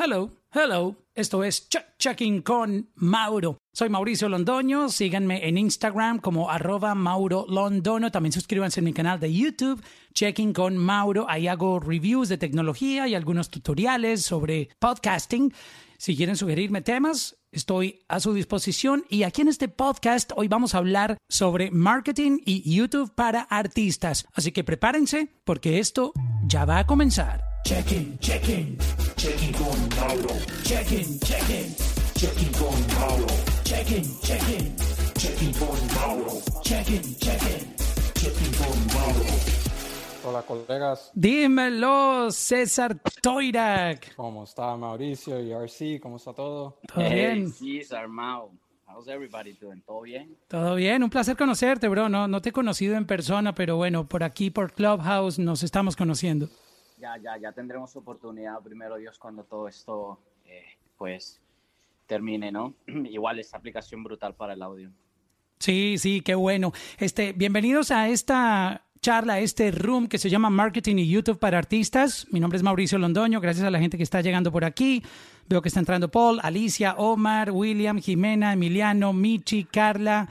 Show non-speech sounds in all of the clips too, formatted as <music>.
Hello, hello. Esto es Check Checking con Mauro. Soy Mauricio Londoño. Síganme en Instagram como arroba Mauro Londono. También suscríbanse a mi canal de YouTube, Checking con Mauro. Ahí hago reviews de tecnología y algunos tutoriales sobre podcasting. Si quieren sugerirme temas, estoy a su disposición. Y aquí en este podcast hoy vamos a hablar sobre marketing y YouTube para artistas. Así que prepárense porque esto ya va a comenzar. Checking, checking, checking con Mauro. Checking, checking, checking con Mauro. Checking, checking, checking con Mauro. Checking, checking, checking con Mauro. Hola colegas, Dímelo, César Toirak. ¿cómo está Mauricio y RC? ¿Cómo está todo? ¿Todo Hey, bien? sí, Armao. How's everybody doing? ¿Todo bien? Todo bien, un placer conocerte, bro. No, no te he conocido en persona, pero bueno, por aquí, por Clubhouse, nos estamos conociendo. Ya, ya, ya tendremos oportunidad, primero Dios, cuando todo esto, eh, pues, termine, ¿no? <clears throat> Igual esta aplicación brutal para el audio. Sí, sí, qué bueno. Este, bienvenidos a esta charla, este room que se llama Marketing y YouTube para Artistas. Mi nombre es Mauricio Londoño, gracias a la gente que está llegando por aquí. Veo que está entrando Paul, Alicia, Omar, William, Jimena, Emiliano, Michi, Carla,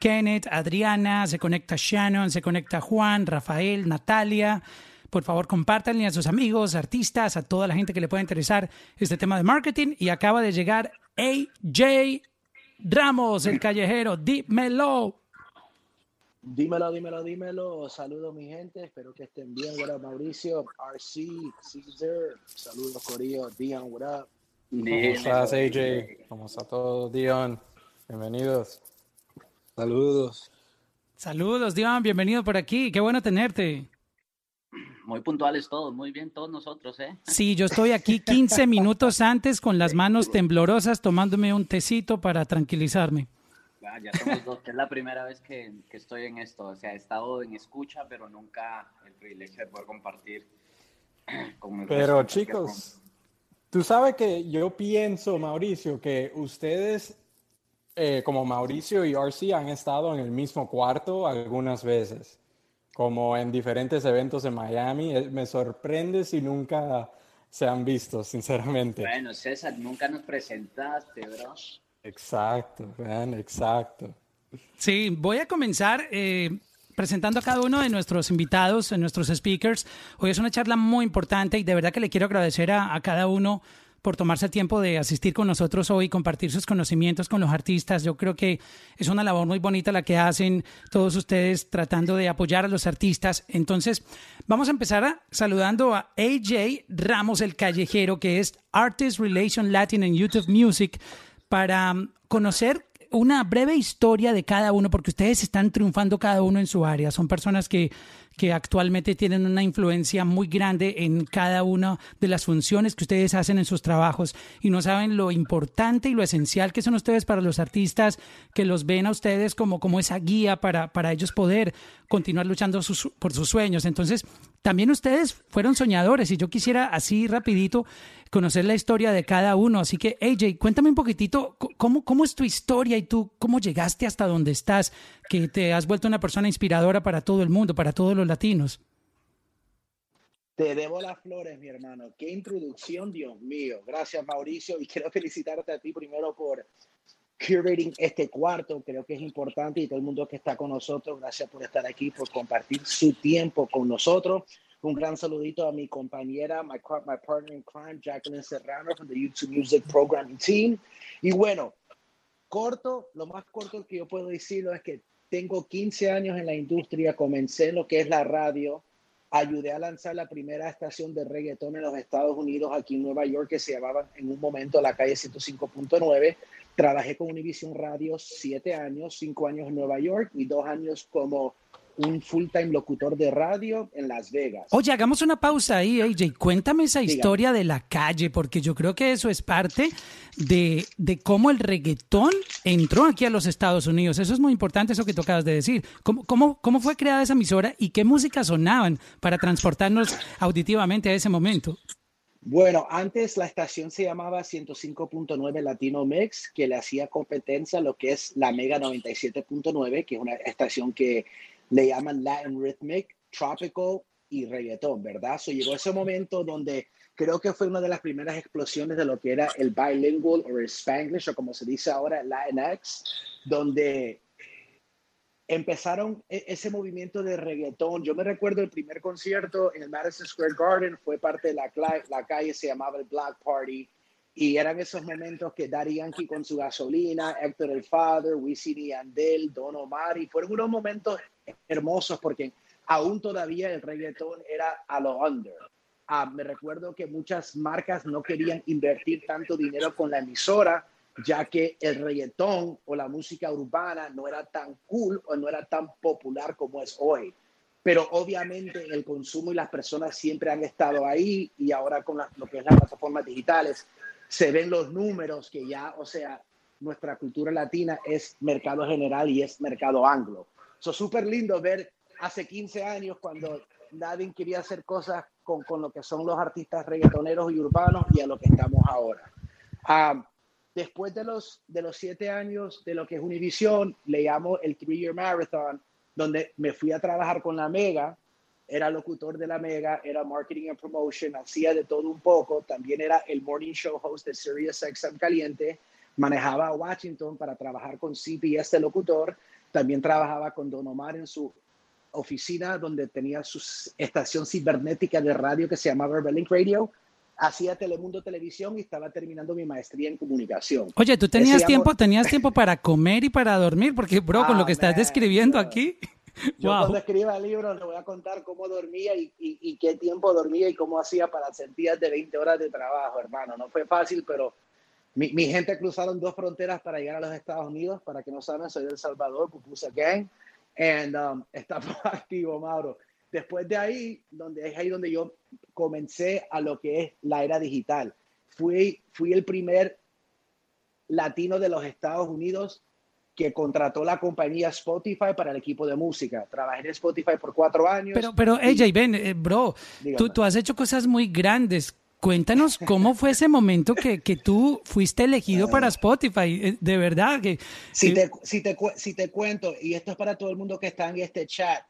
Kenneth, Adriana, se conecta Shannon, se conecta Juan, Rafael, Natalia. Por favor, compártanle a sus amigos, artistas, a toda la gente que le pueda interesar este tema de marketing. Y acaba de llegar AJ Ramos, el callejero. Dímelo. Dímelo, dímelo, dímelo. Saludos, mi gente. Espero que estén bien. What up, Mauricio? RC, Caesar. Saludos, Corillo. Dion, what up? ¿Cómo estás AJ? ¿Cómo está todo? Dion, bienvenidos. Saludos. Saludos, Dion. Bienvenido por aquí. Qué bueno tenerte. Muy puntuales todos, muy bien todos nosotros, ¿eh? Sí, yo estoy aquí 15 <laughs> minutos antes con las manos temblorosas tomándome un tecito para tranquilizarme. Ya, ya somos dos, que es la primera vez que, que estoy en esto. O sea, he estado en escucha, pero nunca el privilegio de poder compartir <clears throat> con el Pero resto. chicos, tú sabes que yo pienso, Mauricio, que ustedes, eh, como Mauricio y RC, han estado en el mismo cuarto algunas veces, como en diferentes eventos en Miami. Eh, Me sorprende si nunca se han visto, sinceramente. Bueno, César, nunca nos presentaste, bro. Exacto, vean, exacto. Sí, voy a comenzar eh, presentando a cada uno de nuestros invitados, a nuestros speakers. Hoy es una charla muy importante y de verdad que le quiero agradecer a, a cada uno por tomarse el tiempo de asistir con nosotros hoy, compartir sus conocimientos con los artistas. Yo creo que es una labor muy bonita la que hacen todos ustedes tratando de apoyar a los artistas. Entonces, vamos a empezar a- saludando a AJ Ramos, el callejero, que es Artist Relation Latin en YouTube Music, para conocer una breve historia de cada uno, porque ustedes están triunfando cada uno en su área. Son personas que, que actualmente tienen una influencia muy grande en cada una de las funciones que ustedes hacen en sus trabajos y no saben lo importante y lo esencial que son ustedes para los artistas, que los ven a ustedes como, como esa guía para, para ellos poder continuar luchando por sus sueños. Entonces, también ustedes fueron soñadores y yo quisiera así rapidito conocer la historia de cada uno. Así que, AJ, cuéntame un poquitito cómo, cómo es tu historia y tú cómo llegaste hasta donde estás, que te has vuelto una persona inspiradora para todo el mundo, para todos los latinos. Te debo las flores, mi hermano. Qué introducción, Dios mío. Gracias, Mauricio. Y <laughs> quiero felicitarte a ti primero por curating este cuarto. Creo que es importante y todo el mundo que está con nosotros, gracias por estar aquí, por compartir su tiempo con nosotros. Un gran saludito a mi compañera, my, my partner in crime, Jacqueline Serrano, from the YouTube Music Programming Team. Y bueno, corto, lo más corto que yo puedo decirlo es que tengo 15 años en la industria, comencé en lo que es la radio, ayudé a lanzar la primera estación de reggaetón en los Estados Unidos, aquí en Nueva York, que se llamaba en un momento la calle 105.9. Trabajé con Univision Radio siete años, cinco años en Nueva York y dos años como un full-time locutor de radio en Las Vegas. Oye, hagamos una pausa ahí, AJ. Cuéntame esa Dígame. historia de la calle, porque yo creo que eso es parte de, de cómo el reggaetón entró aquí a los Estados Unidos. Eso es muy importante, eso que tú acabas de decir. ¿Cómo, cómo, cómo fue creada esa emisora y qué música sonaban para transportarnos auditivamente a ese momento? Bueno, antes la estación se llamaba 105.9 Latino Mix, que le hacía competencia a lo que es la Mega 97.9, que es una estación que le llaman Latin Rhythmic, Tropical y Reggaeton, ¿verdad? So llegó ese momento donde creo que fue una de las primeras explosiones de lo que era el bilingual o el Spanglish o como se dice ahora Latinx, donde empezaron e-, ese movimiento de reggaetón. Yo me recuerdo el primer concierto en el Madison Square Garden, fue parte de la, la calle, se llamaba el Black Party, y eran esos momentos que Daddy Yankee con su gasolina, Héctor el Father, Wisin y Andel, Don Omar, y fueron unos momentos hermosos porque aún todavía el reggaetón era a lo under. Ah, me recuerdo que muchas marcas no querían invertir tanto dinero con la emisora, ya que el reggaetón o la música urbana no era tan cool o no era tan popular como es hoy. Pero obviamente el consumo y las personas siempre han estado ahí y ahora con lo que es las plataformas digitales se ven los números que ya, o sea, nuestra cultura latina es mercado general y es mercado anglo. Es súper lindo ver hace 15 años cuando nadie quería hacer cosas con, con, lo que son los artistas reggaetoneros y urbanos y a lo que estamos ahora. Ah, Después de los, de los siete años de lo que es Univision, le llamo el Three Year Marathon, donde me fui a trabajar con la Mega, era locutor de la Mega, era marketing and promotion, hacía de todo un poco, también era el morning show host de Sirius XM Caliente, manejaba a Washington para trabajar con CBS de locutor, también trabajaba con Don Omar en su oficina donde tenía su estación cibernética de radio que se llamaba Rebellion Radio, hacía Telemundo Televisión y estaba terminando mi maestría en comunicación. Oye, ¿tú tenías tiempo, tenías tiempo para comer y para dormir? Porque, bro, con lo que estás describiendo aquí... <laughs> Yo cuando escriba el libro le voy a contar cómo dormía y, y, qué tiempo dormía y cómo hacía para hacer días de 20 horas de trabajo, hermano. No fue fácil, pero mi, mi, gente cruzaron dos fronteras para llegar a los Estados Unidos. Para que no saben, soy de El Salvador, Pupusa Gang. And um, <laughs> estamos activo, Mauro. Después de ahí, donde es ahí donde yo comencé a lo que es la era digital. Fui, fui el primer latino de los Estados Unidos que contrató la compañía Spotify para el equipo de música. Trabajé en Spotify por cuatro años. Pero, pero AJ, ven, eh, bro, tú, tú, has hecho cosas muy grandes. Cuéntanos cómo fue ese momento que, que tú fuiste elegido para Spotify. Eh, de verdad que... Si, te, si, te, si te cuento, y esto es para todo el mundo que está en este chat,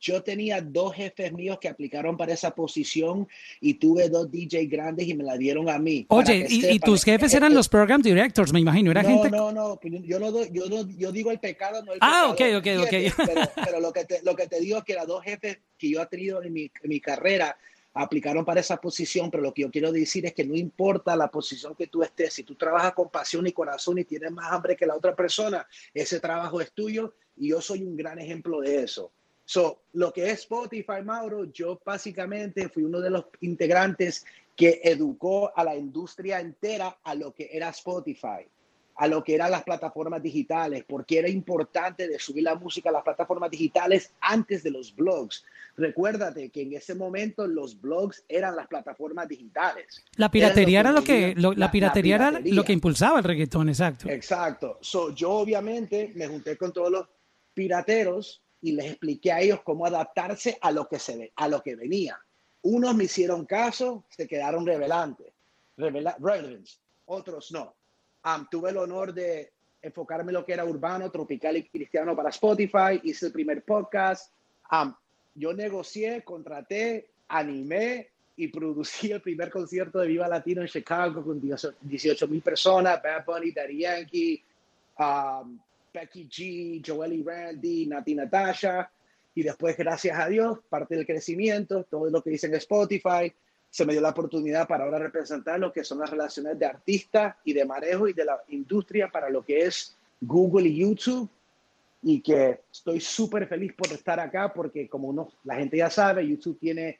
yo tenía dos jefes míos que aplicaron para esa posición y tuve dos DJ grandes y me la dieron a mí. Oye, y, tus jefes eran los program directors, me imagino, era no, gente... No, no, yo no, yo no, yo digo el pecado, no el ah, pecado. Ah, ok, ok, ok. Pero, pero, lo, que te, lo que te digo es que los dos jefes que yo he tenido en mi, en mi carrera aplicaron para esa posición, pero lo que yo quiero decir es que no importa la posición que tú estés, si tú trabajas con pasión y corazón y tienes más hambre que la otra persona, ese trabajo es tuyo y yo soy un gran ejemplo de eso. So, lo que es Spotify, Mauro, yo básicamente fui uno de los integrantes que educó a la industria entera a lo que era Spotify, a lo que eran las plataformas digitales, porque era importante de subir la música a las plataformas digitales antes de los blogs. Recuérdate que en ese momento los blogs eran las plataformas digitales. La piratería era lo que, la, piratería era lo que impulsaba el reggaetón, exacto. Exacto. So, yo obviamente me junté con todos los pirateros y les expliqué a ellos cómo adaptarse a lo que, se a lo que venía. Unos me hicieron caso, se quedaron revelantes, revela otros no. tuve el honor de enfocarme en lo que era urbano, tropical y cristiano para Spotify, hice el primer podcast. yo negocié, contraté, animé y producí el primer concierto de Viva Latino en Chicago con 18 mil personas, Bad Bunny, Daddy Yankee, Becky G, Joel Randy, Nati Natasha, y después, gracias a Dios, parte del crecimiento, todo lo que dicen Spotify, se me dio la oportunidad para ahora representar lo que son las relaciones de artista y de manejo y de la industria para lo que es Google y YouTube. Y que estoy súper feliz por estar acá porque como uno, la gente ya sabe, YouTube tiene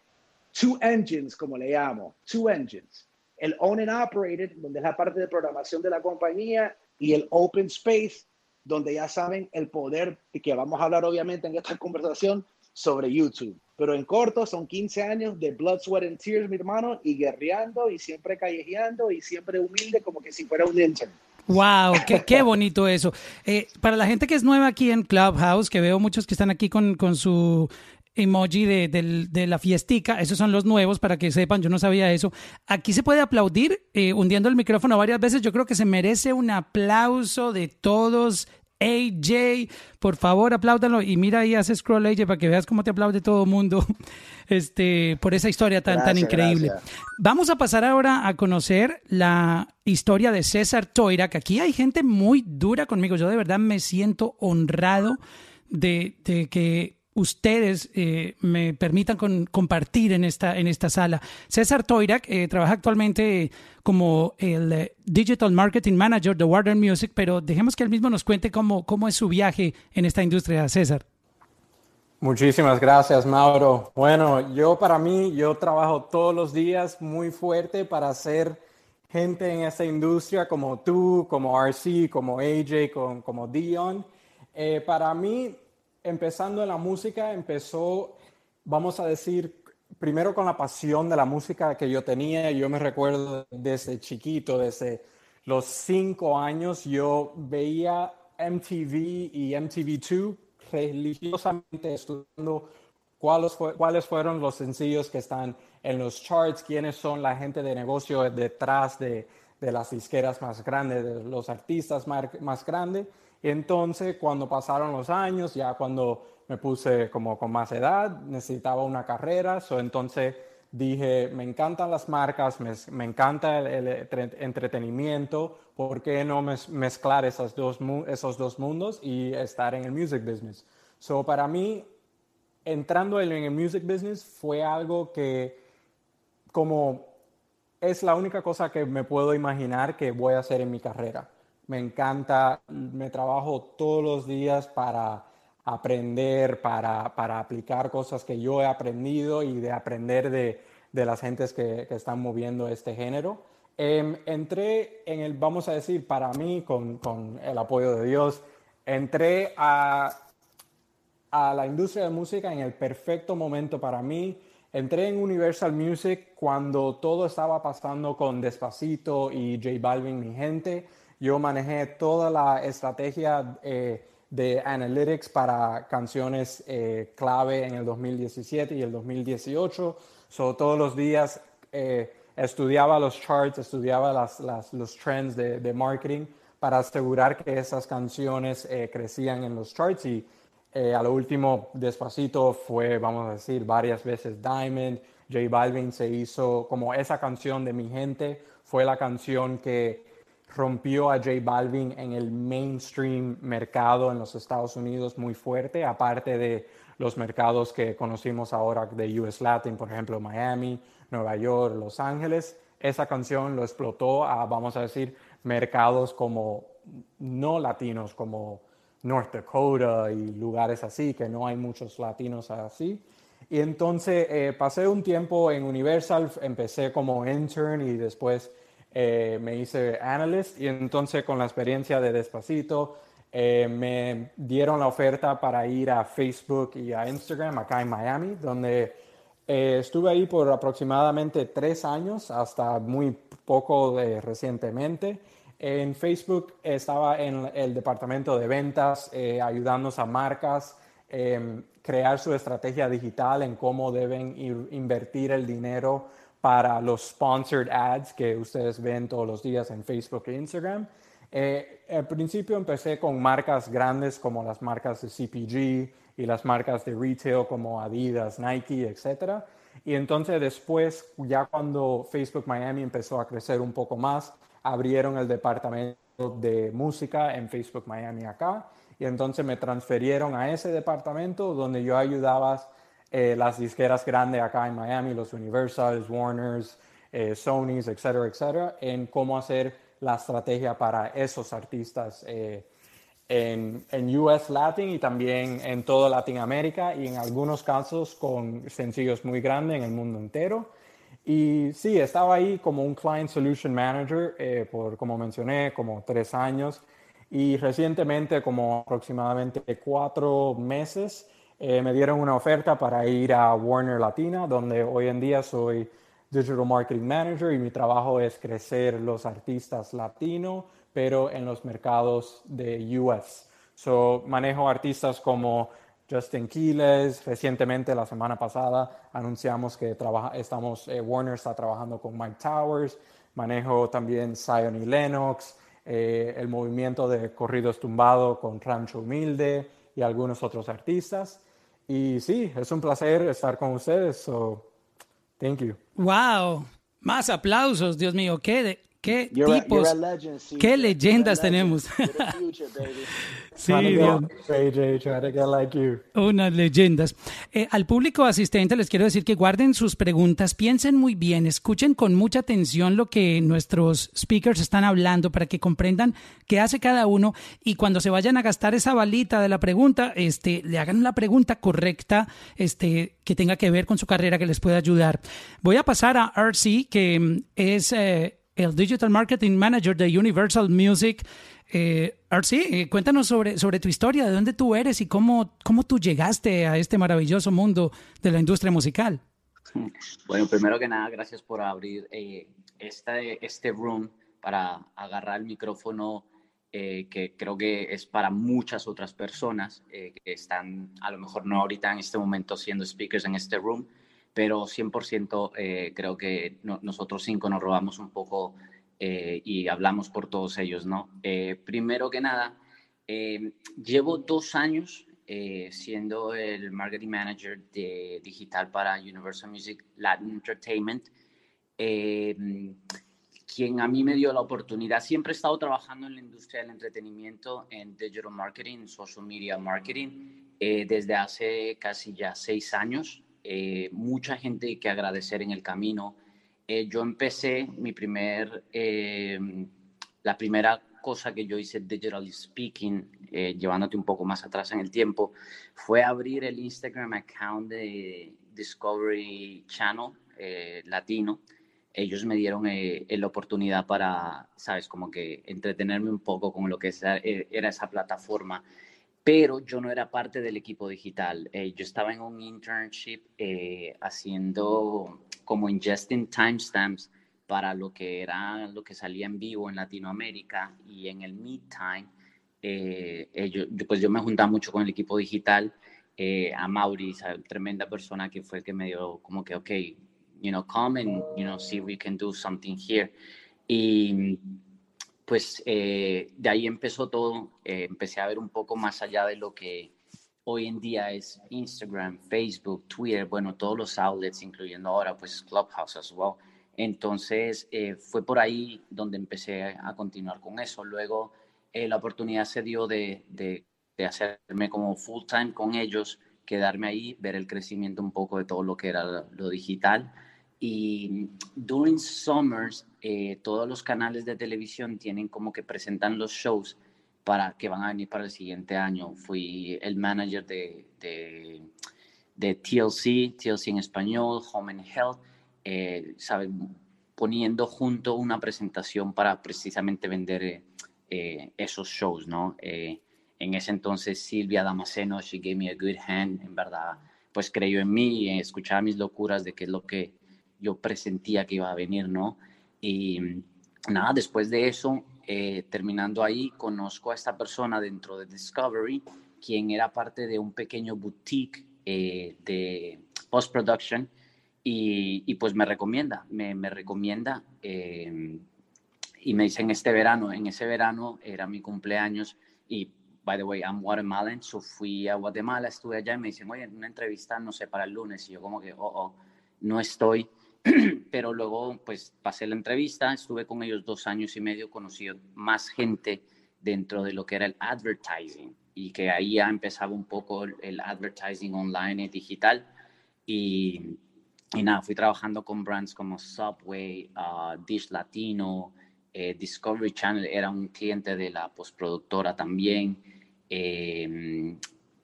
two engines, como le llamo, two engines. El Own and Operated, donde es la parte de programación de la compañía, y el Open Space, donde ya saben el poder que vamos a hablar obviamente en esta <laughs> conversación sobre YouTube. Pero en corto son 15 años de Blood, Sweat and Tears, mi hermano, y guerreando y siempre callejeando y siempre humilde como que si fuera un ninja. Wow, qué, qué <laughs> bonito eso. Eh, para la gente que es nueva aquí en Clubhouse, que veo muchos que están aquí con, con su emoji de, de, la fiestica, esos son los nuevos para que sepan, yo no sabía eso. Aquí se puede aplaudir eh, hundiendo el micrófono varias veces, yo creo que se merece un aplauso de todos AJ. Por favor, apláudalo y mira ahí, hace scroll AJ para que veas cómo te aplaude todo el mundo <laughs> este, por esa historia tan, tan increíble. Vamos a pasar ahora a conocer la historia de César Toira, que aquí hay gente muy dura conmigo. Yo de verdad me siento honrado de, de que ustedes eh, me permitan compartir en esta, en esta sala. César Toirak eh, trabaja actualmente como el eh, Digital Marketing Manager de Warner Music, pero dejemos que él mismo nos cuente cómo, cómo es su viaje en esta industria, César. Muchísimas gracias, Mauro. Bueno, yo para mí, yo trabajo todos los días muy fuerte para ser gente en esta industria como tú, como RC, como AJ, como, como Dion. para mí, empezando en la música, empezó, vamos a decir, primero con la pasión de la música que yo tenía. Yo me recuerdo desde chiquito, desde los cinco años, yo veía MTV y MTV2 religiosamente estudiando cuáles, cuáles fueron los sencillos que están en los charts, quiénes son la gente de negocio detrás de, las disqueras más grandes, de los artistas más grandes. Entonces, cuando pasaron los años, ya cuando me puse como con más edad, necesitaba una carrera, so, entonces dije, me encantan las marcas, me, encanta el, entretenimiento, ¿por qué no mezclar esos dos, esos dos mundos y estar en el music business? So, para mí, entrando en el music business fue algo que como es la única cosa que me puedo imaginar que voy a hacer en mi carrera me encanta, me trabajo todos los días para aprender, para, aplicar cosas que yo he aprendido y de aprender de, las gentes que, están moviendo este género. Em, entré en el, vamos a decir, para mí, con, el apoyo de Dios, entré a, a la industria de música en el perfecto momento para mí. Entré en Universal Music cuando todo estaba pasando con Despacito y J Balvin, mi gente yo manejé toda la estrategia eh, de analytics para canciones eh, clave en el 2017 y el 2018. So, todos los días eh, estudiaba los charts, estudiaba los trends de, marketing para asegurar que esas canciones crecían en los charts y a lo último Despacito fue, vamos a decir, varias veces Diamond. J Balvin se hizo como esa canción de mi gente, fue la canción que rompió a J Balvin en el mainstream mercado en los Estados Unidos muy fuerte, aparte de los mercados que conocimos ahora de US Latin, por ejemplo, Miami, Nueva York, Los Ángeles. Esa canción lo explotó a, vamos a decir, mercados como no latinos, como North Dakota y lugares así, que no hay muchos latinos así. Y entonces eh, pasé un tiempo en Universal, empecé como intern y después eh, me hice analyst y entonces con la experiencia de Despacito eh, me dieron la oferta para ir a Facebook y a Instagram acá en Miami, donde eh, estuve ahí por aproximadamente tres años, hasta muy poco recientemente. En Facebook estaba en el departamento de ventas, ayudando a marcas em, crear su estrategia digital en cómo deben invertir el dinero para los sponsored ads que ustedes ven todos los días en Facebook e Instagram. Eh, al principio empecé con marcas grandes como las marcas de CPG y las marcas de retail como Adidas, Nike, etc. Y entonces después, ya cuando Facebook Miami empezó a crecer un poco más, abrieron el departamento de música en Facebook Miami acá. Y entonces me transferieron a ese departamento donde yo ayudaba eh, las disqueras grandes acá en Miami, los Universals, Warners, eh, Sonys, etcétera, etcétera, en cómo hacer la estrategia para esos artistas eh, en, en, US Latin y también en toda Latinoamérica y en algunos casos con sencillos muy grandes en el mundo entero. Y sí, estaba ahí como un Client Solution Manager eh, por, como mencioné, como tres años. Y recientemente, como aproximadamente cuatro meses, eh, me dieron una oferta para ir a Warner Latina, donde hoy en día soy Digital Marketing Manager y mi trabajo es crecer los artistas latinos, pero en los mercados de US. So, manejo artistas como Justin Quiles. Recientemente, la semana pasada, anunciamos que trabaja, estamos, eh, Warner está trabajando con Mike Towers. Manejo también Zion y Lennox, eh, el movimiento de corridos tumbado con Rancho Humilde y algunos otros artistas. Y sí, es un placer estar con ustedes. So, thank you. Wow, más aplausos, Dios mío, qué, de, qué tipos, qué leyendas tenemos. <laughs> sí, Unas leyendas. Eh, al público asistente les quiero decir que guarden sus preguntas, piensen muy bien, escuchen con mucha atención lo que nuestros speakers están hablando para que comprendan qué hace cada uno y cuando se vayan a gastar esa balita de la pregunta, este, le hagan la pregunta correcta, este, que tenga que ver con su carrera, que les pueda ayudar. Voy a pasar a RC, que mm, es eh, el Digital Marketing Manager de Universal Music. Eh, eh, cuéntanos sobre, sobre tu historia, de dónde tú eres y cómo, cómo tú llegaste a este maravilloso mundo de la industria musical. Bueno, primero que nada, gracias por abrir eh, este, este room para agarrar el micrófono eh, que creo que es para muchas otras personas que están a lo mejor no ahorita en este momento siendo speakers en este room, pero 100% creo que nosotros cinco nos robamos un poco eh, y hablamos por todos ellos, ¿no? Eh, primero que nada, eh, llevo dos años siendo el marketing manager de digital para Universal Music Latin Entertainment, quien a mí me dio la oportunidad. Siempre he estado trabajando en la industria del entretenimiento, en digital marketing, social media marketing, desde hace casi ya seis años. Mucha gente que agradecer en el camino. Eh, yo empecé mi primer, eh, la primera cosa que yo hice digital speaking, eh, llevándote un poco más atrás en el tiempo, fue abrir el Instagram account de Discovery Channel Latino. Ellos me dieron la oportunidad para, sabes, como que entretenerme un poco con lo que era esa plataforma pero yo no era parte del equipo digital. yo estaba en un internship haciendo como ingesting timestamps para lo que era lo que salía en vivo en Latinoamérica y en el Meet Time, eh, yo, pues yo me juntaba mucho con el equipo digital, eh, a Mauri, tremenda persona que fue el que me dio como que, ok, you know, come and, you know, see if we can do something here. Y pues eh, de ahí empezó todo, eh, empecé a ver un poco más allá de lo que hoy en día es Instagram, Facebook, Twitter, bueno, todos los outlets, incluyendo ahora pues Clubhouse as well. Entonces eh, fue por ahí donde empecé a continuar con eso. Luego la oportunidad se dio de, de, hacerme como full time con ellos, quedarme ahí, ver el crecimiento un poco de todo lo que era lo, digital. Y during summers, eh, todos los canales de televisión tienen como que presentan los shows para que van a venir para el siguiente año. Fui el manager de, de, de TLC, TLC en español, Home and Health, eh, poniendo junto una presentación para precisamente vender eh, eh, esos shows, ¿no? en ese entonces Silvia Damasceno, she gave me a good hand, en verdad, pues creyó en mí, y escuchaba mis locuras de qué es lo que yo presentía que iba a venir, ¿no? Y nada, después de eso eh, terminando ahí, conozco a esta persona dentro de Discovery, quien era parte de un pequeño boutique eh, de post-production y, pues me recomienda, me, recomienda em, y me dice en este verano, en ese verano era mi cumpleaños y, by the way, I'm Guatemalan, so fui a Guatemala, estuve allá y me dicen, oye, una entrevista, no sé, para el lunes y yo como que, oh, oh, no estoy. <clears throat> pero luego pues pasé la entrevista, estuve con ellos dos años y medio, conocí más gente dentro de lo que era el advertising y que ahí ya empezaba un poco el advertising online y digital. Y, y nada, fui trabajando con brands como Subway, uh, Dish Latino, eh, Discovery Channel era un cliente de la postproductora también, eh,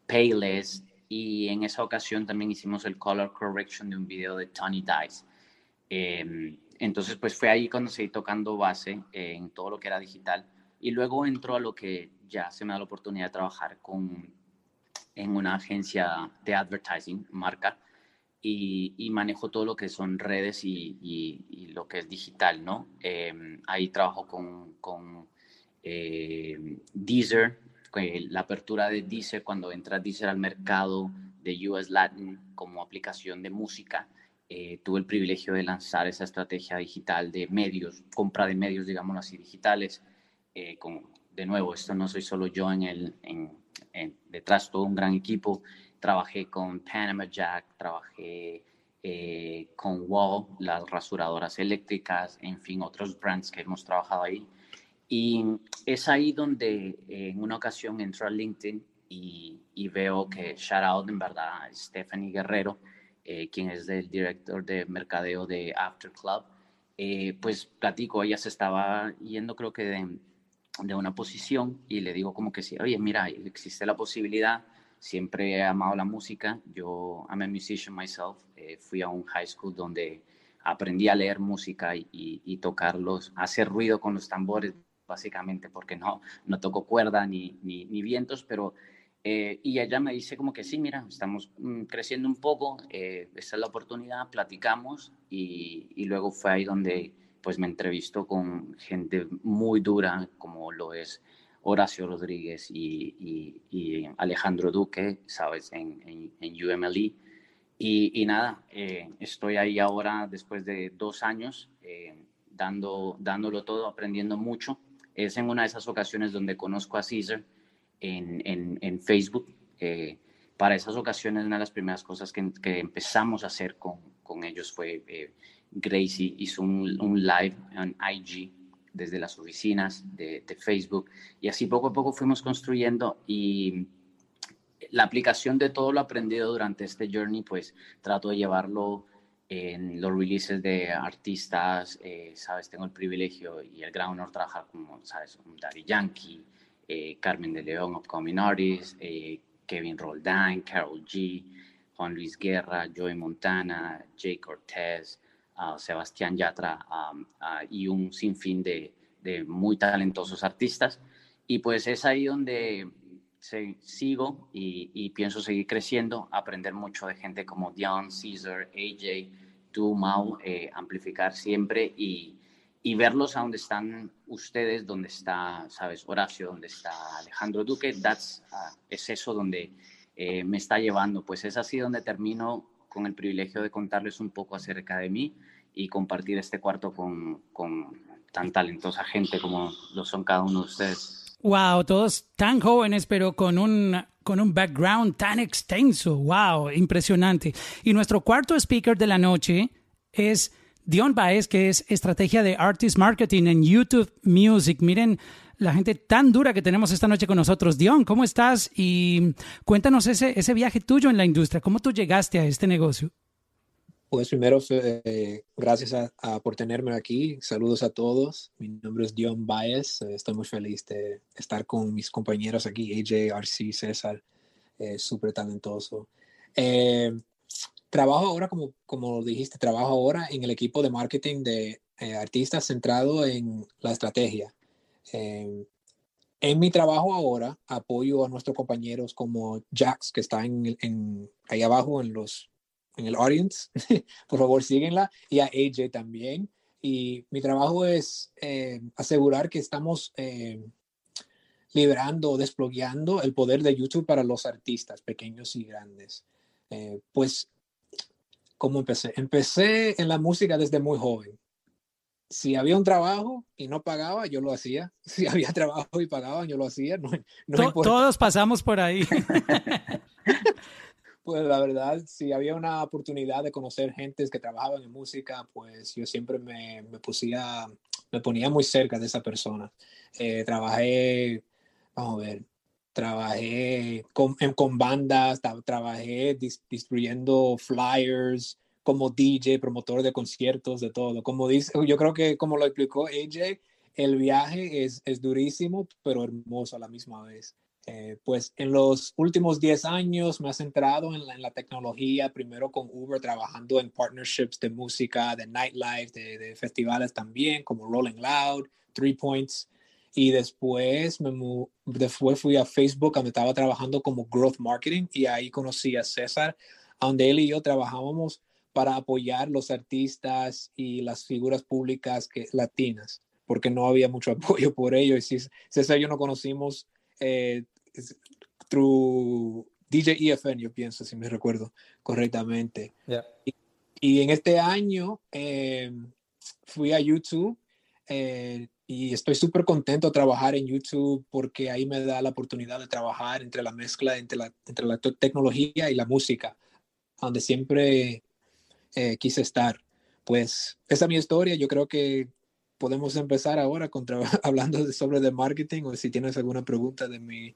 Payless y en esa ocasión también hicimos el color correction de un video de Tony Dice Em, entonces, pues fue ahí cuando seguí tocando base en todo lo que era digital. Y luego entró a lo que ya se me da la oportunidad de trabajar con, en una agencia de advertising, marca, y, y manejo todo lo que son redes y, y, lo que es digital, ¿no? Em, ahí trabajo con, con eh, Deezer, la apertura de Deezer, cuando entra Deezer al mercado de US Latin como aplicación de música eh, tuve el privilegio de lanzar esa estrategia digital de medios, compra de medios, digámoslo así, digitales, con, de nuevo, esto no soy solo yo en el, en, detrás todo un gran equipo. Trabajé con Panama Jack, trabajé eh, con Wall, las rasuradoras eléctricas, en fin, otros brands que hemos trabajado ahí. Y es ahí donde eh, en una ocasión entro a LinkedIn y, y, veo que shout out en verdad Stephanie Guerrero, eh, quien es el director de mercadeo de After Club, pues platico, ella se estaba yendo creo que de, de una posición y le digo como que sí, oye, mira, existe la posibilidad, siempre he amado la música, yo I'm a musician myself, eh, fui a un high school donde aprendí a leer música y, y, tocarlos, hacer ruido con los tambores, básicamente, porque no, no toco cuerda ni, ni, vientos, pero... Eh, y ella me dice como que sí, mira, estamos mm, creciendo un poco, eh, esta es la oportunidad, platicamos y, luego fue ahí donde pues me entrevisto con gente muy dura como lo es Horacio Rodríguez y, Alejandro Duque, ¿sabes? En, en, en UMLE. Y, nada, eh, estoy ahí ahora después de dos años eh, dando, dándolo todo, aprendiendo mucho. Es en una de esas ocasiones donde conozco a Caesar en, en Facebook. Eh, para esas ocasiones, una de las primeras cosas que, que empezamos a hacer con, con ellos fue Gracie hizo un, live en IG desde las oficinas de, Facebook y así poco a poco fuimos construyendo y la aplicación de todo lo aprendido durante este journey pues trato de llevarlo en los releases de artistas, eh, sabes, tengo el privilegio y el gran honor de trabajar con, sabes, Daddy Yankee, eh, Carmen de León, Upcoming Artist, eh, Kevin Roldán, Carol G, Juan Luis Guerra, Joey Montana, Jay Cortez, Sebastián Yatra y un sinfín de, de, muy talentosos artistas. Y pues es ahí donde sigo y, pienso seguir creciendo, aprender mucho de gente como Dion, Caesar, AJ, tú, Mau, eh, amplificar siempre y, y verlos a donde están ustedes, donde está, sabes, Horacio, donde está Alejandro Duque, that's, ah, es eso donde eh, me está llevando. Pues es así donde termino con el privilegio de contarles un poco acerca de mí y compartir este cuarto con, con tan talentosa gente como lo son cada uno de ustedes. Wow, todos tan jóvenes, pero con un, con un background tan extenso. Wow, impresionante. Y nuestro cuarto speaker de la noche es Dion Baez, que es estrategia de Artist Marketing en YouTube Music. Miren la gente tan dura que tenemos esta noche con nosotros. Dion, ¿cómo estás? Y cuéntanos ese, ese viaje tuyo en la industria. ¿Cómo tú llegaste a este negocio? Pues primero, eh, gracias por tenerme aquí. Saludos a todos. Mi nombre es Dion Baez. Eh, estoy muy feliz de estar con mis compañeros aquí, AJ, RC, César, eh, súper talentoso. Trabajo ahora, como, como dijiste, trabajo ahora en el equipo de marketing de artistas centrado en la estrategia. en mi trabajo ahora, apoyo a nuestros compañeros como Jax, que está en, en ahí abajo en los en el audience, <laughs> por favor síguenla, y a AJ también. Y mi trabajo es eh, asegurar que estamos eh, liberando, desbloqueando el poder de YouTube para los artistas pequeños y grandes. Eh, pues, ¿cómo empecé? Empecé en la música desde muy joven. Si había un trabajo y no pagaba, yo lo hacía. <laughs> Si había trabajo y pagaba, yo lo hacía. No, no todos pasamos por ahí. <laughs> <laughs> Pues la verdad, si había una oportunidad de conocer gentes que trabajaban en música, pues yo siempre me, me, pusía, me ponía muy cerca de esa persona. Eh, trabajé, vamos a ver, trabajé con, con bandas, trabajé distribuyendo flyers como DJ, promotor de conciertos, de todo. Como dice, yo creo que como lo explicó AJ, el viaje es, es durísimo, pero hermoso a la misma vez. Eh, pues en los últimos 10 años me he centrado en la, tecnología, primero con Uber, trabajando en partnerships de música, de nightlife, de, festivales también, como Rolling Loud, Three Points. Y después, me, después fui a Facebook, donde estaba trabajando como Growth Marketing, y ahí conocí a César, donde él y yo trabajábamos para apoyar los artistas y las figuras públicas que, latinas, porque no había mucho <laughs> apoyo por ello. Y César y yo no conocimos eh, through DJ EFN, yo pienso, si me recuerdo correctamente. Y, en este año eh, fui a YouTube, eh, y estoy súper contento de trabajar en YouTube porque ahí me da la oportunidad de trabajar entre la mezcla entre la, entre la tecnología y la música, donde siempre eh, quise estar. Pues esa es mi historia. Yo creo que podemos empezar ahora con <laughs> hablando de, sobre de marketing o si tienes alguna pregunta de mi,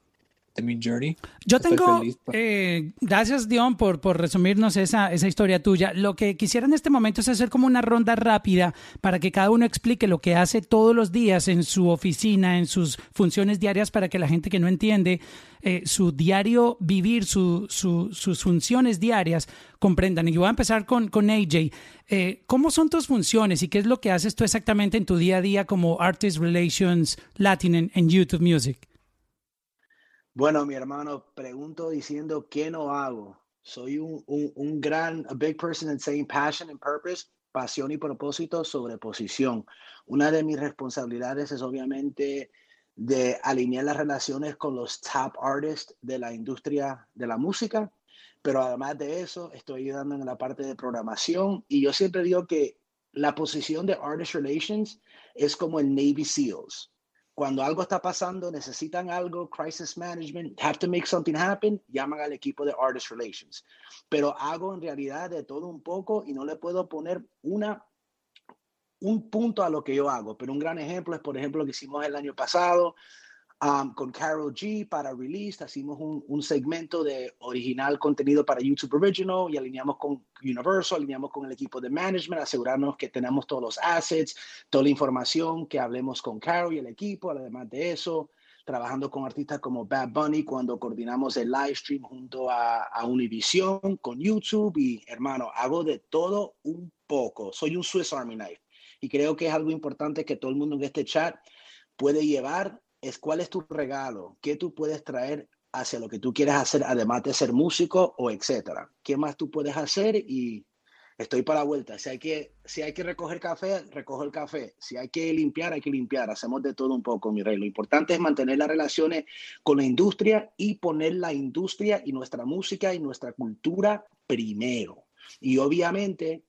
journey. Yo tengo, eh, gracias Dion por, por resumirnos esa, esa historia tuya. Lo que quisiera en este momento es hacer como una ronda rápida para que cada uno explique lo que hace todos los días en su oficina, en sus funciones diarias, para que la gente que no entiende eh, su diario vivir, su, sus funciones diarias, comprendan. Y yo voy a empezar con, con AJ. Eh, ¿Cómo son tus funciones y qué es lo que haces tú exactamente en tu día a día como Artist Relations Latin en YouTube Music? Bueno, mi hermano, pregunto diciendo qué no hago. Soy un, un, gran, a big person in saying passion and purpose, pasión y propósito sobre posición. Una de mis responsabilidades es obviamente de alinear las relaciones con los top artists de la industria de la música, pero además de eso estoy ayudando en la parte de programación y yo siempre digo que la posición de Artist Relations es como el Navy SEALs cuando algo está pasando, necesitan algo, crisis management, have to make something happen, llaman al equipo de Artist Relations. Pero hago en realidad de todo un poco y no le puedo poner una un punto a lo que yo hago, pero un gran ejemplo es, por ejemplo, lo que hicimos el año pasado, Um, con Carol G para release, hicimos un, un, segmento de original contenido para YouTube Original y alineamos con Universal, alineamos con el equipo de management, asegurarnos que tenemos todos los assets, toda la información, que hablemos con Carol y el equipo, además de eso, trabajando con artistas como Bad Bunny cuando coordinamos el live stream junto a, a Univision, con YouTube. Y hermano, hago de todo un poco, soy un Swiss Army Knife y creo que es algo importante que todo el mundo en este chat puede llevar es cuál es tu regalo, qué tú puedes traer hacia lo que tú quieres hacer, además de ser músico o etcétera. ¿Qué más tú puedes hacer? Y estoy para la vuelta. Si hay que, si hay que recoger café, recojo el café. Si hay que limpiar, hay que limpiar. Hacemos de todo un poco, mi rey. Lo importante es mantener las relaciones con la industria y poner la industria y nuestra música y nuestra cultura primero. Y obviamente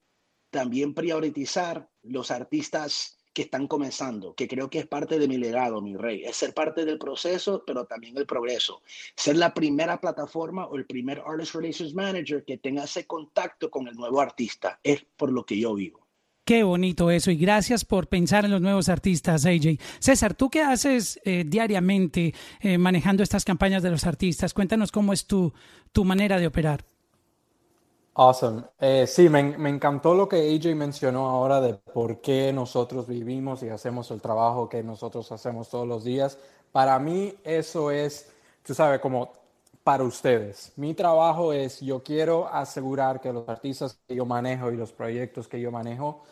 también priorizar los artistas que están comenzando, que creo que es parte de mi legado, mi rey. Es ser parte del proceso, pero también el progreso. Ser la primera plataforma o el primer Artist Relations Manager que tenga ese contacto con el nuevo artista. Es por lo que yo vivo. Qué bonito eso y gracias por pensar en los nuevos artistas, AJ. César, ¿tú qué haces eh, diariamente eh, manejando estas campañas de los artistas? Cuéntanos cómo es tu, tu manera de operar. Awesome. Eh, sí, me, me, encantó lo que AJ mencionó ahora de por qué nosotros vivimos y hacemos el trabajo que nosotros hacemos todos los días. Para mí eso es, tú sabes, como para ustedes. Mi trabajo es, yo quiero asegurar que los artistas que yo manejo y los proyectos que yo manejo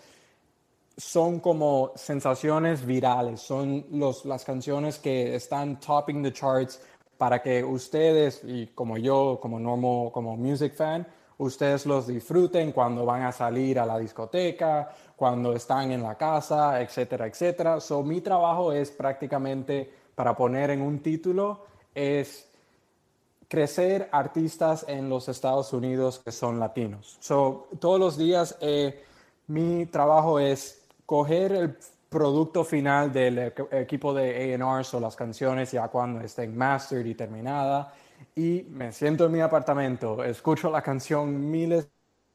son como sensaciones virales, son los, las canciones que están topping the charts para que ustedes y como yo, como normal, como music fan, ustedes los disfruten cuando van a salir a la discoteca, cuando están en la casa, etcétera, etcétera. So, mi trabajo es prácticamente, para poner en un título, es crecer artistas en los Estados Unidos que son latinos. So, todos los días eh, mi trabajo es coger el producto final del equipo de A&R o las canciones ya cuando estén mastered y terminada y me siento en mi apartamento, escucho la canción miles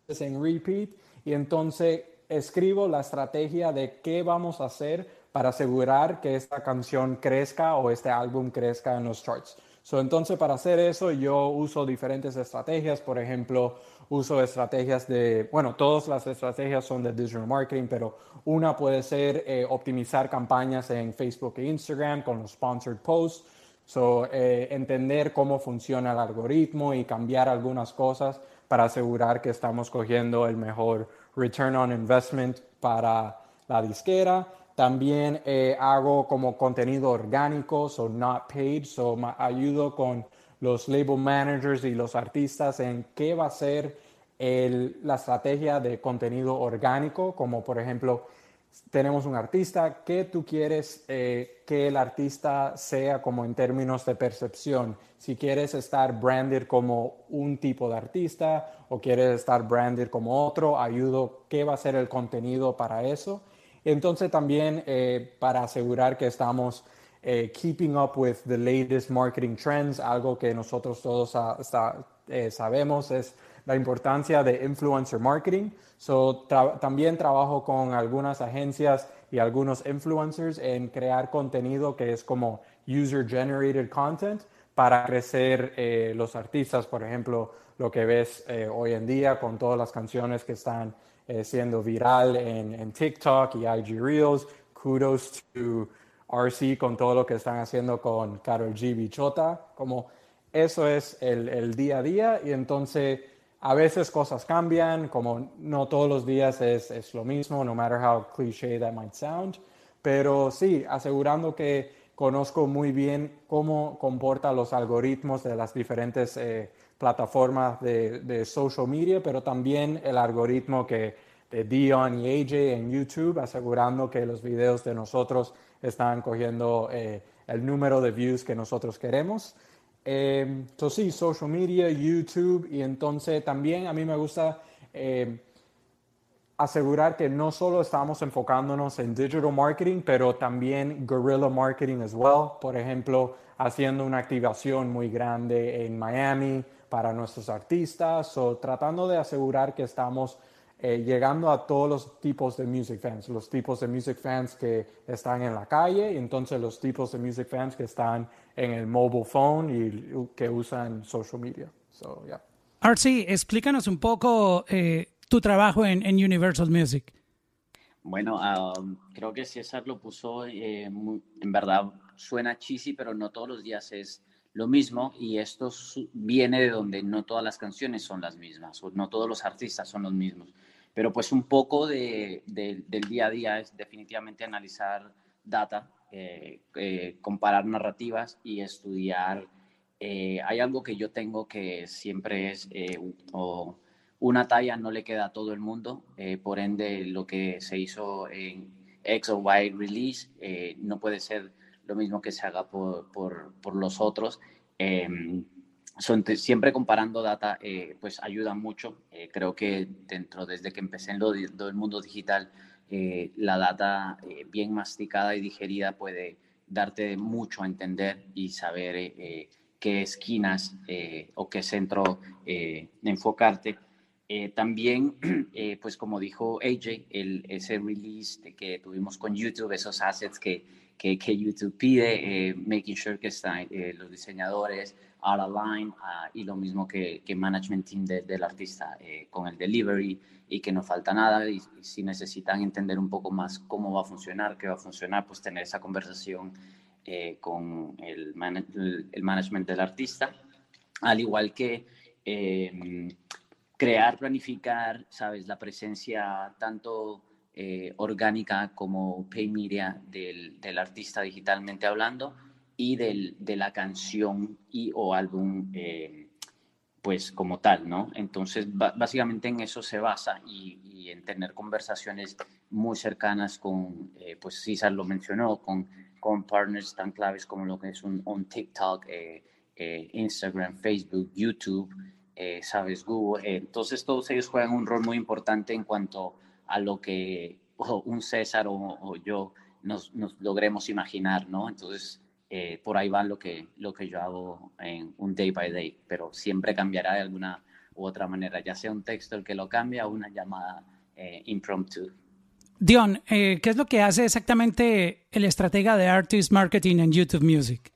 en repeat y entonces escribo la estrategia de qué vamos a hacer para asegurar que esta canción crezca o este álbum crezca en los charts. So, entonces, para hacer eso, yo uso diferentes estrategias. Por ejemplo, uso estrategias de, bueno, todas las estrategias son de digital marketing, pero una puede ser eh, optimizar campañas en Facebook e Instagram con los sponsored posts. So, eh, entender cómo funciona el algoritmo y cambiar algunas cosas para asegurar que estamos cogiendo el mejor return on investment para la disquera. También eh, hago como contenido orgánico, so not paid, so ayudo con los label managers y los artistas en qué va a ser la estrategia de contenido orgánico, como por ejemplo tenemos un artista, ¿qué tú quieres eh, que el artista sea como en términos de percepción? Si quieres estar branded como un tipo de artista o quieres estar branded como otro, ayudo qué va a ser el contenido para eso. entonces también eh, para asegurar que estamos eh, keeping up with the latest marketing trends, algo que nosotros todos eh, sabemos es la importancia de influencer marketing. So, también trabajo con algunas agencias y algunos influencers en crear contenido que es como user generated content para crecer eh, los artistas, por ejemplo, lo que ves eh, hoy en día con todas las canciones que están eh, siendo viral en, en, TikTok y IG Reels. Kudos to RC con todo lo que están haciendo con Karol G Bichota. Como eso es el, el día a día y entonces a veces cosas cambian, como no todos los días es, es, lo mismo, no matter how cliché that might sound, pero sí, asegurando que conozco muy bien cómo comporta los algoritmos de las diferentes eh, plataformas de, de, social media, pero también el algoritmo que de Dion y AJ en YouTube, asegurando que los videos de nosotros están cogiendo eh, el número de views que nosotros queremos. Entonces em, sí, social media, YouTube y entonces también a mí me gusta em, asegurar que no solo estamos enfocándonos en digital marketing, pero también guerrilla marketing as well. Por ejemplo, haciendo una activación muy grande en Miami para nuestros artistas o tratando de asegurar que estamos eh, llegando a todos los tipos de music fans, los tipos de music fans que están en la calle y entonces los tipos de music fans que están en el mobile phone y que usan social media. So, yeah. Archie, explícanos un poco eh, tu trabajo en, en, Universal Music. Bueno, um, creo que César lo puso, eh, en verdad suena cheesy, pero no todos los días es lo mismo y esto viene de donde no todas las canciones son las mismas, o no todos los artistas son los mismos. Pero pues un poco de, del día a día es definitivamente analizar data, eh, eh, comparar narrativas y estudiar. Eh, hay algo que yo tengo que siempre es, o una talla no le queda a todo el mundo, por ende lo que se hizo en X o Y release no puede ser lo mismo que se haga por, por, por los otros. Em, siempre comparando data, eh, pues ayuda mucho. Eh, creo que dentro, desde que empecé en lo, el mundo digital, eh, la data bien masticada y digerida puede darte mucho a entender y saber qué esquinas o qué centro enfocarte. también, <clears throat> pues como dijo AJ, el, ese release que tuvimos con YouTube, esos assets que, que, que YouTube pide, making sure que están los diseñadores, of line ah, y lo mismo que, que management team del artista eh, con el delivery y que no falta nada y, si necesitan entender un poco más cómo va a funcionar, qué va a funcionar, pues tener esa conversación eh, con el, el, management del artista, al igual que em, crear, planificar, sabes, la presencia tanto eh, orgánica como pay media del, del artista digitalmente hablando y del, de la canción y o álbum eh, pues como tal, ¿no? Entonces básicamente en eso se basa y, en tener conversaciones muy cercanas con, eh, pues César lo mencionó, con, con partners tan claves como lo que es un, TikTok, eh, eh, Instagram, Facebook, YouTube, sabes, Google. entonces todos ellos juegan un rol muy importante en cuanto a lo que <laughs> un César o, o yo nos, nos, logremos imaginar, ¿no? Entonces eh, por ahí va lo que, lo que yo hago en un day by day, pero siempre cambiará de alguna u otra manera, ya sea un texto el que lo cambia o una llamada eh, impromptu. Dion, eh, ¿qué es lo que hace exactamente el estratega de Artist Marketing en YouTube Music?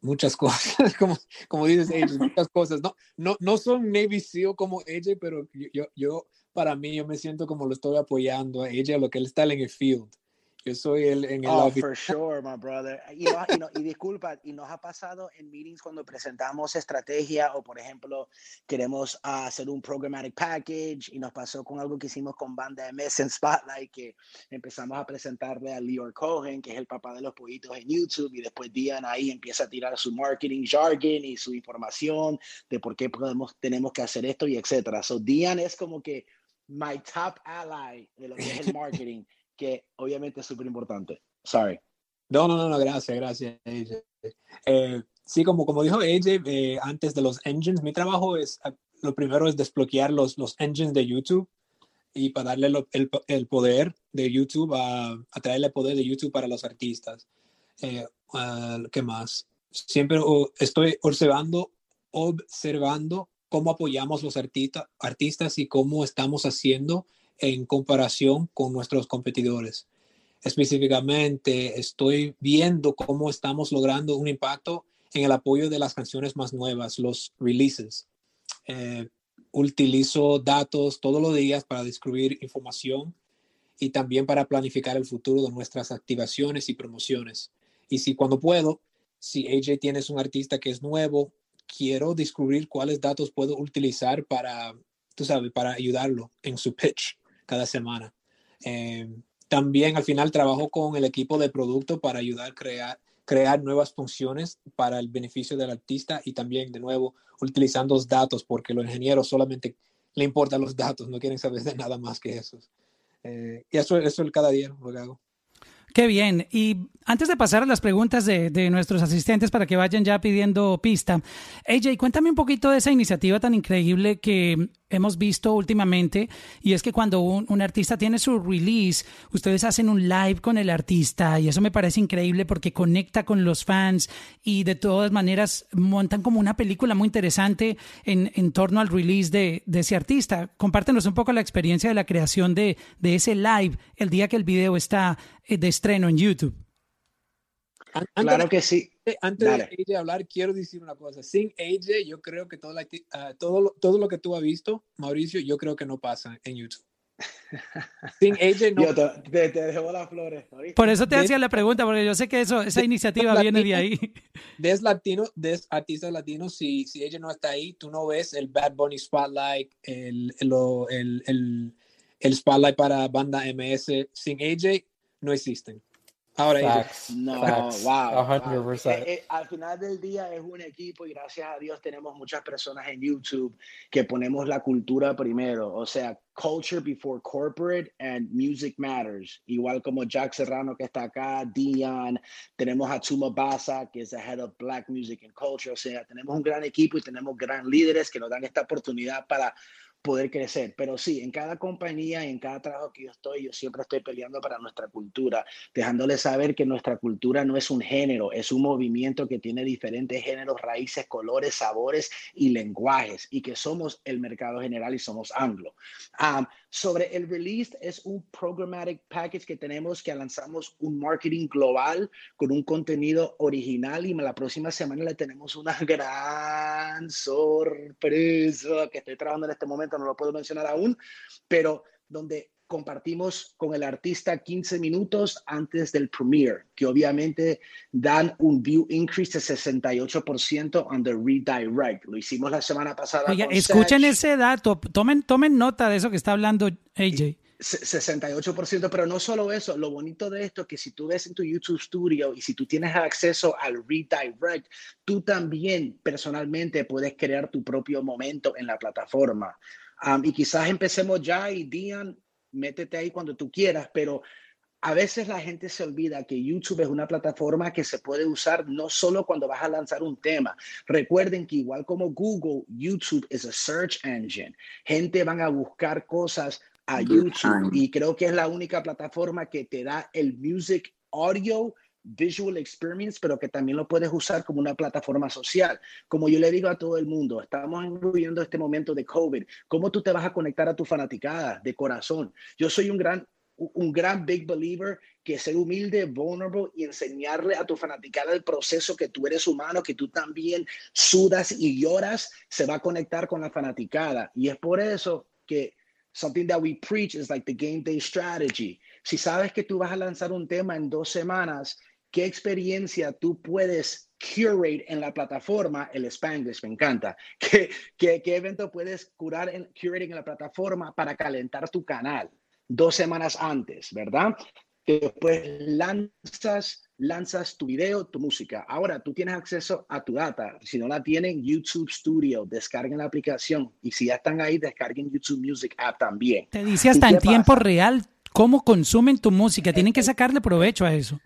muchas <laughs> cosas, como, como dices, muchas cosas. No, no, no son Navy SEAL como ella, pero yo, yo, para mí, yo me siento como lo estoy apoyando a ella, lo que él está en el field. Yo soy el en el oh, for sure, my brother. Y, y, disculpa, y nos ha pasado en meetings cuando presentamos estrategia o, por ejemplo, queremos hacer un programmatic package y nos pasó con algo que hicimos con Banda MS en Spotlight que empezamos a presentarle a Leor Cohen, que es el papá de los pollitos en YouTube y después Dian ahí empieza a tirar su marketing jargon y su información de por qué podemos, tenemos que hacer esto y etcétera. So Dian es como que my top ally de lo que es el <laughs> marketing que obviamente es súper importante. Sorry. No, no, no, no, gracias, gracias. Eh, sí, como, como dijo AJ, eh, antes de los engines, mi trabajo es, lo primero es desbloquear los, los engines de YouTube y para darle el, el, poder de YouTube, a, a, traerle el poder de YouTube para los artistas. Eh, ¿Qué más? Siempre estoy observando, observando cómo apoyamos los artista, artistas y cómo estamos haciendo en comparación con nuestros competidores. Específicamente, estoy viendo cómo estamos logrando un impacto en el apoyo de las canciones más nuevas, los releases. Eh, utilizo datos todos los días para descubrir información y también para planificar el futuro de nuestras activaciones y promociones. Y si cuando puedo, si AJ tienes un artista que es nuevo, quiero descubrir cuáles datos puedo utilizar para, tú sabes, para ayudarlo en su pitch cada semana. Eh, también al final trabajo con el equipo de producto para ayudar a crear, crear nuevas funciones para el beneficio del artista y también, de nuevo, utilizando los datos, porque los ingenieros solamente le importan los datos, no quieren saber de nada más que eso. Eh, y eso, eso es cada día lo que hago. Qué bien. Y antes de pasar a las preguntas de, de, nuestros asistentes para que vayan ya pidiendo pista, AJ, cuéntame un poquito de esa iniciativa tan increíble que hemos visto últimamente y es que cuando un, un, artista tiene su release, ustedes hacen un live con el artista y eso me parece increíble porque conecta con los fans y de todas maneras montan como una película muy interesante en, en torno al release de, de, ese artista. Compártenos un poco la experiencia de la creación de, de ese live el día que el video está de estreno en YouTube. Antes claro que sí. Antes Dale. de AJ hablar, quiero decir una cosa. Sin AJ, yo creo que todo, la, uh, todo, lo, todo lo que tú has visto, Mauricio, yo creo que no pasa en YouTube. <laughs> Sin AJ no. Yo te, te, te dejo las flores. ¿oíste? Por eso te de, hacía la pregunta, porque yo sé que eso, esa de, iniciativa de viene de ahí. <laughs> Des latino, des artistas latinos, si, si AJ no está ahí, tú no ves el Bad Bunny Spotlight, el, el, el, el, el Spotlight para banda MS. Sin AJ, no existen. Ahora Facts, no, Facts, wow. 100%. Eh, eh, al final del día es un equipo y gracias a Dios tenemos muchas personas en YouTube que ponemos la cultura primero, o sea, culture before corporate and music matters. Igual como Jack Serrano que está acá, Dion, tenemos a Tuma Basa que es el head of Black Music and Culture, o sea, tenemos un gran equipo y tenemos gran líderes que nos dan esta oportunidad para poder crecer. Pero sí, en cada compañía y en cada trabajo que yo estoy, yo siempre estoy peleando para nuestra cultura, dejándole saber que nuestra cultura no es un género, es un movimiento que tiene diferentes géneros, raíces, colores, sabores y lenguajes, y que somos el mercado general y somos anglo. Um, sobre el release, es un programmatic package que tenemos que lanzamos un marketing global con un contenido original y la próxima semana le tenemos una <laughs> gran sorpresa que estoy trabajando en este momento no lo puedo mencionar aún, pero donde compartimos con el artista 15 minutos antes del premiere, que obviamente dan un view increase de 68% on the redirect. Lo hicimos la semana pasada. Oiga, escuchen Sech. ese dato, tomen, tomen nota de eso que está hablando AJ. 68%, pero no solo eso, lo bonito de esto es que si tú ves en tu YouTube Studio y si tú tienes acceso al redirect, tú también personalmente puedes crear tu propio momento en la plataforma. Um, y quizás empecemos ya y Dian, métete ahí cuando tú quieras, pero a veces la gente se olvida que YouTube es una plataforma que se puede usar no solo cuando vas a lanzar un tema. Recuerden que igual como Google, YouTube es a search engine. Gente van a buscar cosas a YouTube y creo que es la única plataforma que te da el music audio visual experience, pero que también lo puedes usar como una plataforma social. Como yo le digo a todo el mundo, estamos viviendo este momento de COVID. ¿Cómo tú te vas a conectar a tu fanaticada de corazón? Yo soy un gran un gran big believer que ser humilde, vulnerable y enseñarle a tu fanaticada el proceso que tú eres humano, que tú también sudas y lloras, se va a conectar con la fanaticada. Y es por eso que something that we preach is like the game day strategy. Si sabes que tú vas a lanzar un tema en dos semanas, ¿qué experiencia tú puedes curate en la plataforma? El Spanglish me encanta. <laughs> ¿Qué, qué, qué evento puedes curar en curating en la plataforma para calentar tu canal? Dos semanas antes, ¿verdad? Después lanzas lanzas tu video, tu música. Ahora tú tienes acceso a tu data. Si no la tienen, YouTube Studio, descarguen la aplicación. Y si ya están ahí, descarguen YouTube Music App también. Te dice hasta en tiempo pasa? real cómo consumen tu música. Tienen que sacarle provecho a eso.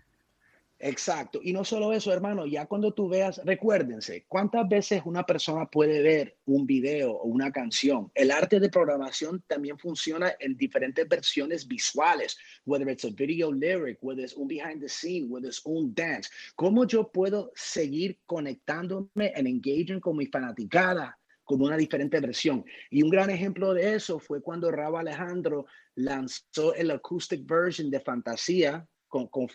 Exacto. Y no solo eso, hermano, ya cuando tú veas, recuérdense, ¿cuántas veces una persona puede ver un video o una canción? El arte de programación también funciona en diferentes versiones visuales, whether it's a video lyric, whether it's un behind the scene, whether it's un dance. ¿Cómo yo puedo seguir conectándome en engaging con mi fanaticada? como una diferente versión. Y un gran ejemplo de eso fue cuando Rabo Alejandro lanzó el acoustic version de Fantasía con, con.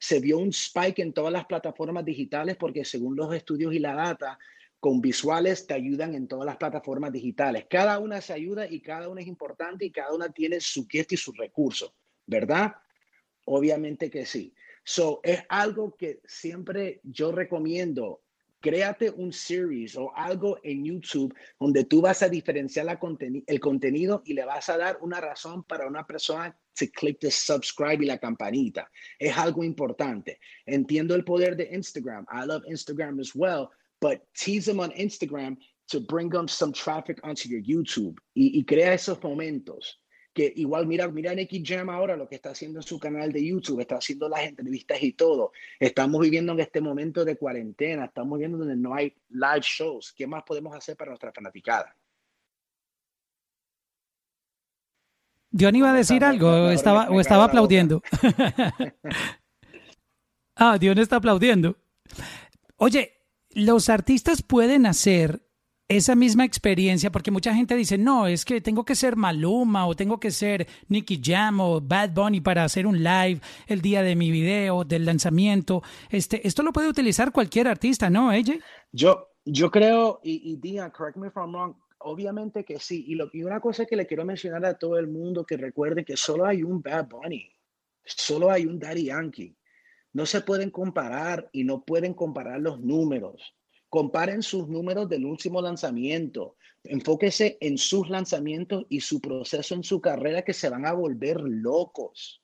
Se vio un spike en todas las plataformas digitales porque según los estudios y la data, con visuales te ayudan en todas las plataformas digitales. Cada una se ayuda y cada una es importante y cada una tiene su quieta y sus recursos, ¿verdad? Obviamente que sí. So, es algo que siempre yo recomiendo créate un series o algo en YouTube donde tú vas a diferenciar la el contenido y le vas a dar una razón para una persona to click the subscribe y la campanita. Es algo importante. Entiendo el poder de Instagram. I love Instagram as well, but tease them on Instagram to bring them some traffic onto your YouTube y, y crea esos momentos que igual mira, mira Nicky Jam ahora lo que está haciendo en su canal de YouTube, está haciendo las entrevistas y todo. Estamos viviendo en este momento de cuarentena, estamos viendo donde no hay live shows. ¿Qué más podemos hacer para nuestra fanaticada? Dion iba a decir algo, estaba, o estaba aplaudiendo. <laughs> ah, Dion está aplaudiendo. Oye, los artistas pueden hacer esa misma experiencia, porque mucha gente dice, no, es que tengo que ser Maluma o tengo que ser Nicky Jam o Bad Bunny para hacer un live el día de mi video, del lanzamiento. Este, esto lo puede utilizar cualquier artista, ¿no, AJ? Yo, yo creo, y, y correct me if I'm wrong, obviamente que sí. Y, lo, y una cosa que le quiero mencionar a todo el mundo, que recuerde que solo hay un Bad Bunny, solo hay un Daddy Yankee. No se pueden comparar y no pueden comparar los números. Comparen sus números del último lanzamiento. Enfóquese en sus lanzamientos y su proceso en su carrera que se van a volver locos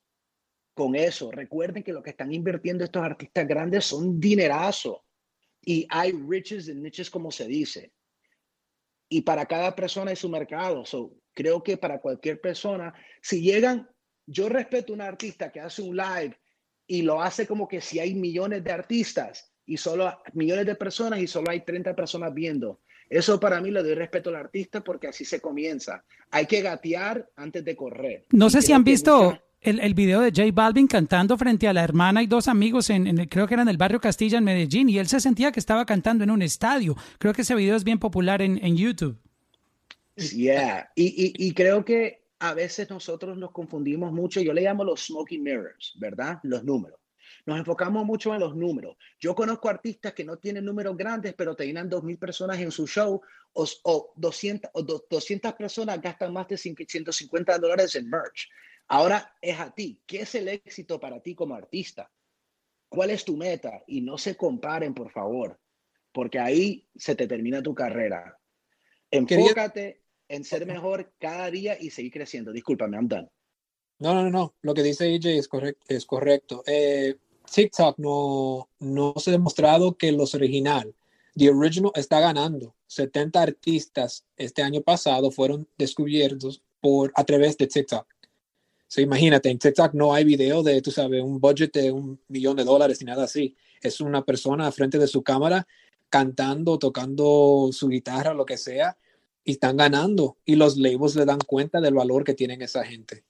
con eso. Recuerden que lo que están invirtiendo estos artistas grandes son dinerazo. Y hay riches and niches, como se dice. Y para cada persona es su mercado. Creo que para cualquier persona, si llegan, yo respeto a un artista que hace un live y lo hace como que si hay millones de artistas y solo millones de personas y solo hay 30 personas viendo. Eso para mí le doy respeto al artista porque así se comienza. Hay que gatear antes de correr. No sé si han visto el, el, video de J Balvin cantando frente a la hermana y dos amigos en, en, creo que era en el barrio Castilla en Medellín y él se sentía que estaba cantando en un estadio. Creo que ese video es bien popular en, en YouTube. Yeah, y, y, y creo que a veces nosotros nos confundimos mucho. Yo le llamo los smoking mirrors, ¿verdad? Los números. Nos enfocamos mucho en los números. Yo conozco artistas que no tienen números grandes, pero te llenan 2.000 personas en su show o, o 200, o 200 personas gastan más de 150 dólares en merch. Ahora es a ti. ¿Qué es el éxito para ti como artista? ¿Cuál es tu meta? Y no se comparen, por favor, porque ahí se te termina tu carrera. Enfócate en ser mejor cada día y seguir creciendo. Discúlpame, I'm done. No, no, no. Lo que dice EJ es correcto. Es correcto. Eh, TikTok no, no se ha demostrado que los original, The Original, está ganando. 70 artistas este año pasado fueron descubiertos por, a través de TikTok. So, imagínate, en TikTok no hay video de, tú sabes, un budget de un millón de dólares ni nada así. Es una persona frente de su cámara cantando, tocando su guitarra, lo que sea, y están ganando. Y los labels le dan cuenta del valor que tienen esa gente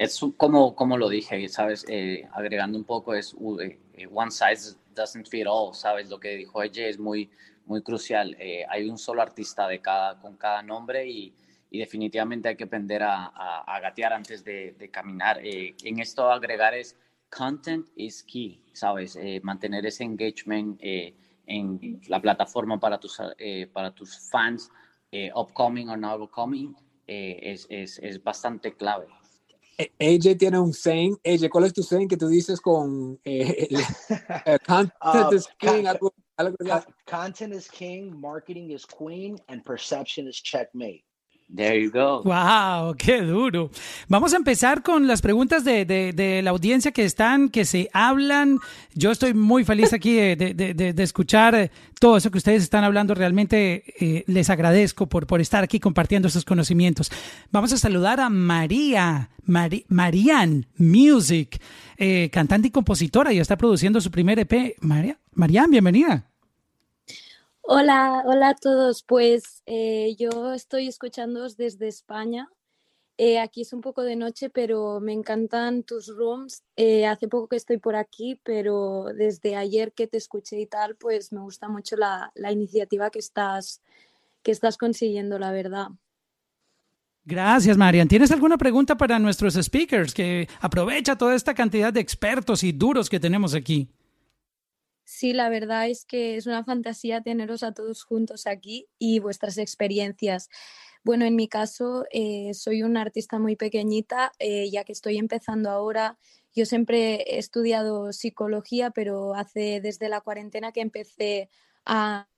es como, como lo dije, ¿sabes? Eh, agregando un poco, es eh, eh, one size doesn't fit all, ¿sabes? Lo que dijo ella es muy, muy crucial. hay un solo artista de cada, con cada nombre y, y definitivamente hay que aprender a, a, gatear antes de, de caminar. en esto agregar es content is key, ¿sabes? mantener ese engagement en la plataforma para tus, para tus fans, upcoming o not upcoming, es, es, es bastante clave. AJ tiene un saying. AJ, ¿cuál es tu saying que tú dices con eh, <laughs> <laughs> uh, content is king? Algo, algo content is king, marketing is queen, and perception is checkmate. There you go. Wow, qué duro. Vamos a empezar con las preguntas de, de, la audiencia que están, que se hablan. Yo estoy muy feliz aquí de, de escuchar todo eso que ustedes están hablando. Realmente eh, les agradezco por, por estar aquí compartiendo estos conocimientos. Vamos a saludar a María, Marian Music, eh, cantante y compositora, y está produciendo su primer EP. María, Marian, bienvenida. Hola, hola a todos. Pues eh, yo estoy escuchándoos desde España. Eh, aquí es un poco de noche, pero me encantan tus rooms. Eh, hace poco que estoy por aquí, pero desde ayer que te escuché y tal, pues me gusta mucho la, la iniciativa que estás, que estás consiguiendo, la verdad. Gracias, Marian. ¿Tienes alguna pregunta para nuestros speakers que aprovecha toda esta cantidad de expertos y duros que tenemos aquí? Sí, la verdad es que es una fantasía teneros a todos juntos aquí y vuestras experiencias. Bueno, en mi caso, eh, soy una artista muy pequeñita, eh, ya que estoy empezando ahora. Yo siempre he estudiado psicología, pero hace desde la cuarentena que empecé a,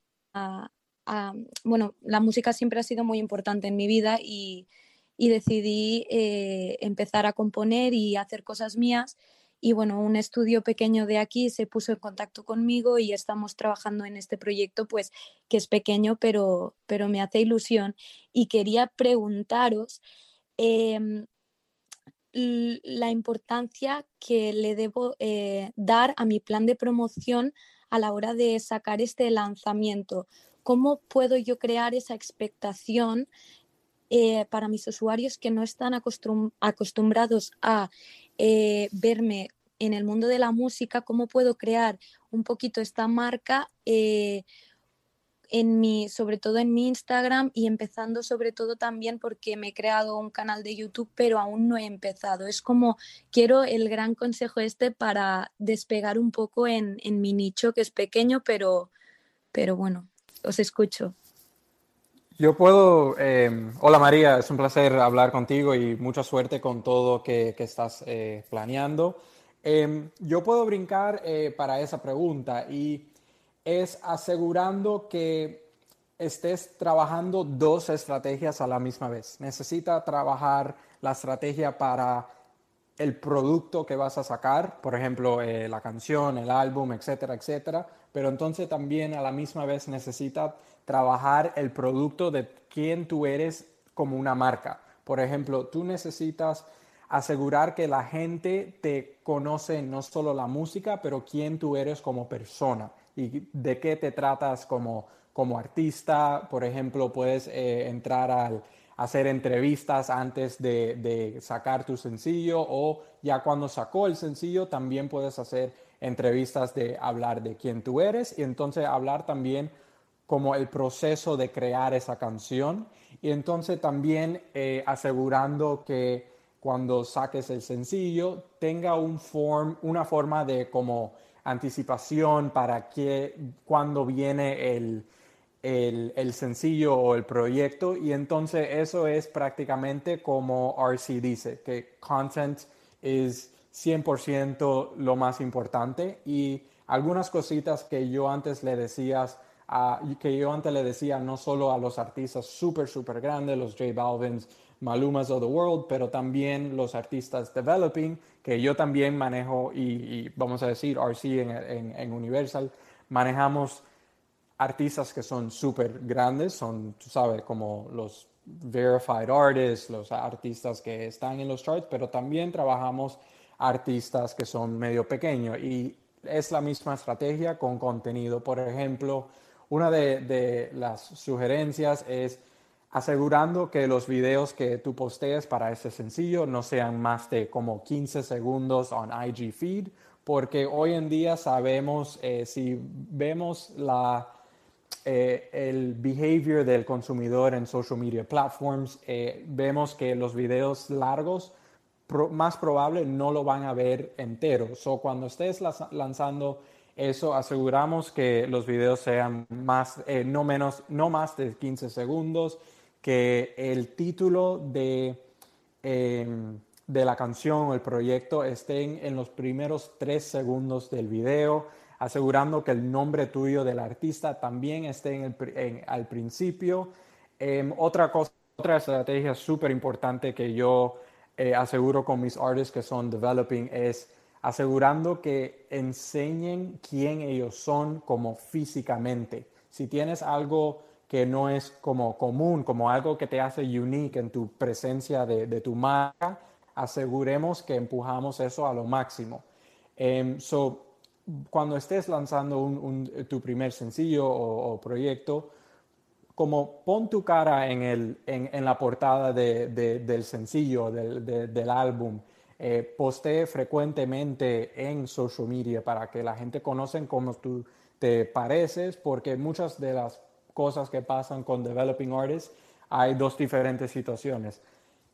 bueno, la música siempre ha sido muy importante en mi vida y, decidí eh, empezar a componer y hacer cosas mías y bueno, un estudio pequeño de aquí se puso en contacto conmigo y estamos trabajando en este proyecto, pues que es pequeño, pero, pero me hace ilusión. Y quería preguntaros em, la importancia que le debo eh, dar a mi plan de promoción a la hora de sacar este lanzamiento. ¿Cómo puedo yo crear esa expectación eh, para mis usuarios que no están acostumbrados a eh, verme en el mundo de la música, cómo puedo crear un poquito esta marca eh, en mi, sobre todo en mi Instagram y empezando sobre todo también porque me he creado un canal de YouTube, pero aún no he empezado. Es como quiero el gran consejo este para despegar un poco en, en mi nicho, que es pequeño, pero, pero bueno, os escucho. Yo puedo, em, hola María, es un placer hablar contigo y mucha suerte con todo que, que estás eh, planeando. Em, yo puedo brincar eh, para esa pregunta y es asegurando que estés trabajando dos estrategias a la misma vez. Necesita trabajar la estrategia para el producto que vas a sacar, por ejemplo, eh, la canción, el álbum, etcétera, etcétera, pero entonces también a la misma vez necesita trabajar el producto de quién tú eres como una marca. Por ejemplo, tú necesitas asegurar que la gente te conoce no solo la música, pero quién tú eres como persona y de qué te tratas como, como artista. Por ejemplo, puedes eh, entrar al hacer entrevistas antes de, de, sacar tu sencillo o ya cuando sacó el sencillo también puedes hacer entrevistas de hablar de quién tú eres y entonces hablar también como el proceso de crear esa canción. Y entonces también eh, asegurando que cuando saques el sencillo tenga un form, una forma de como anticipación para que cuando viene el, el, el, sencillo o el proyecto. Y entonces eso es prácticamente como RC dice, que content es 100% lo más importante. Y algunas cositas que yo antes le decías que yo antes le decía no solo a los artistas súper, súper grandes, los J Balvins, Malumas of the World, pero también los artistas developing, que yo también manejo y, vamos a decir, RC en, en, Universal, manejamos artistas que son súper grandes, son, tú sabes, como los verified artists, los artistas que están en los charts, pero también trabajamos artistas que son medio pequeños y es la misma estrategia con contenido. Por ejemplo, una de, las sugerencias es asegurando que los videos que tú postees para ese sencillo no sean más de como 15 segundos en IG feed, porque hoy en día sabemos, eh, si vemos la, eh, el behavior del consumidor en social media platforms, eh, vemos que los videos largos más probable no lo van a ver entero. O cuando estés lanzando eso aseguramos que los videos sean más, eh, no, menos, no más de 15 segundos, que el título de, em, de la canción o el proyecto estén en los primeros tres segundos del video, asegurando que el nombre tuyo del artista también esté en el, al principio. Em, otra cosa otra estrategia súper importante que yo eh, aseguro con mis artists que son developing es asegurando que enseñen quién ellos son como físicamente. Si tienes algo que no es como común, como algo que te hace unique en tu presencia de, tu marca, aseguremos que empujamos eso a lo máximo. Um, so, cuando estés lanzando tu primer sencillo o, proyecto, como pon tu cara en, el, en, la portada del sencillo, del, álbum, eh, postee frecuentemente en social media para que la gente conozca cómo tú te pareces, porque muchas de las cosas que pasan con developing artists hay dos diferentes situaciones.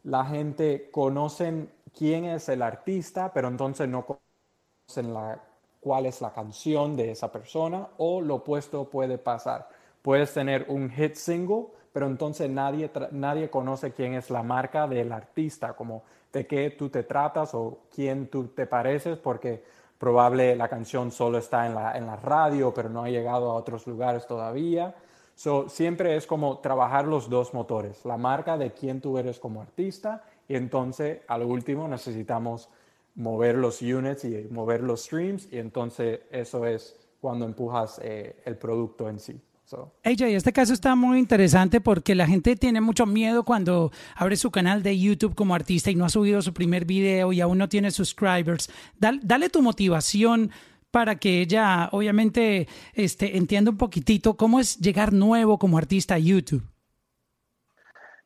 La gente conoce quién es el artista, pero entonces no conocen la cuál es la canción de esa persona o lo opuesto puede pasar. Puedes tener un hit single, pero entonces nadie, nadie conoce quién es la marca del artista, como de qué tú te tratas o quién tú te pareces, porque probable la canción solo está en la, en la radio, pero no ha llegado a otros lugares todavía. So, siempre es como trabajar los dos motores, la marca de quién tú eres como artista y entonces al último necesitamos mover los units y mover los streams y entonces eso es cuando empujas eh, el producto en sí. So. AJ, este caso está muy interesante porque la gente tiene mucho miedo cuando abre su canal de YouTube como artista y no ha subido su primer video y aún no tiene subscribers. Dale, dale tu motivación para que ella obviamente este, entienda un poquitito cómo es llegar nuevo como artista a YouTube.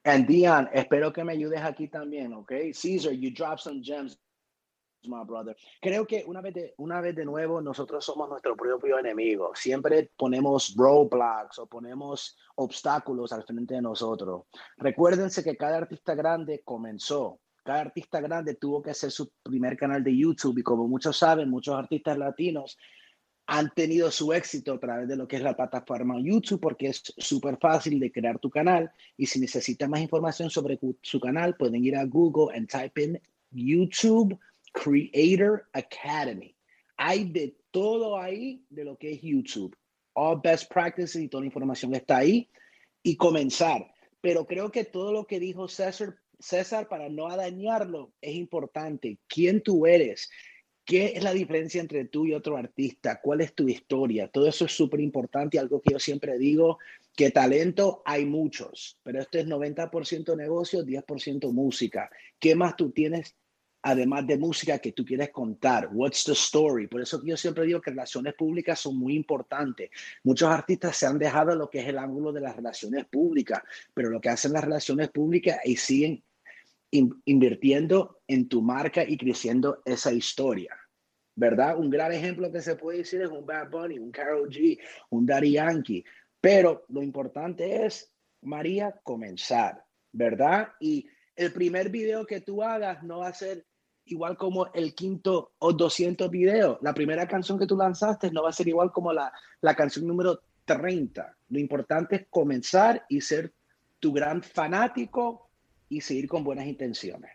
And Dion, espero que me ayudes aquí también, ¿ok? Caesar, you drop some gems my brother. Creo que una vez, de, una vez de nuevo, nosotros somos nuestro propio enemigo. Siempre ponemos roadblocks o ponemos obstáculos al frente de nosotros. Recuérdense que cada artista grande comenzó. Cada artista grande tuvo que hacer su primer canal de YouTube y como muchos saben, muchos artistas latinos han tenido su éxito a través de lo que es la plataforma YouTube porque es súper fácil de crear tu canal y si necesitan más información sobre su canal pueden ir a Google and type in YouTube Creator Academy. Hay de todo ahí de lo que es YouTube. All best practices y toda la información está ahí y comenzar. Pero creo que todo lo que dijo César, César, para no dañarlo, es importante. ¿Quién tú eres? ¿Qué es la diferencia entre tú y otro artista? ¿Cuál es tu historia? Todo eso es súper importante. Algo que yo siempre digo, que talento hay muchos, pero esto es 90% negocio, 10% música. ¿Qué más tú tienes además de música que tú quieres contar. What's the story? Por eso yo siempre digo que relaciones públicas son muy importantes. Muchos artistas se han dejado lo que es el ángulo de las relaciones públicas, pero lo que hacen las relaciones públicas y siguen invirtiendo en tu marca y creciendo esa historia. ¿Verdad? Un gran ejemplo que se puede decir es un Bad Bunny, un Carol G, un Daddy Yankee. Pero lo importante es, María, comenzar, ¿verdad? Y el primer video que tú hagas no va a ser igual como el quinto o 200 videos. La primera canción que tú lanzaste no va a ser igual como la, la canción número 30. Lo importante es comenzar y ser tu gran fanático y seguir con buenas intenciones.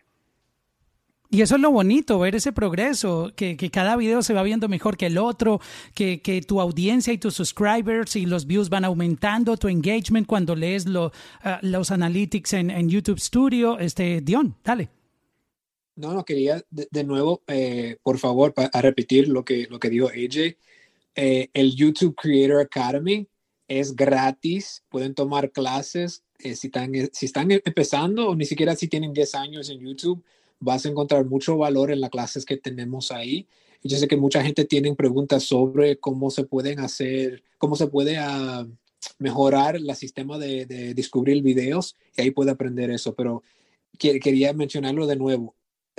Y eso es lo bonito, ver ese progreso, que, cada video se va viendo mejor que el otro, que, tu audiencia y tus subscribers y los views van aumentando, tu engagement cuando lees lo, ah, los analytics en, YouTube Studio. Este, Dion, dale. No, no, quería de, nuevo, eh, por favor, a repetir lo que, lo que dijo AJ. Eh, el YouTube Creator Academy es gratis, pueden tomar clases eh, si, están, si están empezando o ni siquiera si tienen 10 años en YouTube vas a encontrar mucho valor en las clases que tenemos ahí. Yo sé que mucha gente tiene preguntas sobre cómo se pueden hacer, cómo se puede uh, mejorar el sistema de, de, descubrir videos y ahí puede aprender eso. Pero quería mencionarlo de nuevo.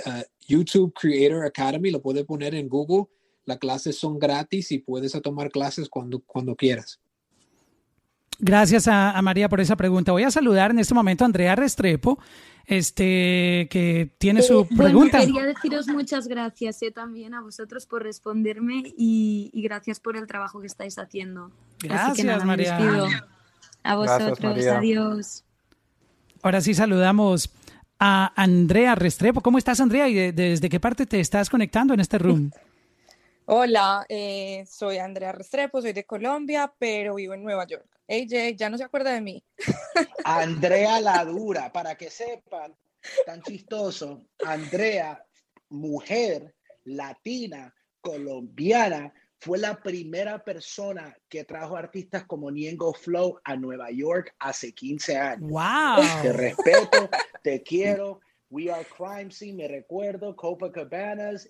Uh, YouTube Creator Academy lo puede poner en Google. Las clases son gratis y puedes tomar clases cuando, cuando quieras. Gracias a, a, María por esa pregunta. Voy a saludar en este momento a Andrea Restrepo este, que tiene su eh, pregunta. quería deciros muchas gracias eh, también a vosotros por responderme y, gracias por el trabajo que estáis haciendo. Gracias, María. A vosotros, adiós. Ahora sí saludamos a Andrea Restrepo. ¿Cómo estás, Andrea? ¿Y desde qué parte te estás conectando en este room? <laughs> Hola, eh, soy Andrea Restrepo, soy de Colombia, pero vivo en Nueva York. AJ, ya no se acuerda de mí. <laughs> Andrea la dura, para que sepan, tan chistoso. Andrea, mujer latina, colombiana, fue la primera persona que trajo artistas como Niengo Flow a Nueva York hace 15 años. ¡Wow! Te respeto, te quiero. We Are Crime Scene, me recuerdo. Copacabanas,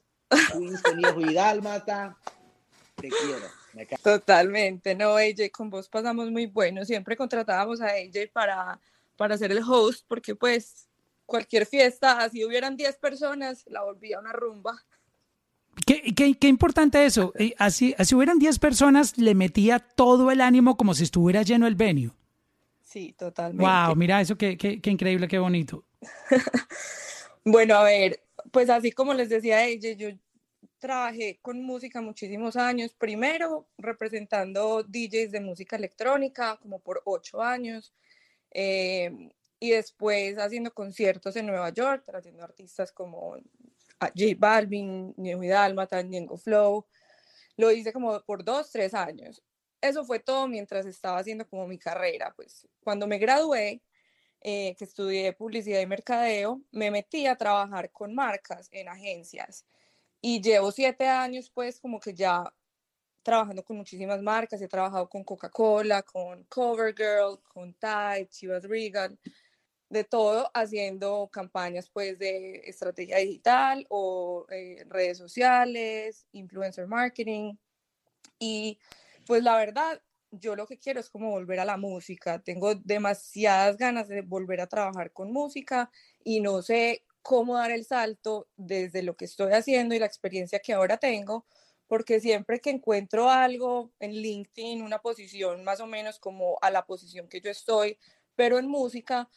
Queens tenía Dálmata. Te quiero. Me Totalmente, no, AJ, con vos pasamos muy bueno. Siempre contratábamos a AJ para, para ser el host, porque pues cualquier fiesta, así hubieran 10 personas, la volvía una rumba. Qué, qué- qué importante eso. <laughs> Así, así hubieran 10 personas, le metía todo el ánimo como si estuviera lleno el venue. Sí, totalmente. Wow, mira eso, qué, qué, qué increíble, qué bonito. <laughs> Bueno, a ver, pues así como les decía ella, yo trabajé con música muchísimos años, primero representando DJs de música electrónica, como por ocho años, eh, y después haciendo conciertos en Nueva York, trayendo artistas como J Balvin, y Dálmata, Ñengo Flow, lo hice como por dos, tres años. Eso fue todo mientras estaba haciendo como mi carrera, pues. Cuando me gradué, eh, que estudié publicidad y mercadeo, me metí a trabajar con marcas en agencias. Y llevo siete años pues como que ya trabajando con muchísimas marcas, he trabajado con Coca-Cola, con CoverGirl, con Tide, Chivas Regal, de todo, haciendo campañas pues de estrategia digital o eh, redes sociales, influencer marketing y pues la verdad yo lo que quiero es como volver a la música. Tengo demasiadas ganas de volver a trabajar con música y no sé cómo dar el salto desde lo que estoy haciendo y la experiencia que ahora tengo, porque siempre que encuentro algo en LinkedIn, una posición más o menos como a la posición que yo estoy, pero en música,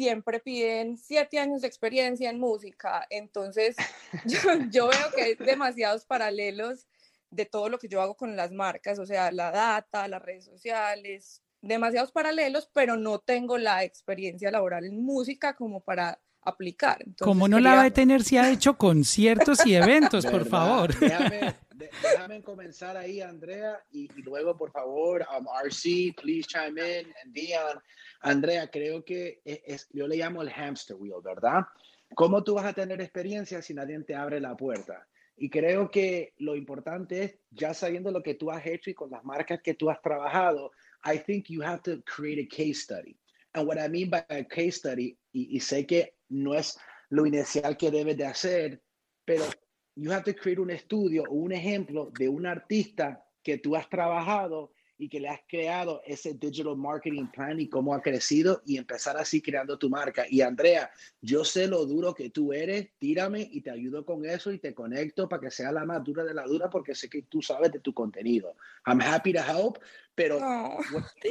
siempre piden siete años de experiencia en música. Entonces, <laughs> yo, yo veo que hay demasiados paralelos de todo lo que yo hago con las marcas, o sea, la data, las redes sociales, demasiados paralelos, pero no tengo la experiencia laboral en música como para aplicar. Entonces, Como no la quería- va a tener si ha hecho conciertos y eventos, por <laughs> ¿Verdad? favor? Déjame, <laughs> déjame comenzar ahí, Andrea, y, y luego, por favor, um, RC, please chime in, and Dion. Andrea, creo que es, es- yo le llamo el hamster wheel, ¿verdad? ¿Cómo tú vas a tener experiencia si nadie te abre la puerta? Y creo que lo importante es, ya sabiendo lo que tú has hecho y con las marcas que tú has trabajado, I think you have to create a case study. And what I mean by a case study, y, y sé que no es lo inicial que debes de hacer, pero you have to create un estudio o un ejemplo de un artista que tú has trabajado y que le has creado ese digital marketing plan y cómo ha crecido y empezar así creando tu marca. Y Andrea, yo sé lo duro que tú eres, tírame y te ayudo con eso y te conecto para que sea la más dura de la dura porque sé que tú sabes de tu contenido. I'm happy to help, pero Oh,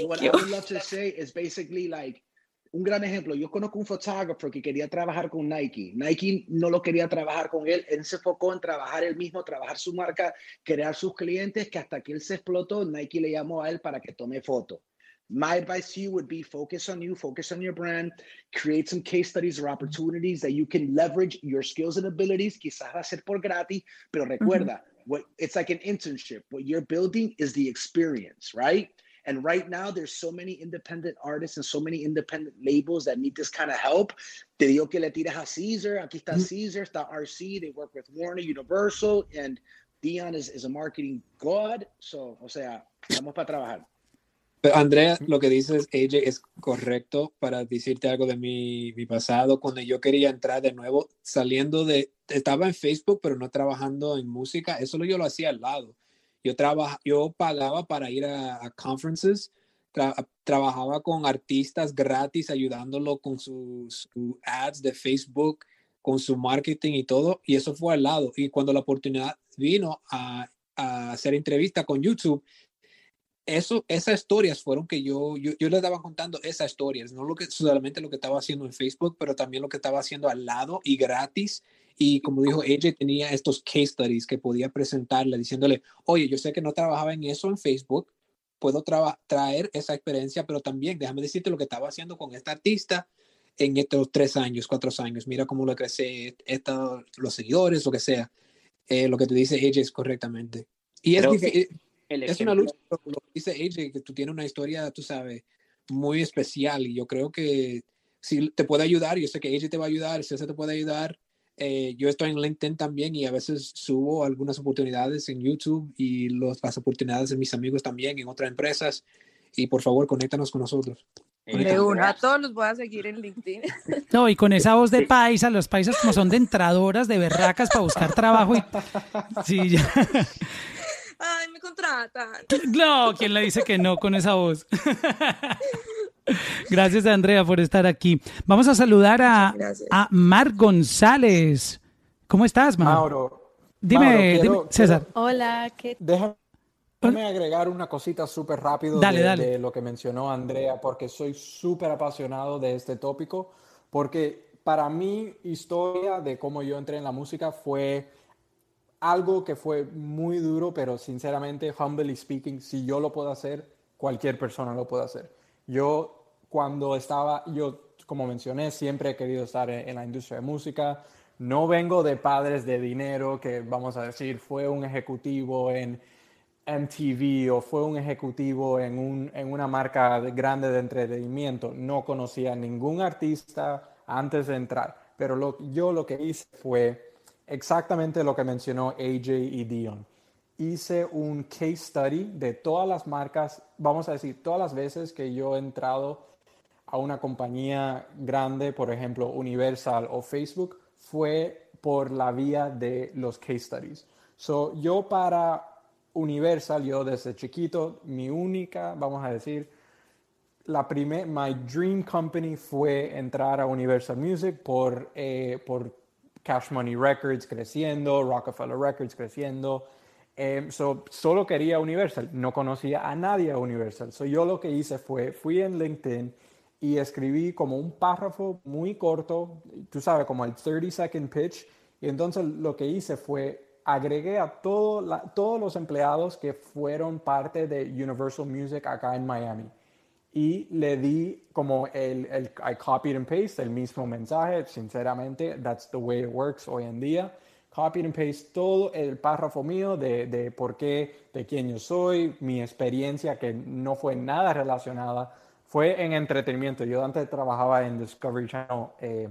what. I would love to say is basically like un gran ejemplo. Yo conozco un fotógrafo que quería trabajar con Nike. Nike no lo quería trabajar con él. Él se enfocó en trabajar él mismo, trabajar su marca, crear sus clientes, que hasta que él se explotó, Nike le llamó a él para que tome foto. My advice to you would be focus on you, focus on your brand, create some case studies or opportunities that you can leverage your skills and abilities. Quizás va a ser por gratis, pero recuerda, what, it's like an internship. What you're building is the experience, right? And right now, there's so many independent artists and so many independent labels that need this kind of help. Te digo que le tiras a Caesar. Aquí está Caesar, está RC. They work with Warner Universal, and Dion is, is a marketing god. So, o sea, vamos para trabajar. Pero Andrea, lo que dices, AJ, es correcto para decirte algo de mi, mi pasado. Cuando yo quería entrar de nuevo, saliendo de, estaba en Facebook, pero no trabajando en música, eso yo lo hacía al lado. Yo, traba, yo pagaba para ir a, a conferences, tra- trabajaba con artistas gratis, ayudándolo con sus ads de Facebook, con su marketing y todo, y eso fue al lado. Y cuando la oportunidad vino a, a hacer entrevista con YouTube, eso, esas historias fueron que yo, yo, yo le estaba contando esas historias, no lo que, solamente lo que estaba haciendo en Facebook, pero también lo que estaba haciendo al lado y gratis. Y como dijo ella, tenía estos case studies que podía presentarle diciéndole, oye, yo sé que no trabajaba en eso en Facebook, puedo traer esa experiencia, pero también déjame decirte lo que estaba haciendo con esta artista en estos tres años, cuatro años. Mira cómo lo crece esta, los seguidores, lo que sea. eh, lo que te dice AJ es correctamente. Y es, El es una lucha, lo, que dice AJ, que tú tienes una historia, tú sabes, muy especial y yo creo que si te puede ayudar, yo sé que AJ te va a ayudar, si ese te puede ayudar, eh, yo estoy en LinkedIn también y a veces subo algunas oportunidades en YouTube y los, las oportunidades de mis amigos también en otras empresas y por favor, conéctanos con nosotros. De una, a todos los voy a seguir en LinkedIn. <laughs> No, y con esa voz de paisa, los paisas como son de entradoras, de berracas para buscar trabajo y... Sí, ya. Ay, me contratan. No, ¿quién le dice que no con esa voz? <laughs> Gracias, Andrea, por estar aquí. Vamos a saludar a, a Mar González. ¿Cómo estás, Mar? Mauro. Dime, Mauro, quiero- dime, César. Hola, ¿qué Déjame agregar una cosita súper rápido Dale, de, dale. de lo que mencionó Andrea, porque soy súper apasionado de este tópico, porque para mí historia de cómo yo entré en la música fue algo que fue muy duro, pero sinceramente, humbly speaking, si yo lo puedo hacer, cualquier persona lo puede hacer. Yo cuando estaba, yo como mencioné, siempre he querido estar en, en la industria de música. No vengo de padres de dinero que, vamos a decir, fue un ejecutivo en MTV o fue un ejecutivo en, un, en una marca de- grande de entretenimiento. No conocía ningún artista antes de entrar, pero lo, yo lo que hice fue exactamente lo que mencionó AJ y Dion. Hice un case study de todas las marcas, vamos a decir, todas las veces que yo he entrado a una compañía grande, por ejemplo, Universal o Facebook, fue por la vía de los case studies. So, yo para Universal, yo desde chiquito, mi única, vamos a decir, la primer, my dream company fue entrar a Universal Music por, eh, por Cash Money Records creciendo, Rockefeller Records creciendo. Em, so, solo quería Universal, no conocía a nadie a Universal. So, yo lo que hice fue, fui en LinkedIn y escribí como un párrafo muy corto, tú sabes, como el 30 second pitch. Y entonces lo que hice fue agregué a todo la- todos los empleados que fueron parte de Universal Music acá en Miami y le di como el, el I copied and paste el mismo mensaje, sinceramente, that's the way it works hoy en día. Copied and paste todo el párrafo mío de, de por qué, de quién yo soy, mi experiencia que no fue nada relacionada, fue en entretenimiento. Yo antes trabajaba en Discovery Channel, eh,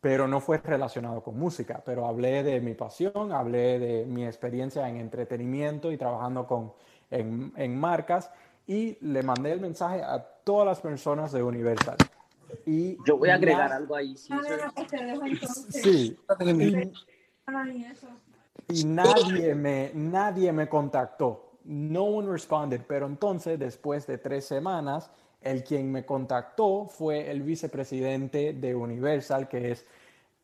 pero no fue relacionado con música, pero hablé de mi pasión, hablé de mi experiencia en entretenimiento y trabajando con, en, en marcas y le mandé el mensaje a todas las personas de Universal. Y Yo voy a agregar algo ahí, Caesar. Sí. Y, y nadie, me, nadie me contactó. No one responded. Pero entonces, después de tres semanas, el quien me contactó fue el vicepresidente de Universal, que es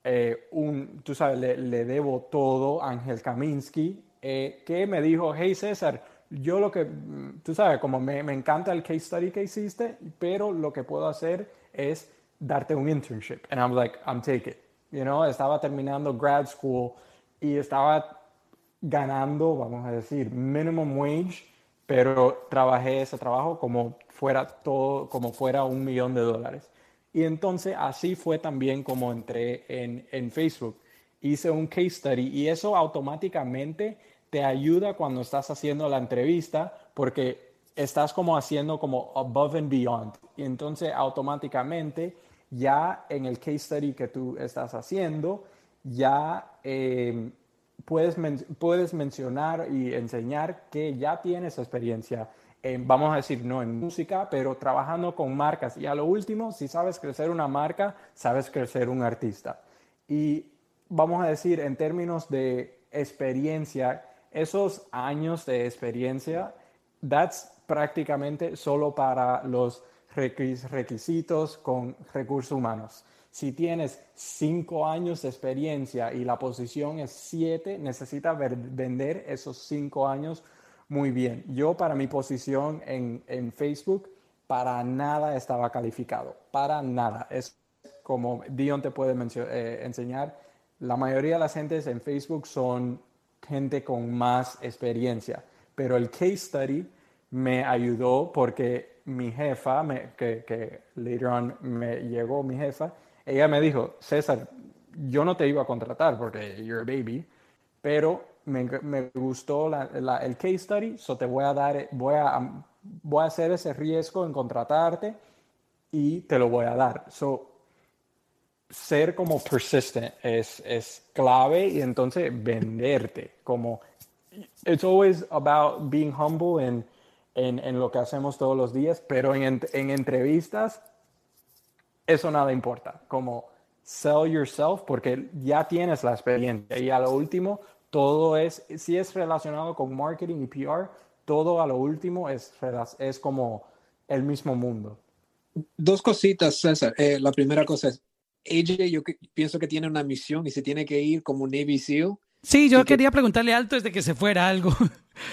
eh, un, tú sabes, le, debo todo, Ángel Kaminsky, eh, que me dijo, hey César, yo lo que, mm, tú sabes, como me, me encanta el case study que hiciste, pero lo que puedo hacer es darte un internship. And I'm like, I'm take it. You know, estaba terminando grad school y estaba ganando, vamos a decir, minimum wage, pero trabajé ese trabajo como fuera todo, como fuera un millón de dólares. Y entonces así fue también como entré en, en Facebook. Hice un case study y eso automáticamente te ayuda cuando estás haciendo la entrevista porque estás como haciendo como above and beyond. Y entonces automáticamente ya en el case study que tú estás haciendo, ya eh, puedes, puedes mencionar y enseñar que ya tienes experiencia en, vamos a decir, no en música, pero trabajando con marcas. Y a lo último, si sabes crecer una marca, sabes crecer un artista. Y vamos a decir, en términos de experiencia, esos años de experiencia, that's prácticamente solo para los requisitos con recursos humanos. Si tienes cinco años de experiencia y la posición es siete, necesitas vender esos cinco años muy bien. Yo para mi posición en, en Facebook, para nada estaba calificado, para nada. Es como Dion te puede eh, enseñar, la mayoría de las gentes en Facebook son gente con más experiencia, pero el case study me ayudó porque mi jefa, me- que, que later on me llegó mi jefa, ella me dijo, César, yo no te iba a contratar porque you're a baby, pero me, me gustó la, el case study, so te voy a dar, voy a, voy a hacer ese riesgo en contratarte y te lo voy a dar. So, ser como persistent es, es clave y entonces venderte como it's always about being humble en, en, en lo que hacemos todos los días, pero en, en entrevistas eso nada importa, como sell yourself porque ya tienes la experiencia y a lo último todo es, si es relacionado con marketing y PR, todo a lo último es, es como el mismo mundo. Dos cositas, César. Eh, la primera cosa es, AJ yo pienso que tiene una misión y se tiene que ir como Navy SEAL. Sí, yo quería preguntarle alto desde que se fuera algo.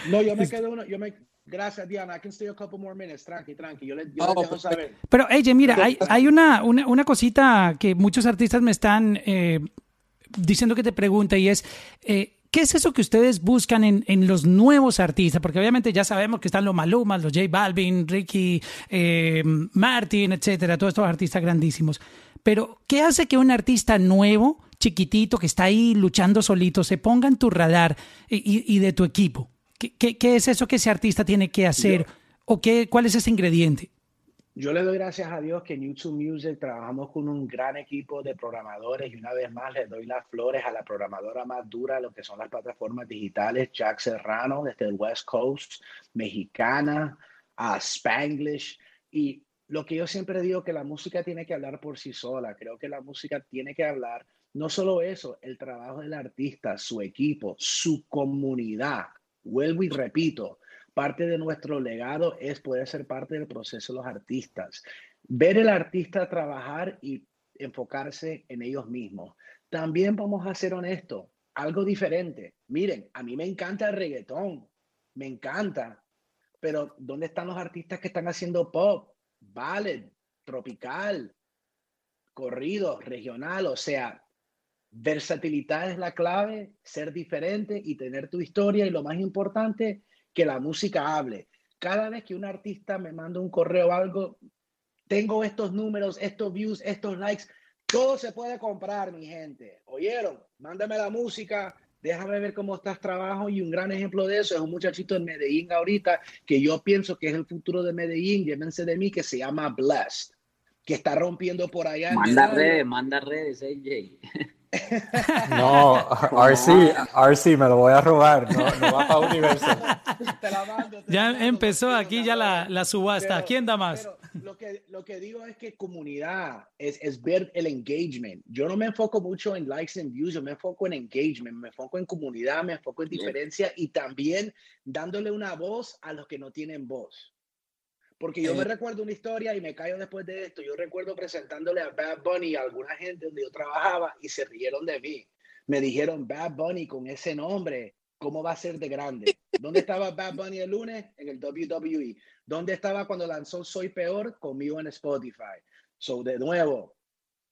No, yo <laughs> me quedo uno, yo me, Gracias, Diana. I can stay a couple more minutes. Tranqui, tranqui. Yo le, yo oh, dejo saber. Pero, AJ, mira, hay, hay una, una, una, cosita que muchos artistas me están eh, diciendo que te pregunte y es, eh, ¿Qué es eso que ustedes buscan en, en, los nuevos artistas? Porque obviamente ya sabemos que están los Malumas, los J Balvin, Ricky, eh, Martin, etcétera, todos estos artistas grandísimos. Pero, ¿qué hace que un artista nuevo, chiquitito, que está ahí luchando solito, se ponga en tu radar y, y, de tu equipo? ¿Qué, ¿Qué, qué, es eso que ese artista tiene que hacer? ¿O qué, cuál es ese ingrediente? Yo le doy gracias a Dios que en YouTube Music trabajamos con un gran equipo de programadores y una vez más le doy las flores a la programadora más dura, lo que son las plataformas digitales, Jack Serrano desde el West Coast, mexicana, a Spanglish y lo que yo siempre digo que la música tiene que hablar por sí sola. Creo que la música tiene que hablar no solo eso, el trabajo del artista, su equipo, su comunidad. Vuelvo y repito, parte de nuestro legado es poder ser parte del proceso de los artistas. Ver el artista trabajar y enfocarse en ellos mismos. También vamos a ser honestos, algo diferente. Miren, a mí me encanta el reggaetón, me encanta, pero ¿dónde están los artistas que están haciendo pop? ballet, tropical, corrido, regional, o sea, versatilidad es la clave, ser diferente y tener tu historia y lo más importante, que la música hable. Cada vez que un artista me manda un correo o algo, tengo estos números, estos views, estos likes, todo se puede comprar, mi gente. ¿Oyeron? Mándame la música, déjame ver cómo estás trabajo y un gran ejemplo de eso es un muchachito en Medellín ahorita que yo pienso que es el futuro de Medellín, llévense de mí, que se llama Blessed, que está rompiendo por allá. Manda redes, manda redes, AJ. <laughs> No, RC, RC, me lo voy a robar, no, no va para Universal. ya empezó aquí ya la, la subasta. ¿Quién da más? lo, que, lo que digo es que comunidad es, es ver el engagement. Yo no me enfoco mucho en likes and views, yo me enfoco en engagement, me enfoco en comunidad, me enfoco en diferencia y también dándole una voz a los que no tienen voz. Porque yo me eh. recuerdo una historia y me callo después de esto. Yo recuerdo presentándole a Bad Bunny a alguna gente donde yo trabajaba y se rieron de mí. Me dijeron, Bad Bunny con ese nombre, ¿cómo va a ser de grande? ¿Dónde estaba Bad Bunny el lunes? En el WWE. ¿Dónde estaba cuando lanzó Soy Peor? Conmigo en Spotify. So, de nuevo,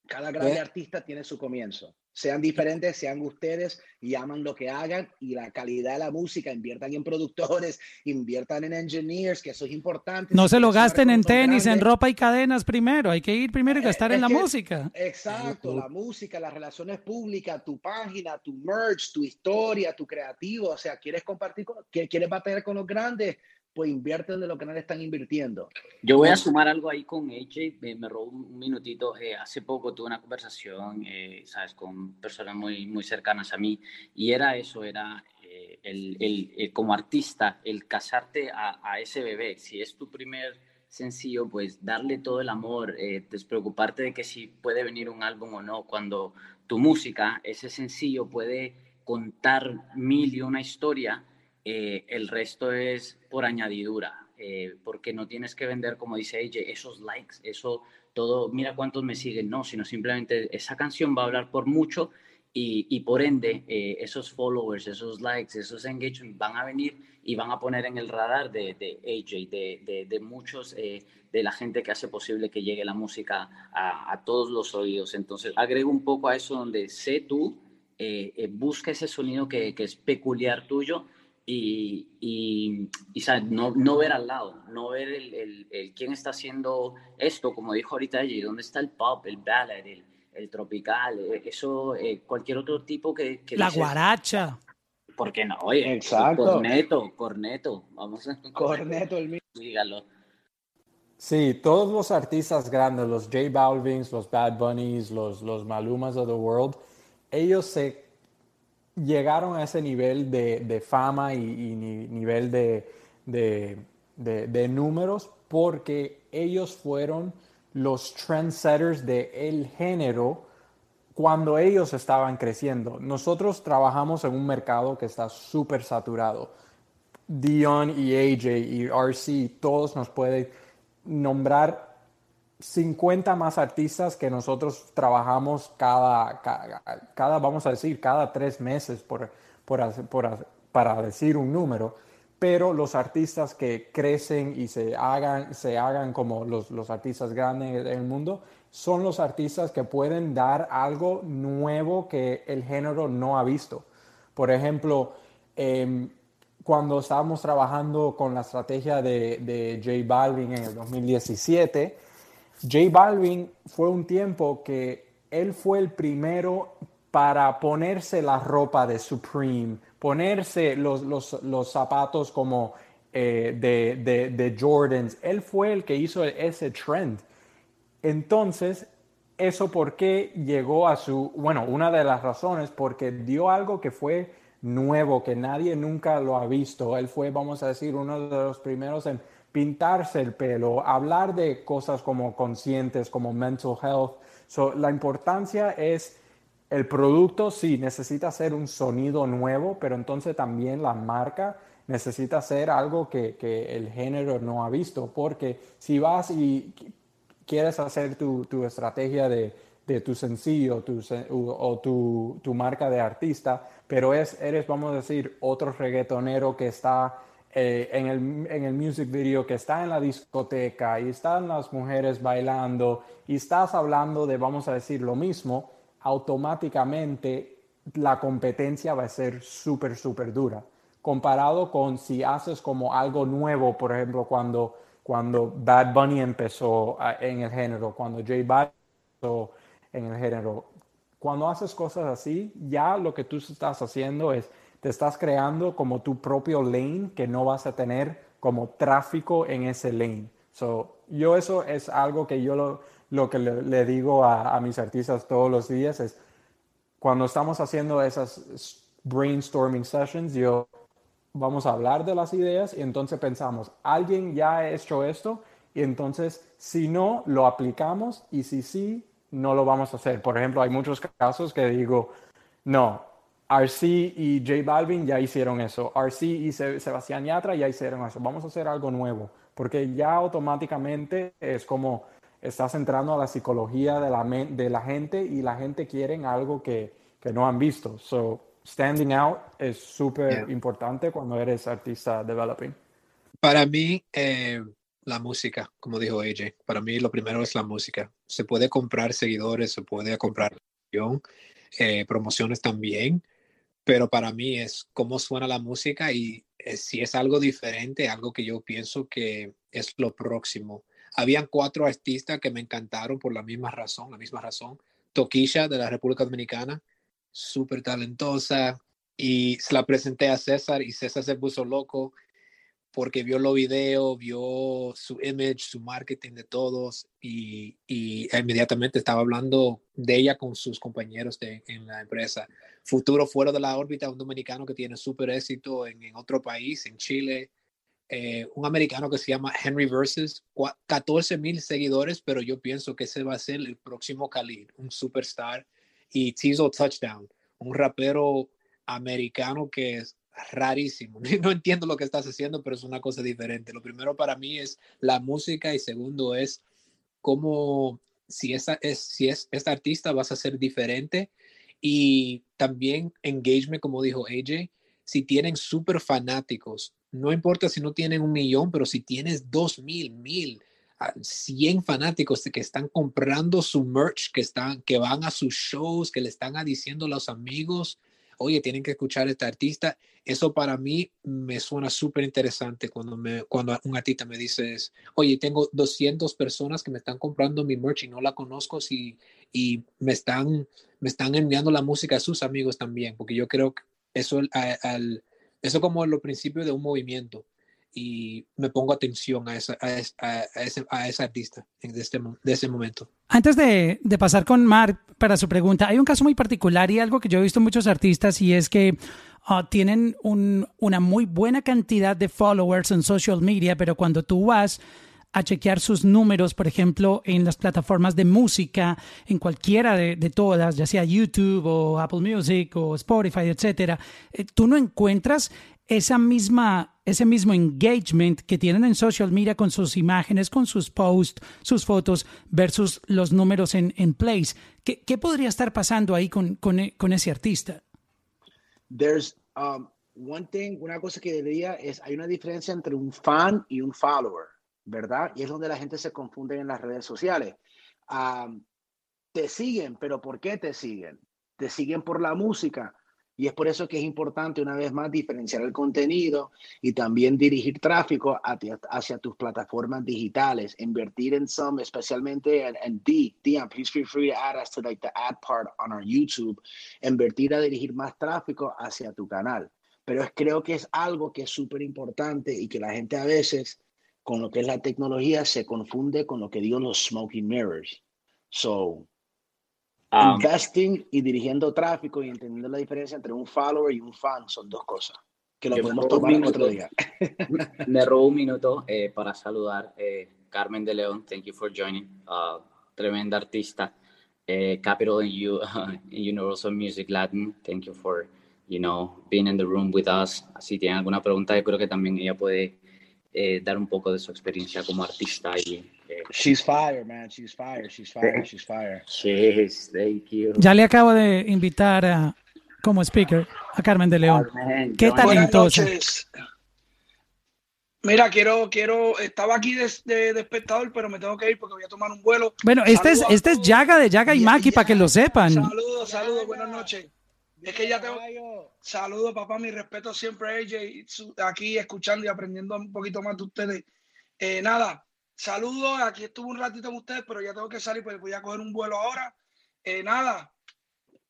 cada gran artista tiene su comienzo sean diferentes, sean ustedes y aman lo que hagan y la calidad de la música, inviertan en productores, <laughs> inviertan en engineers, que eso es importante. No se lo gasten en tenis, en ropa y cadenas primero, hay que ir primero y gastar en la música. Exacto, la música, las relaciones públicas, tu página, tu merch, tu historia, tu creativo, o sea, quieres compartir, con, quieres batallar con los grandes, pues invierten de lo que no le están invirtiendo. Yo voy a sumar algo ahí con AJ, me, me robó un minutito. Eh, hace poco tuve una conversación, eh, ¿sabes?, con personas muy, muy cercanas a mí, y era eso, era eh, el, el, como artista, el casarte a, a, ese bebé. Si es tu primer sencillo, pues darle todo el amor, despreocuparte de que si puede venir un álbum o no, cuando tu música, ese sencillo puede contar mil y una historia, eh, el resto es por añadidura, eh, porque no tienes que vender, como dice ella, esos likes, eso todo, mira cuántos me siguen, no, sino simplemente esa canción va a hablar por mucho y, por ende eh, esos followers, esos likes, esos engagements van a venir y van a poner en el radar de, de AJ, de, de, muchos, de la gente que hace posible que llegue la música a, todos los oídos. Entonces, agrego un poco a eso donde sé tú, busca ese sonido que, que es peculiar tuyo y, y, no, no, ver al lado, no ver el, el, quién está haciendo esto, como dijo ahorita ella, dónde está el pop, el ballad, el, el tropical, eh, eso, eh, cualquier otro tipo que... la guaracha. ¿Por qué no? Oye, Exacto. corneto, corneto. Vamos a... Corneto el mismo. Dígalo. Sí, todos los artistas grandes, los J Balvins, los Bad Bunnies, los, los Malumas of the world, ellos se llegaron a ese nivel de, de fama y, y ni- nivel de, de, de- números porque ellos fueron los trendsetters del el género cuando ellos estaban creciendo. Nosotros trabajamos en un mercado que está súper saturado. Dion y AJ y RC, todos nos pueden nombrar 50 más artistas que nosotros trabajamos cada, cada, vamos a decir, cada tres meses por, por, para decir un número, pero los artistas que crecen y se hagan, se hagan como los, los artistas grandes del mundo son los artistas que pueden dar algo nuevo que el género no ha visto. Por ejemplo, em, cuando estábamos trabajando con la estrategia de, de J Balvin en el 2017, J Balvin fue un tiempo que él fue el primero para ponerse la ropa de Supreme, ponerse los, los, los zapatos como eh, de, de, de Jordans. Él fue el que hizo ese trend. Entonces, eso por qué llegó a su, bueno, una de las razones, porque dio algo que fue nuevo, que nadie nunca lo ha visto. Él fue, vamos a decir, uno de los primeros en pintarse el pelo, hablar de cosas como conscientes, como mental health. So, la importancia es el producto, sí, necesita ser un sonido nuevo, pero entonces también la marca necesita ser algo que, que el género no ha visto, porque si vas y quieres hacer tu, tu estrategia de, de, tu sencillo tu, o tu, tu, marca de artista, pero es, eres, vamos a decir, otro reggaetonero que está eh, en, el, en el music video, que está en la discoteca y están las mujeres bailando y estás hablando de, vamos a decir, lo mismo, automáticamente la competencia va a ser súper, súper dura. Comparado con si haces como algo nuevo, por ejemplo, cuando cuando Bad Bunny empezó en el género, cuando J Balvin empezó en el género. Cuando haces cosas así, ya lo que tú estás haciendo es, te estás creando como tu propio lane que no vas a tener como tráfico en ese lane. So, yo eso es algo que yo lo, lo que le, digo a, a mis artistas todos los días es, cuando estamos haciendo esas brainstorming sessions, yo vamos a hablar de las ideas y entonces pensamos, alguien ya ha hecho esto y entonces si no, lo aplicamos y si sí, no lo vamos a hacer. Por ejemplo, hay muchos casos que digo, no, RC y J Balvin ya hicieron eso, RC y Sebastián Yatra ya hicieron eso, vamos a hacer algo nuevo, porque ya automáticamente es como estás entrando a la psicología de la, de la gente y la gente quiere algo que, que no han visto. So, standing out es súper yeah. importante cuando eres artista developing. Para mí, eh, la música, como dijo AJ, para mí lo primero es la música. Se puede comprar seguidores, se puede comprar eh, promociones también, pero para mí es cómo suena la música y eh, si es algo diferente, algo que yo pienso que es lo próximo. Habían cuatro artistas que me encantaron por la misma razón, la misma razón. Toquisha de la República Dominicana, súper talentosa y se la presenté a César y César se puso loco porque vio los videos, vio su image, su marketing de todos y, y, inmediatamente estaba hablando de ella con sus compañeros en la empresa. Futuro fuera de la órbita, un dominicano que tiene súper éxito en, en, otro país, en Chile. Eh, un americano que se llama Henry Versus, 14 mil seguidores, pero yo pienso que ese va a ser el próximo Khalid, un superstar y Tizo Touchdown, un rapero americano que es rarísimo. <laughs> No entiendo lo que estás haciendo, pero es una cosa diferente. Lo primero para mí es la música y segundo es cómo si esta es si es esta artista vas a ser diferente y también engagement como dijo AJ, si tienen súper fanáticos, no importa si no tienen un millón, pero si tienes dos mil, mil, 100 fanáticos que están comprando su merch, que, están, que van a sus shows, que le están diciendo a los amigos, oye, tienen que escuchar a este artista. Eso para mí me suena súper interesante cuando, cuando un artista me dice, oye, tengo 200 personas que me están comprando mi merch y no la conozco si, y me están, me están enviando la música a sus amigos también, porque yo creo que eso, al, eso como los principios de un movimiento y me pongo atención a esa, a, a ese, artista de, este, de ese momento. Antes de, de, pasar con Mark para su pregunta, hay un caso muy particular y algo que yo he visto en muchos artistas y es que uh, tienen un, una muy buena cantidad de followers en social media, pero cuando tú vas a chequear sus números, por ejemplo, en las plataformas de música, en cualquiera de, de todas, ya sea YouTube o Apple Music o Spotify, etcétera, eh, tú no encuentras esa misma, ese mismo engagement que tienen en social media con sus imágenes, con sus posts, sus fotos, versus los números en, en plays. ¿Qué, ¿Qué, podría estar pasando ahí con, con, con ese artista? There's um, one thing, una cosa que diría es, hay una diferencia entre un fan y un follower, ¿verdad? Y es donde la gente se confunde en las redes sociales. Um, te siguen, pero ¿por qué te siguen? Te siguen por la música, y es por eso que es importante, una vez más, diferenciar el contenido y también dirigir tráfico hacia, tus plataformas digitales. Invertir en some, especialmente en, D. Please feel free to add us to like the ad part on our YouTube. Invertir a dirigir más tráfico hacia tu canal. Pero creo que es algo que es súper importante y que la gente a veces, con lo que es la tecnología, se confunde con lo que digo los smoking mirrors. So, Um, Investing y dirigiendo tráfico y entendiendo la diferencia entre un follower y un fan son dos cosas que lo podemos tomar minuto, otro día. me robo un minuto eh, para saludar eh, Carmen de León. Thank you for joining. Uh, tremenda artista. Eh, Capital in, U, <laughs> uh, Universal Music Latin. Thank you for, you know, being in the room with us. Si tienen alguna pregunta, yo creo que también ella puede eh, dar un poco de su experiencia como artista y She's fire, man. She's fire. She's fire. She's fire. She's, thank you. Ya le acabo de invitar a, como speaker a Carmen de León. Carmen, Qué talentosa. Mira, quiero, quiero, estaba aquí de, de, de, espectador, pero me tengo que ir porque voy a tomar un vuelo. Bueno, este es, este es Yaga de Yaga y Maki, para que lo sepan. Saludos, saludos, buenas noches. Es que ya tengo. Saludos, papá, mi respeto siempre a AJ, aquí escuchando y aprendiendo un poquito más de ustedes. Eh, nada, Saludos, aquí estuve un ratito con ustedes, pero ya tengo que salir, pues voy a coger un vuelo ahora. Eh, nada,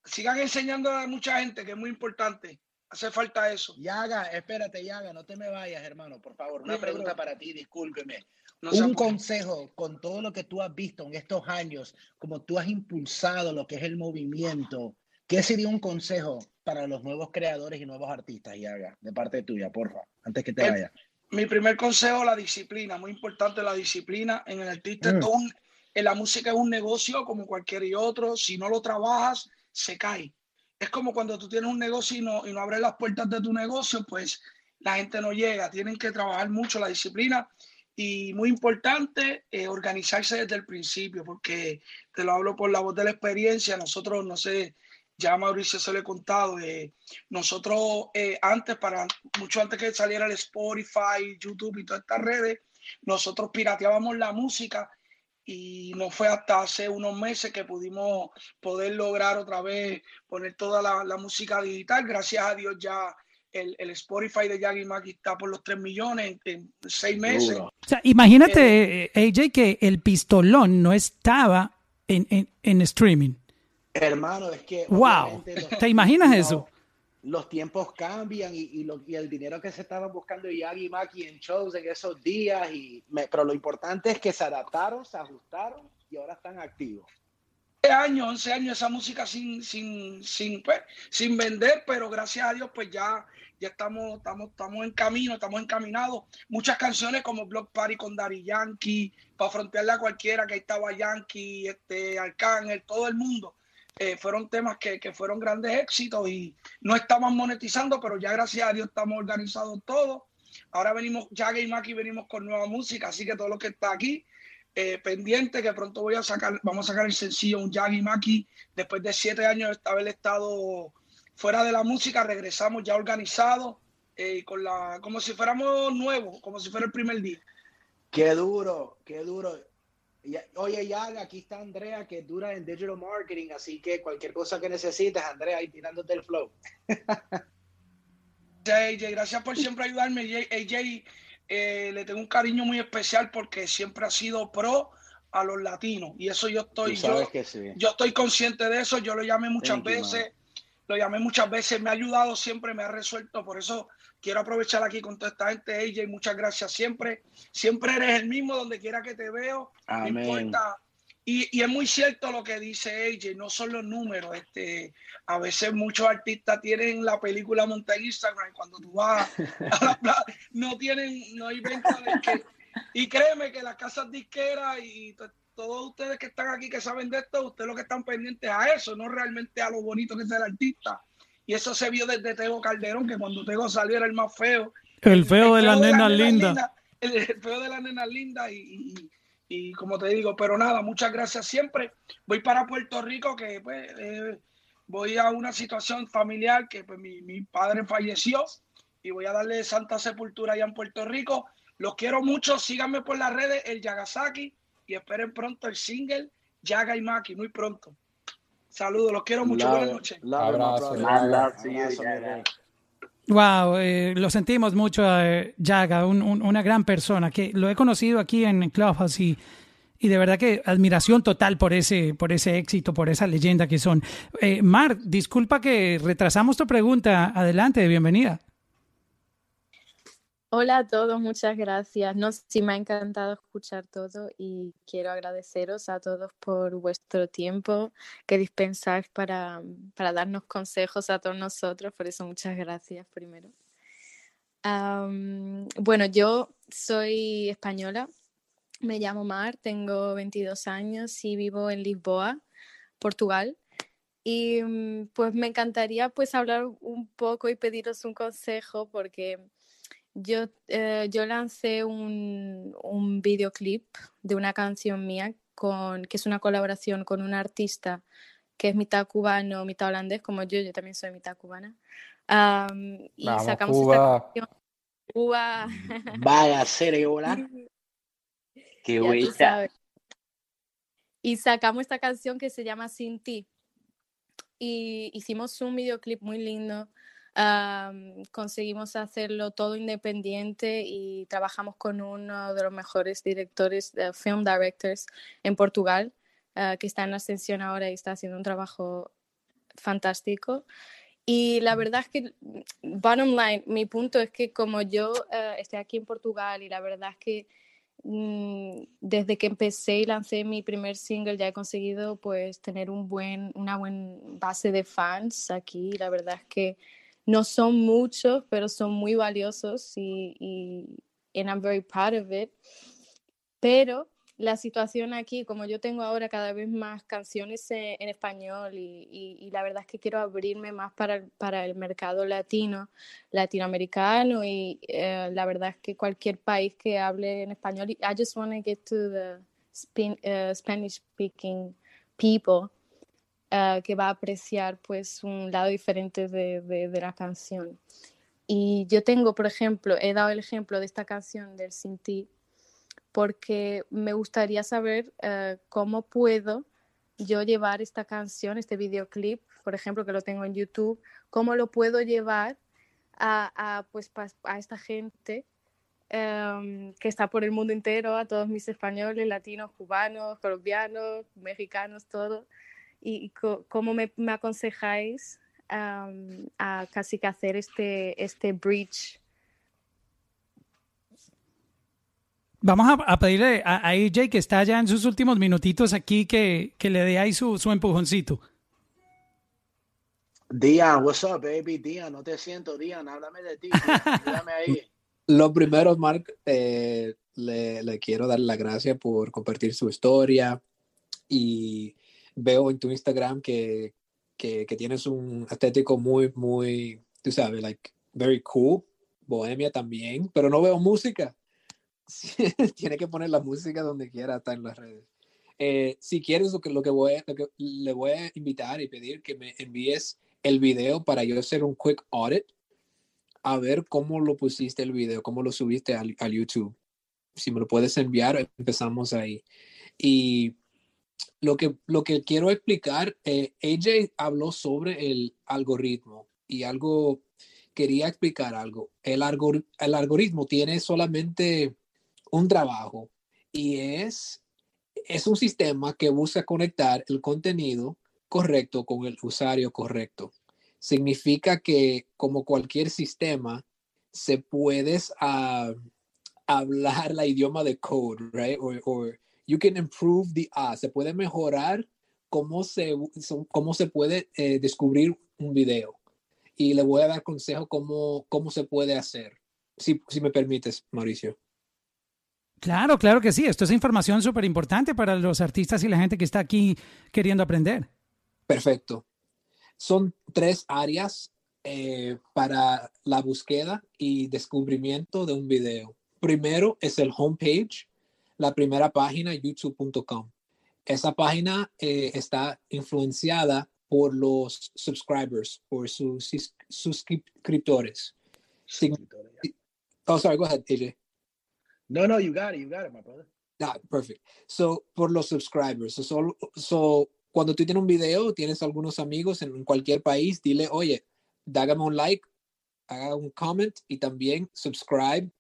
sigan enseñando a mucha gente, que es muy importante. Hace falta eso. Yaga, espérate, Yaga, no te me vayas, hermano, por favor. Una pregunta para ti, discúlpeme. un consejo con todo lo que tú has visto en estos años, como tú has impulsado lo que es el movimiento, ¿qué sería un consejo para los nuevos creadores y nuevos artistas, Yaga, de parte tuya, porfa, antes que te vayas? mi primer consejo, la disciplina, muy importante la disciplina. En el artista, mm. en la música es un negocio como cualquier otro. Si no lo trabajas, se cae. Es como cuando tú tienes un negocio y no, y no abres las puertas de tu negocio, pues la gente no llega. Tienen que trabajar mucho la disciplina y muy importante eh, organizarse desde el principio, porque te lo hablo por la voz de la experiencia. Nosotros, no sé, ya a Mauricio se lo he contado, eh, nosotros eh, antes, para mucho antes que saliera el Spotify, YouTube y todas estas redes, nosotros pirateábamos la música y no fue hasta hace unos meses que pudimos poder lograr otra vez poner toda la, música digital. Gracias a Dios ya el, el Spotify de Yagi Maki está por los 3 millones en, seis meses. O sea, imagínate, eh, AJ, que el pistolón no estaba en, en, en streaming. Hermano, es que. ¡Wow! ¿Te imaginas eso? Los tiempos cambian y, y, lo, y, el dinero que se estaba buscando Yagi Maki en shows en esos días. Y pero lo importante es que se adaptaron, se ajustaron y ahora están activos. 11 años, 11 años esa música sin, sin, sin, pues, sin vender, pero gracias a Dios, pues ya, ya estamos, estamos, estamos en camino, estamos encaminados. Muchas canciones como Block Party con Daddy Yankee, para frontearle a cualquiera que estaba Yankee, este, Arcángel, todo el mundo eh, fueron temas que, que, fueron grandes éxitos y no estamos monetizando, pero ya gracias a Dios estamos organizados todos. Ahora venimos, ya y Maki venimos con nueva música, así que todo lo que está aquí, eh, pendiente, que pronto voy a sacar, vamos a sacar el sencillo, un Yagi Maki, después de siete años de haber estado fuera de la música, regresamos ya organizados, eh, con la, como si fuéramos nuevos, como si fuera el primer día. Qué duro, qué duro. Oye, ya aquí está Andrea, que dura en digital marketing, así que cualquier cosa que necesites, Andrea, ahí tirándote el flow. <laughs> AJ, gracias por siempre ayudarme. AJ, eh, le tengo un cariño muy especial porque siempre ha sido pro a los latinos y eso yo estoy, yo, yo, estoy consciente de eso. Yo lo llamé muchas veces. lo llamé muchas veces, me ha ayudado siempre, me ha resuelto, por eso quiero aprovechar aquí con toda esta gente, AJ, muchas gracias siempre, siempre eres el mismo donde quiera que te veo, no importa. Y, y, es muy cierto lo que dice AJ, no son los números, este, a veces muchos artistas tienen la película montada en Instagram, cuando tú vas a la plaza, no tienen, no hay venta de que, y créeme que las casas disqueras y todos ustedes que están aquí que saben de esto, ustedes lo que están pendientes a eso, no realmente a lo bonito que es el artista. Y eso se vio desde Tego Calderón, que cuando Tego salió era el más feo. El feo, de, la nena linda. El, feo de la nena linda y, y, como te digo, pero nada, muchas gracias siempre. Voy para Puerto Rico, que pues, eh, voy a una situación familiar que pues mi, mi padre falleció y voy a darle santa sepultura allá en Puerto Rico. Los quiero mucho, síganme por las redes, el Yagasaki y esperen pronto el single Yaga y Maki, muy pronto. Saludos, los quiero mucho. Buenas noches. Abrazo. Wow, eh, lo sentimos mucho, eh, Yaga, una gran persona que lo he conocido aquí en Clubhouse y, y de verdad que admiración total por ese, por ese éxito, por esa leyenda que son. Eh, Mar, disculpa que retrasamos tu pregunta. Adelante, bienvenida. Hola a todos, muchas gracias. No, sí me ha encantado escuchar todo y quiero agradeceros a todos por vuestro tiempo que dispensáis para, para darnos consejos a todos nosotros. Por eso muchas gracias primero. bueno, yo soy española, me llamo Mar, tengo 22 años y vivo en Lisboa, Portugal. Y mm, pues me encantaría pues hablar un poco y pediros un consejo porque yo, eh, yo lancé un, un, videoclip de una canción mía con, que es una colaboración con un artista que es mitad cubano, mitad holandés, como yo, yo también soy mitad cubana. y sacamos esta canción. Cuba. <laughs> Vaya volar. <laughs> Qué bonita. Y sacamos esta canción que se llama Sin ti. Y hicimos un videoclip muy lindo conseguimos hacerlo todo independiente y trabajamos con uno de los mejores directores, de film directors en Portugal, ah, que está en ascensión ahora y está haciendo un trabajo fantástico. Y la verdad es que, bottom line, mi punto es que como yo ah, estoy aquí en Portugal y la verdad es que mm, desde que empecé y lancé mi primer single ya he conseguido pues tener un buen, una buena base de fans aquí. La verdad es que no son muchos, pero son muy valiosos y, y and I'm very proud of it. Pero la situación aquí, como yo tengo ahora cada vez más canciones en, español y, y, la verdad es que quiero abrirme más para, para el mercado latino, latinoamericano y eh, la verdad es que cualquier país que hable en español, I just want to get to the uh, Spanish speaking people Ah, que va a apreciar pues un lado diferente de, de, la canción. Y yo tengo, por ejemplo, he dado el ejemplo de esta canción del Sin Ti porque me gustaría saber ah, cómo puedo yo llevar esta canción, este videoclip, por ejemplo, que lo tengo en YouTube, cómo lo puedo llevar a, a pues, a esta gente em, que está por el mundo entero, a todos mis españoles, latinos, cubanos, colombianos, mexicanos, todos, y cómo me, aconsejáis a casi que hacer este, este bridge. Vamos a, pedirle a, AJ que está ya en sus últimos minutitos aquí que, le dé ahí su, su empujoncito. Dian, what's up, baby? Dian, no te siento, Dian, háblame de ti. ahí. <laughs> Lo primero, Mark, eh, le, le, quiero dar las gracias por compartir su historia y veo en tu Instagram que, que, tienes un estético muy, muy, tú sabes, like, very cool, bohemia también, pero no veo música. <laughs> Tiene que poner la música donde quiera, está en las redes. Eh, si quieres, lo que, lo que, voy, lo que le voy a invitar y pedir que me envíes el video para yo hacer un quick audit, a ver cómo lo pusiste el video, cómo lo subiste al, al YouTube. Si me lo puedes enviar, empezamos ahí. Y lo que, lo que quiero explicar, eh, AJ habló sobre el algoritmo y algo, quería explicar algo. El, algoritmo tiene solamente un trabajo y es, es un sistema que busca conectar el contenido correcto con el usuario correcto. significa que como cualquier sistema, se puedes ah, hablar la idioma de code, right? Or, you can improve the ah, se puede mejorar cómo se, cómo se puede eh, descubrir un video. Y le voy a dar consejo cómo, cómo se puede hacer, si, si me permites, Mauricio. Claro, claro que sí. Esto es información súper importante para los artistas y la gente que está aquí queriendo aprender. Perfecto. Son tres áreas eh, para la búsqueda y descubrimiento de un video. Primero es el homepage, la primera página, youtube.com. Esa página eh, está influenciada por los subscribers, por sus suscriptores. Oh, sorry, go ahead, AJ. No, no, you got it, you got it, my brother. Ah, perfect. So, por los subscribers. So, so, cuando tú tienes un video, tienes algunos amigos en cualquier país, dile, oye, dágame un like, haga un comment y también subscribe,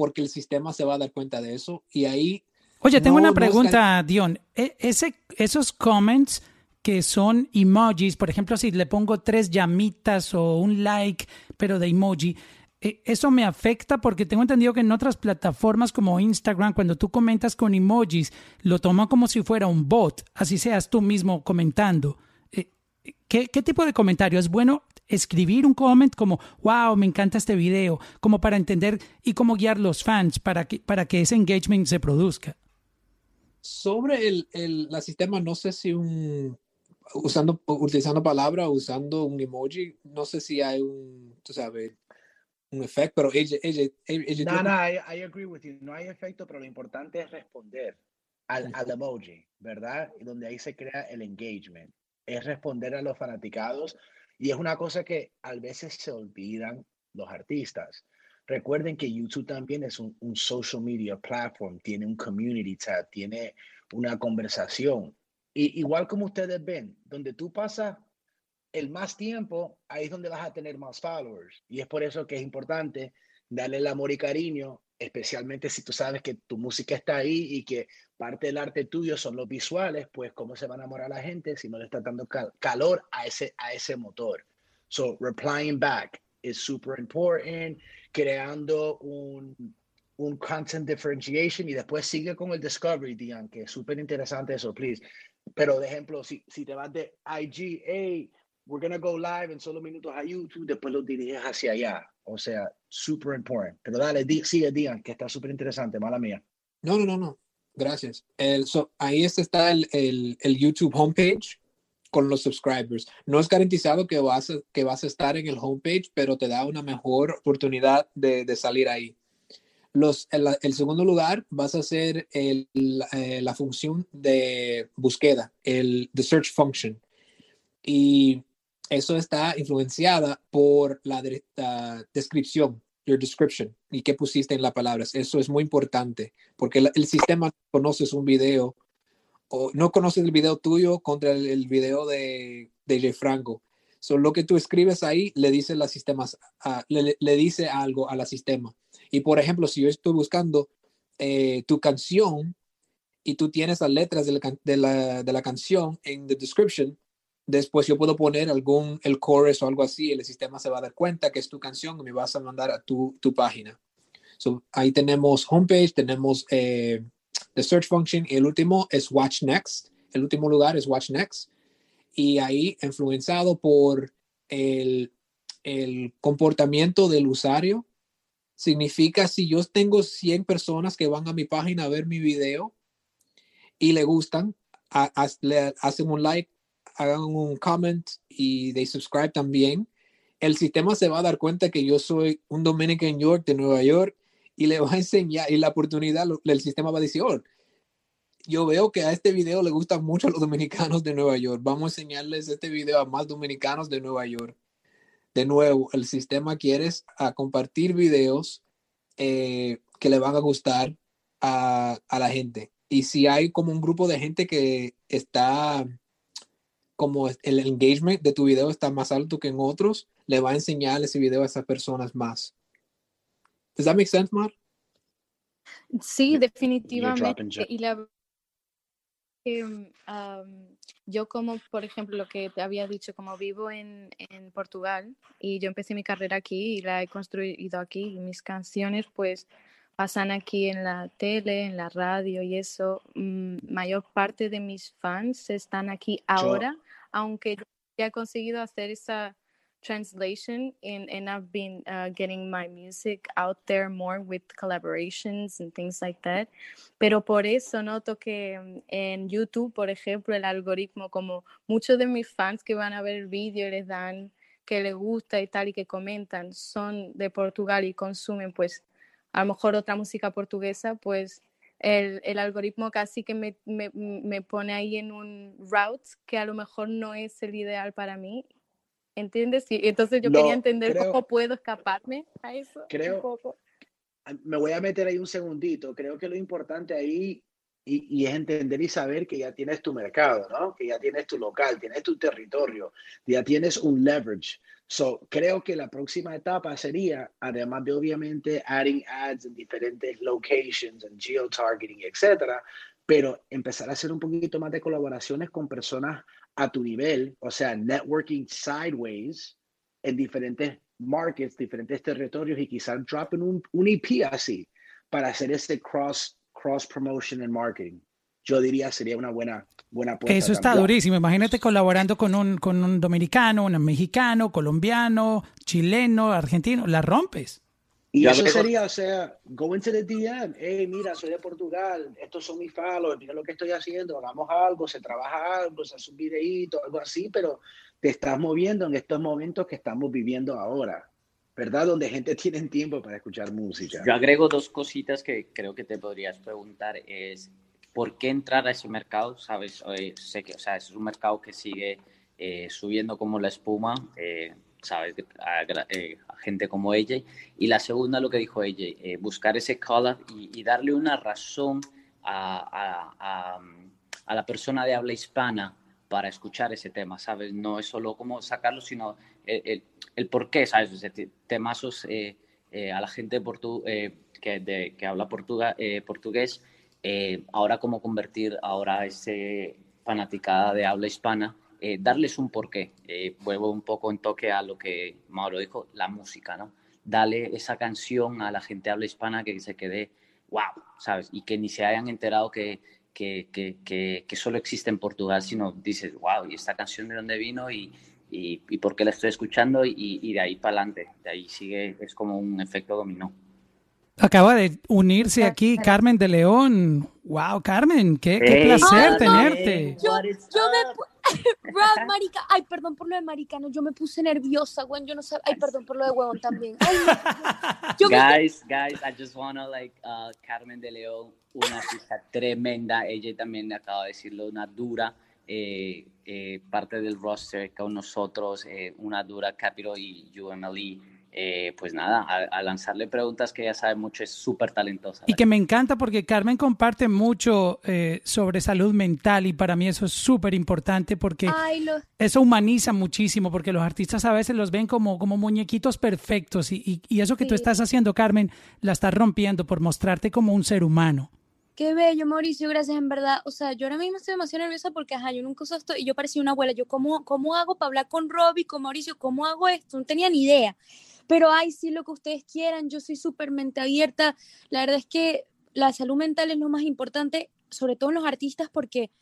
porque el sistema se va a dar cuenta de eso. Y ahí. Oye, tengo una pregunta, Dion. E, ese, esos comments que son emojis, por ejemplo, si le pongo tres llamitas o un like, pero de emoji, eh, eso me afecta porque tengo entendido que en otras plataformas como Instagram, cuando tú comentas con emojis, lo toma como si fuera un bot, así seas tú mismo comentando. Eh, ¿Qué, ¿Qué, tipo de comentario? ¿Es bueno escribir un comment como, wow, me encanta este video, como para entender y cómo guiar los fans para que, para que ese engagement se produzca? Sobre el, el la sistema, no sé si un, usando, utilizando palabra, usando un emoji, no sé si hay un, tú sabes, un efecto, pero ella, ella, ella No, no, I, I, agree with you. No hay efecto, pero lo importante es responder al, al emoji, ¿verdad? Y donde ahí se crea el engagement. Es responder a los fanaticados. Y es una cosa que a veces se olvidan los artistas. Recuerden que YouTube también es un, social media platform, tiene un community tab, tiene una conversación. Y igual como ustedes ven, donde tú pasas el más tiempo, ahí es donde vas a tener más followers. Y es por eso que es importante darle el amor y cariño, especialmente si tú sabes que tu música está ahí y que parte del arte tuyo son los visuales, pues cómo se va a enamorar la gente si no le está dando calor a ese, a ese motor. So, replying back is super important, creando un, un content differentiation y después sigue con el discovery, Dian, que es súper interesante eso, please. Pero de ejemplo, si, si te vas de IG, hey, we're gonna go live en solo minutos a YouTube, después lo diriges hacia allá. O sea, super important. Pero dale, sigue, Dian, que está súper interesante, mala mía. No, no, no, no. Gracias. El, ahí está el, el, el, YouTube homepage con los subscribers. No es garantizado que vas, a, que vas a estar en el homepage, pero te da una mejor oportunidad de, de salir ahí. Los, el, el, segundo lugar vas a hacer el, eh, la función de búsqueda, el the search function. Y eso está influenciada por la, descripción, your description, y qué pusiste en las palabras. Eso es muy importante, porque el, sistema no conoces un video o no conoces el video tuyo contra el, video de, de Franco. Solo lo que tú escribes ahí le dice, la sistemas, uh, le, le, dice algo a la sistema. Y por ejemplo, si yo estoy buscando eh, tu canción y tú tienes las letras de la, de la, de la canción en the description, Después yo puedo poner algún, el chorus o algo así, el sistema se va a dar cuenta que es tu canción y me vas a mandar a tu, tu página. So, ahí tenemos homepage, tenemos eh, the search function y el último es watch next. El último lugar es watch next. Y ahí, influenciado por el, el comportamiento del usuario, significa si yo tengo 100 personas que van a mi página a ver mi video y le gustan, le hacen un like, hagan un comment y de subscribe también, el sistema se va a dar cuenta que yo soy un Dominican York de Nueva York y le va a enseñar y la oportunidad, el sistema va a decir, oh, yo veo que a este video le gustan mucho los dominicanos de Nueva York. Vamos a enseñarles este video a más dominicanos de Nueva York. De nuevo, el sistema quiere a compartir videos eh, que le van a gustar a, a la gente. Y si hay como un grupo de gente que está como el engagement de tu video está más alto que en otros, le va a enseñar ese video a esas personas más. Does that make sense, Mar? Sí, definitivamente. Y la um, yo como, por ejemplo, lo que te había dicho, como vivo en, en, Portugal y yo empecé mi carrera aquí y la he construido aquí y mis canciones pues pasan aquí en la tele, en la radio y eso, mm, mayor parte de mis fans están aquí ahora, yo... aunque ya he conseguido hacer esa translation and, and I've been uh, getting my music out there more with collaborations and things like that. Pero por eso noto que mm, en YouTube, por ejemplo, el algoritmo, como muchos de mis fans que van a ver el vídeo les dan que les gusta y tal y que comentan son de Portugal y consumen pues a lo mejor otra música portuguesa, pues el, el, algoritmo casi que me, me, me, pone ahí en un route que a lo mejor no es el ideal para mí ¿entiendes? Y entonces yo no, quería entender creo, cómo puedo escaparme a eso. Creo, un poco. me voy a meter ahí un segundito, creo que lo importante ahí y, y, es entender y saber que ya tienes tu mercado, ¿no? Que ya tienes tu local, tienes tu territorio, ya tienes un leverage. So, creo que la próxima etapa sería, además de obviamente adding ads en diferentes locations, en geotargeting, etcétera, pero empezar a hacer un poquito más de colaboraciones con personas a tu nivel, o sea, networking sideways en diferentes markets, diferentes territorios y quizás droppen un, un EP así para hacer ese cross, cross promotion and marketing. Yo diría sería una buena buena Eso está también. durísimo. Imagínate colaborando con un, con un dominicano, un mexicano, colombiano, chileno, argentino. La rompes. Y eso sería, o sea, go into the DM, hey, mira, soy de Portugal, estos son mis followers, mira lo que estoy haciendo, hagamos algo, se trabaja algo, se hace un videíto, algo así, pero te estás moviendo en estos momentos que estamos viviendo ahora, ¿verdad? Donde gente <laughs> tiene tiempo para escuchar música. Yo agrego dos cositas que creo que te podrías preguntar, es, ¿por qué entrar a ese mercado? Sabes, sé que, o sea, es un mercado que sigue eh, subiendo como la espuma, eh, ¿sabes? A, eh, gente como ella. Y la segunda, lo que dijo ella, eh, buscar ese collab y, darle una razón a, la persona de habla hispana para escuchar ese tema, ¿sabes? No es solo como sacarlo, sino el, por qué, ¿sabes? Temazos eh, eh, a la gente portu que, habla portugués, ahora cómo convertir ahora ese fanaticada de habla hispana eh, darles un porqué. Eh, vuelvo un poco en toque a lo que Mauro dijo, la música, ¿no? Dale esa canción a la gente habla hispana que se quede, wow, ¿sabes? Y que ni se hayan enterado que, que, que, que, que solo existe en Portugal, sino dices, wow, ¿y esta canción de dónde vino? Y, y, y por qué la estoy escuchando? Y, y de ahí para adelante, de ahí sigue, es como un efecto dominó. Acaba de unirse aquí Carmen de León. Wow, Carmen, qué, qué placer tenerte. Yo, yo me <laughs> Rob, marica, ay, perdón por lo de maricano, yo me puse nerviosa, güey, yo no sé, ay, perdón por lo de huevón también. Ay, yo guys, me... guys, I just wanna like uh, Carmen de León, una artista tremenda, ella también acaba de decirlo, una dura eh, eh, parte del roster con nosotros, eh, una dura Capiro y UMLE eh, pues nada, a, a, lanzarle preguntas que ya sabe mucho, es súper talentosa. Y que me encanta porque Carmen comparte mucho eh, sobre salud mental y para mí eso es súper importante porque Ay, lo... eso humaniza muchísimo porque los artistas a veces los ven como, como muñequitos perfectos y, y, y eso que sí. tú estás haciendo, Carmen, la estás rompiendo por mostrarte como un ser humano. Qué bello, Mauricio, gracias, en verdad. O sea, yo ahora mismo estoy demasiado nerviosa porque, ajá, yo nunca uso esto y yo parecía una abuela. Yo, ¿cómo, cómo hago para hablar con Robbie, con Mauricio? ¿Cómo hago esto? No tenía ni idea pero ay, sí, lo que ustedes quieran, yo soy súper mente abierta. La verdad es que la salud mental es lo más importante, sobre todo en los artistas, porque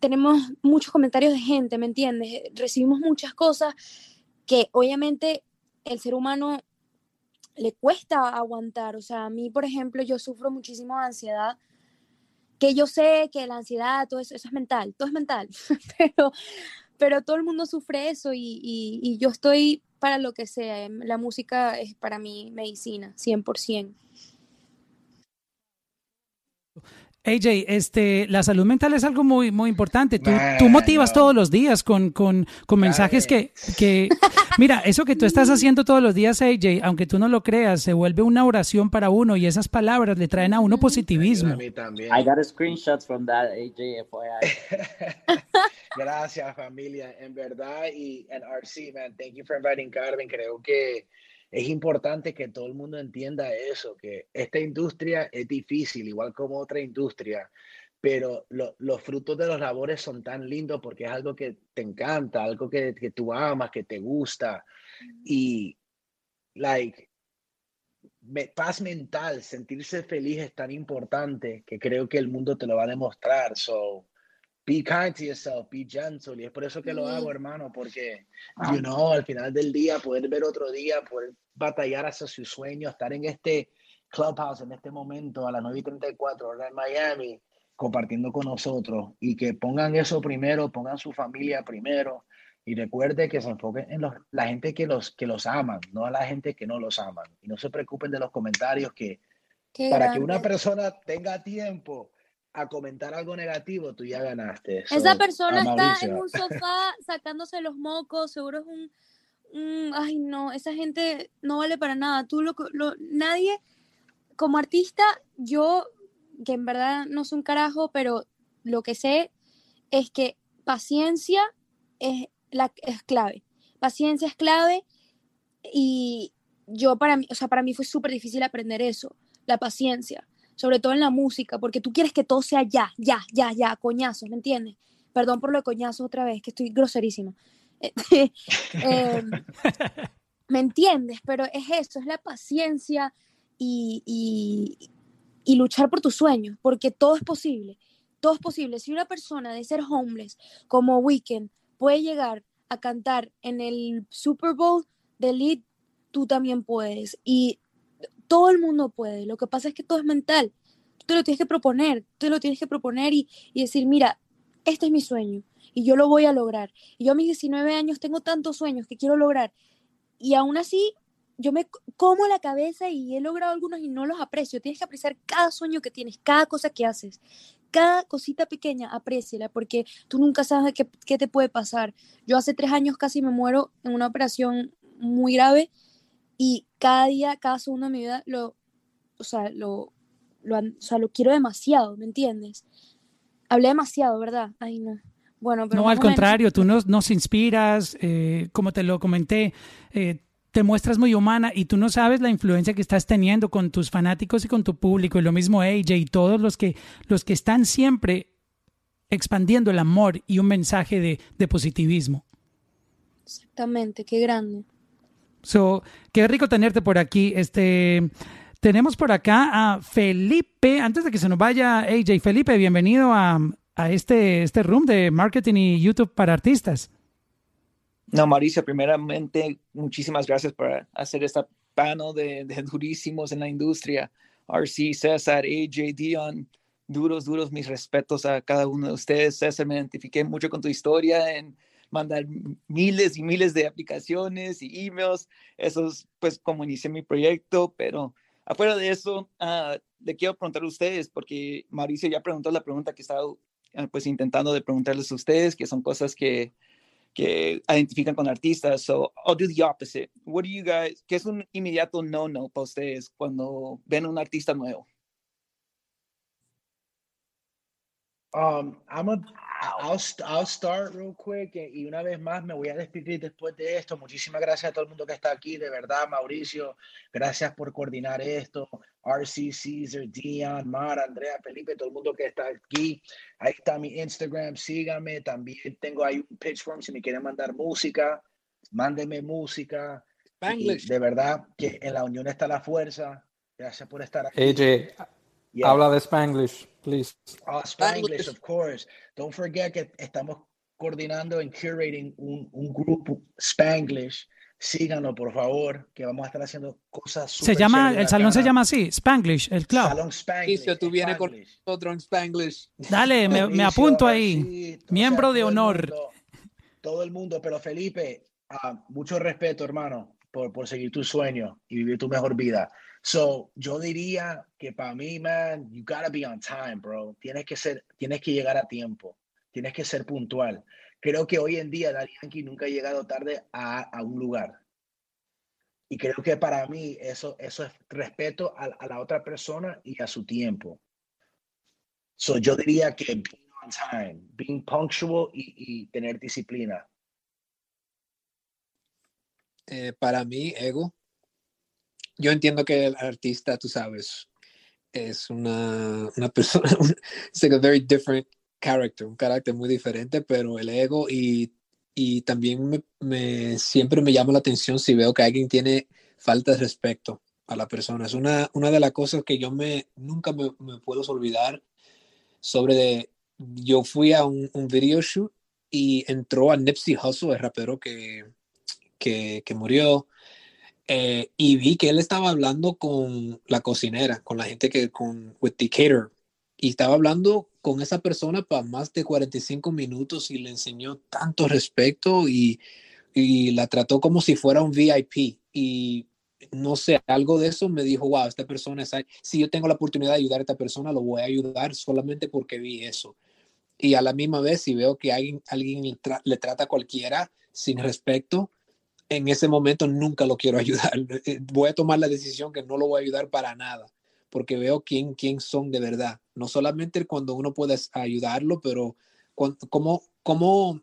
tenemos muchos comentarios de gente, ¿me entiendes? Recibimos muchas cosas que obviamente el ser humano le cuesta aguantar. O sea, a mí, por ejemplo, yo sufro muchísimo de ansiedad, que yo sé que la ansiedad, todo eso, eso es mental, todo es mental, <laughs> pero, pero todo el mundo sufre eso y, yo estoy para lo que sea. Em, la música es para mí medicina, 100%. AJ, este, la salud mental es algo muy, muy importante. Tú, tú motivas todos los días con, con, con mensajes que, que, mira, eso que tú estás haciendo todos los días, AJ, aunque tú no lo creas, se vuelve una oración para uno y esas palabras le traen a uno positivismo. A mí también. I got a screenshot from that, AJ, FYI. <laughs> Gracias, familia, en verdad. Y en RC, man, thank you for inviting Carmen. Creo que es importante que todo el mundo entienda eso, que esta industria es difícil, igual como otra industria, pero los frutos de los labores son tan lindos porque es algo que te encanta, algo que, que tú amas, que te gusta. Y, like, paz mental, sentirse feliz es tan importante que creo que el mundo te lo va a demostrar. So, be kind to yourself, be gentle. Y es por eso que lo hago, hermano, porque, you know, al final del día, poder ver otro día, poder batallar hacia su sueño, estar en este clubhouse en este momento a las 9 y 34 hora en Miami, compartiendo con nosotros y que pongan eso primero, pongan su familia primero y recuerde que se enfoquen en la gente que los, que los aman, no a la gente que no los aman. Y no se preocupen de los comentarios que para que una persona tenga tiempo a comentar algo negativo, tú ya ganaste. Esa persona está en un sofá <laughs> sacándose los mocos, seguro es un, ay no, esa gente no vale para nada. Tú lo, lo nadie como artista yo que en verdad no es un carajo, pero lo que sé es que paciencia es, la, es clave. Paciencia es clave y yo para mí, o sea, para mí fue súper difícil aprender eso, la paciencia, sobre todo en la música, porque tú quieres que todo sea ya, ya, ya, ya, coñazos, ¿me entiendes? Perdón por lo de coñazos otra vez, que estoy groserísima. <laughs> Em, ¿Me entiendes? Pero es eso, es la paciencia y, y luchar por tus sueños, porque todo es posible. Todo es posible. Si una persona de ser homeless como Weekend puede llegar a cantar en el Super Bowl de Elite, tú también puedes. Y todo el mundo puede. Lo que pasa es que todo es mental. Tú lo tienes que proponer, tú lo tienes que proponer y, decir, mira, este es mi sueño y yo lo voy a lograr. Y yo a mis 19 años tengo tantos sueños que quiero lograr. Y aún así yo me como la cabeza y he logrado algunos y no los aprecio. Tienes que apreciar cada sueño que tienes, cada cosa que haces, cada cosita pequeña, apréciala, porque tú nunca sabes qué te puede pasar. Yo hace tres años casi me muero en una operación muy grave y cada día, cada segundo de mi vida lo, o sea, lo, lo, o sea, lo quiero demasiado, ¿me entiendes? Hablé demasiado, ¿verdad? Ay, no. Bueno, pero no, al contrario, tú nos, nos inspiras, eh, como te lo comenté, eh, te muestras muy humana y tú no sabes la influencia que estás teniendo con tus fanáticos y con tu público y lo mismo AJ y todos los que los que están siempre expandiendo el amor y un mensaje de, de positivismo. Exactamente, qué grande. So, qué rico tenerte por aquí. Este tenemos por acá a Felipe, antes de que se nos vaya AJ, Felipe, bienvenido a, a este, este room de marketing y YouTube para artistas. No, Mauricio, primeramente, muchísimas gracias por hacer esta panel de, durísimos en la industria. RC, César, AJ, Dion, duros, duros, mis respetos a cada uno de ustedes. César, me identifiqué mucho con tu historia en mandar miles y miles de aplicaciones y emails. Eso es pues como inicié mi proyecto, pero afuera de eso, uh, le quiero preguntar a ustedes, porque Mauricio ya preguntó la pregunta que estaba ah, pues intentando de preguntarles a ustedes, que son cosas que que identifican con artistas. So I'll do the opposite. What do you guys, qué es un inmediato no-no para ustedes cuando ven un artista nuevo? Um, I'm a, I'll, I'll start real quick eh, y una vez más me voy a despedir después de esto. Muchísimas gracias a todo el mundo que está aquí, de verdad, Mauricio, gracias por coordinar esto. RC, Caesar, Dion, Mar, Andrea, Felipe, todo el mundo que está aquí. Ahí está mi Instagram, síganme. También tengo ahí un pitch form si me quieren mandar música, mándenme música. de verdad que en la unión está la fuerza. Gracias por estar aquí. AJ, Habla de Spanglish, please. Oh, Spanglish, of course. Don't forget que estamos coordinando en curating un, un grupo Spanglish. Síganlo, por favor, que vamos a estar haciendo cosas Se llama, el salón se llama así, Spanglish, el club. Salón Spanglish. Y tú vienes con otro en Spanglish. Dale, me, me apunto ahí. Miembro de honor. todo el mundo, pero Felipe, uh, mucho respeto, hermano, por, por seguir tu sueño y vivir tu mejor vida. So, yo diría que para mí, man, you gotta be on time, bro. Tienes que ser, tienes que llegar a tiempo. Tienes que ser puntual. Creo que hoy en día Daddy Yankee nunca ha llegado tarde a, a un lugar. Y creo que para mí eso, eso es respeto a, a la otra persona y a su tiempo. So, yo diría que being on time, being punctual y, y tener disciplina. Eh, para mí, ego yo entiendo que el artista, tú sabes, es una, una persona, <laughs> es like a very different character, un carácter muy diferente, pero el ego y, y también me, me, siempre me llama la atención si veo que alguien tiene falta de respeto a la persona. Es una, una de las cosas que yo me, nunca me, me puedo olvidar sobre de, yo fui a un, un, video shoot y entró a Nipsey Hussle, el rapero que, que, que murió, eh, y vi que él estaba hablando con la cocinera, con la gente que, con, with the caterer, y estaba hablando con esa persona para más de 45 minutos y le enseñó tanto respeto y, y la trató como si fuera un VIP. Y no sé, algo de eso me dijo, wow, esta persona es, si yo tengo la oportunidad de ayudar a esta persona, lo voy a ayudar solamente porque vi eso. Y a la misma vez, si veo que alguien, alguien le, le trata a cualquiera sin respeto, en ese momento nunca lo quiero <laughs> ayudar. Eh, voy a tomar la decisión que no lo voy a ayudar para nada, porque veo quién, quién son de verdad. No solamente cuando uno puede ayudarlo, pero cómo, cómo,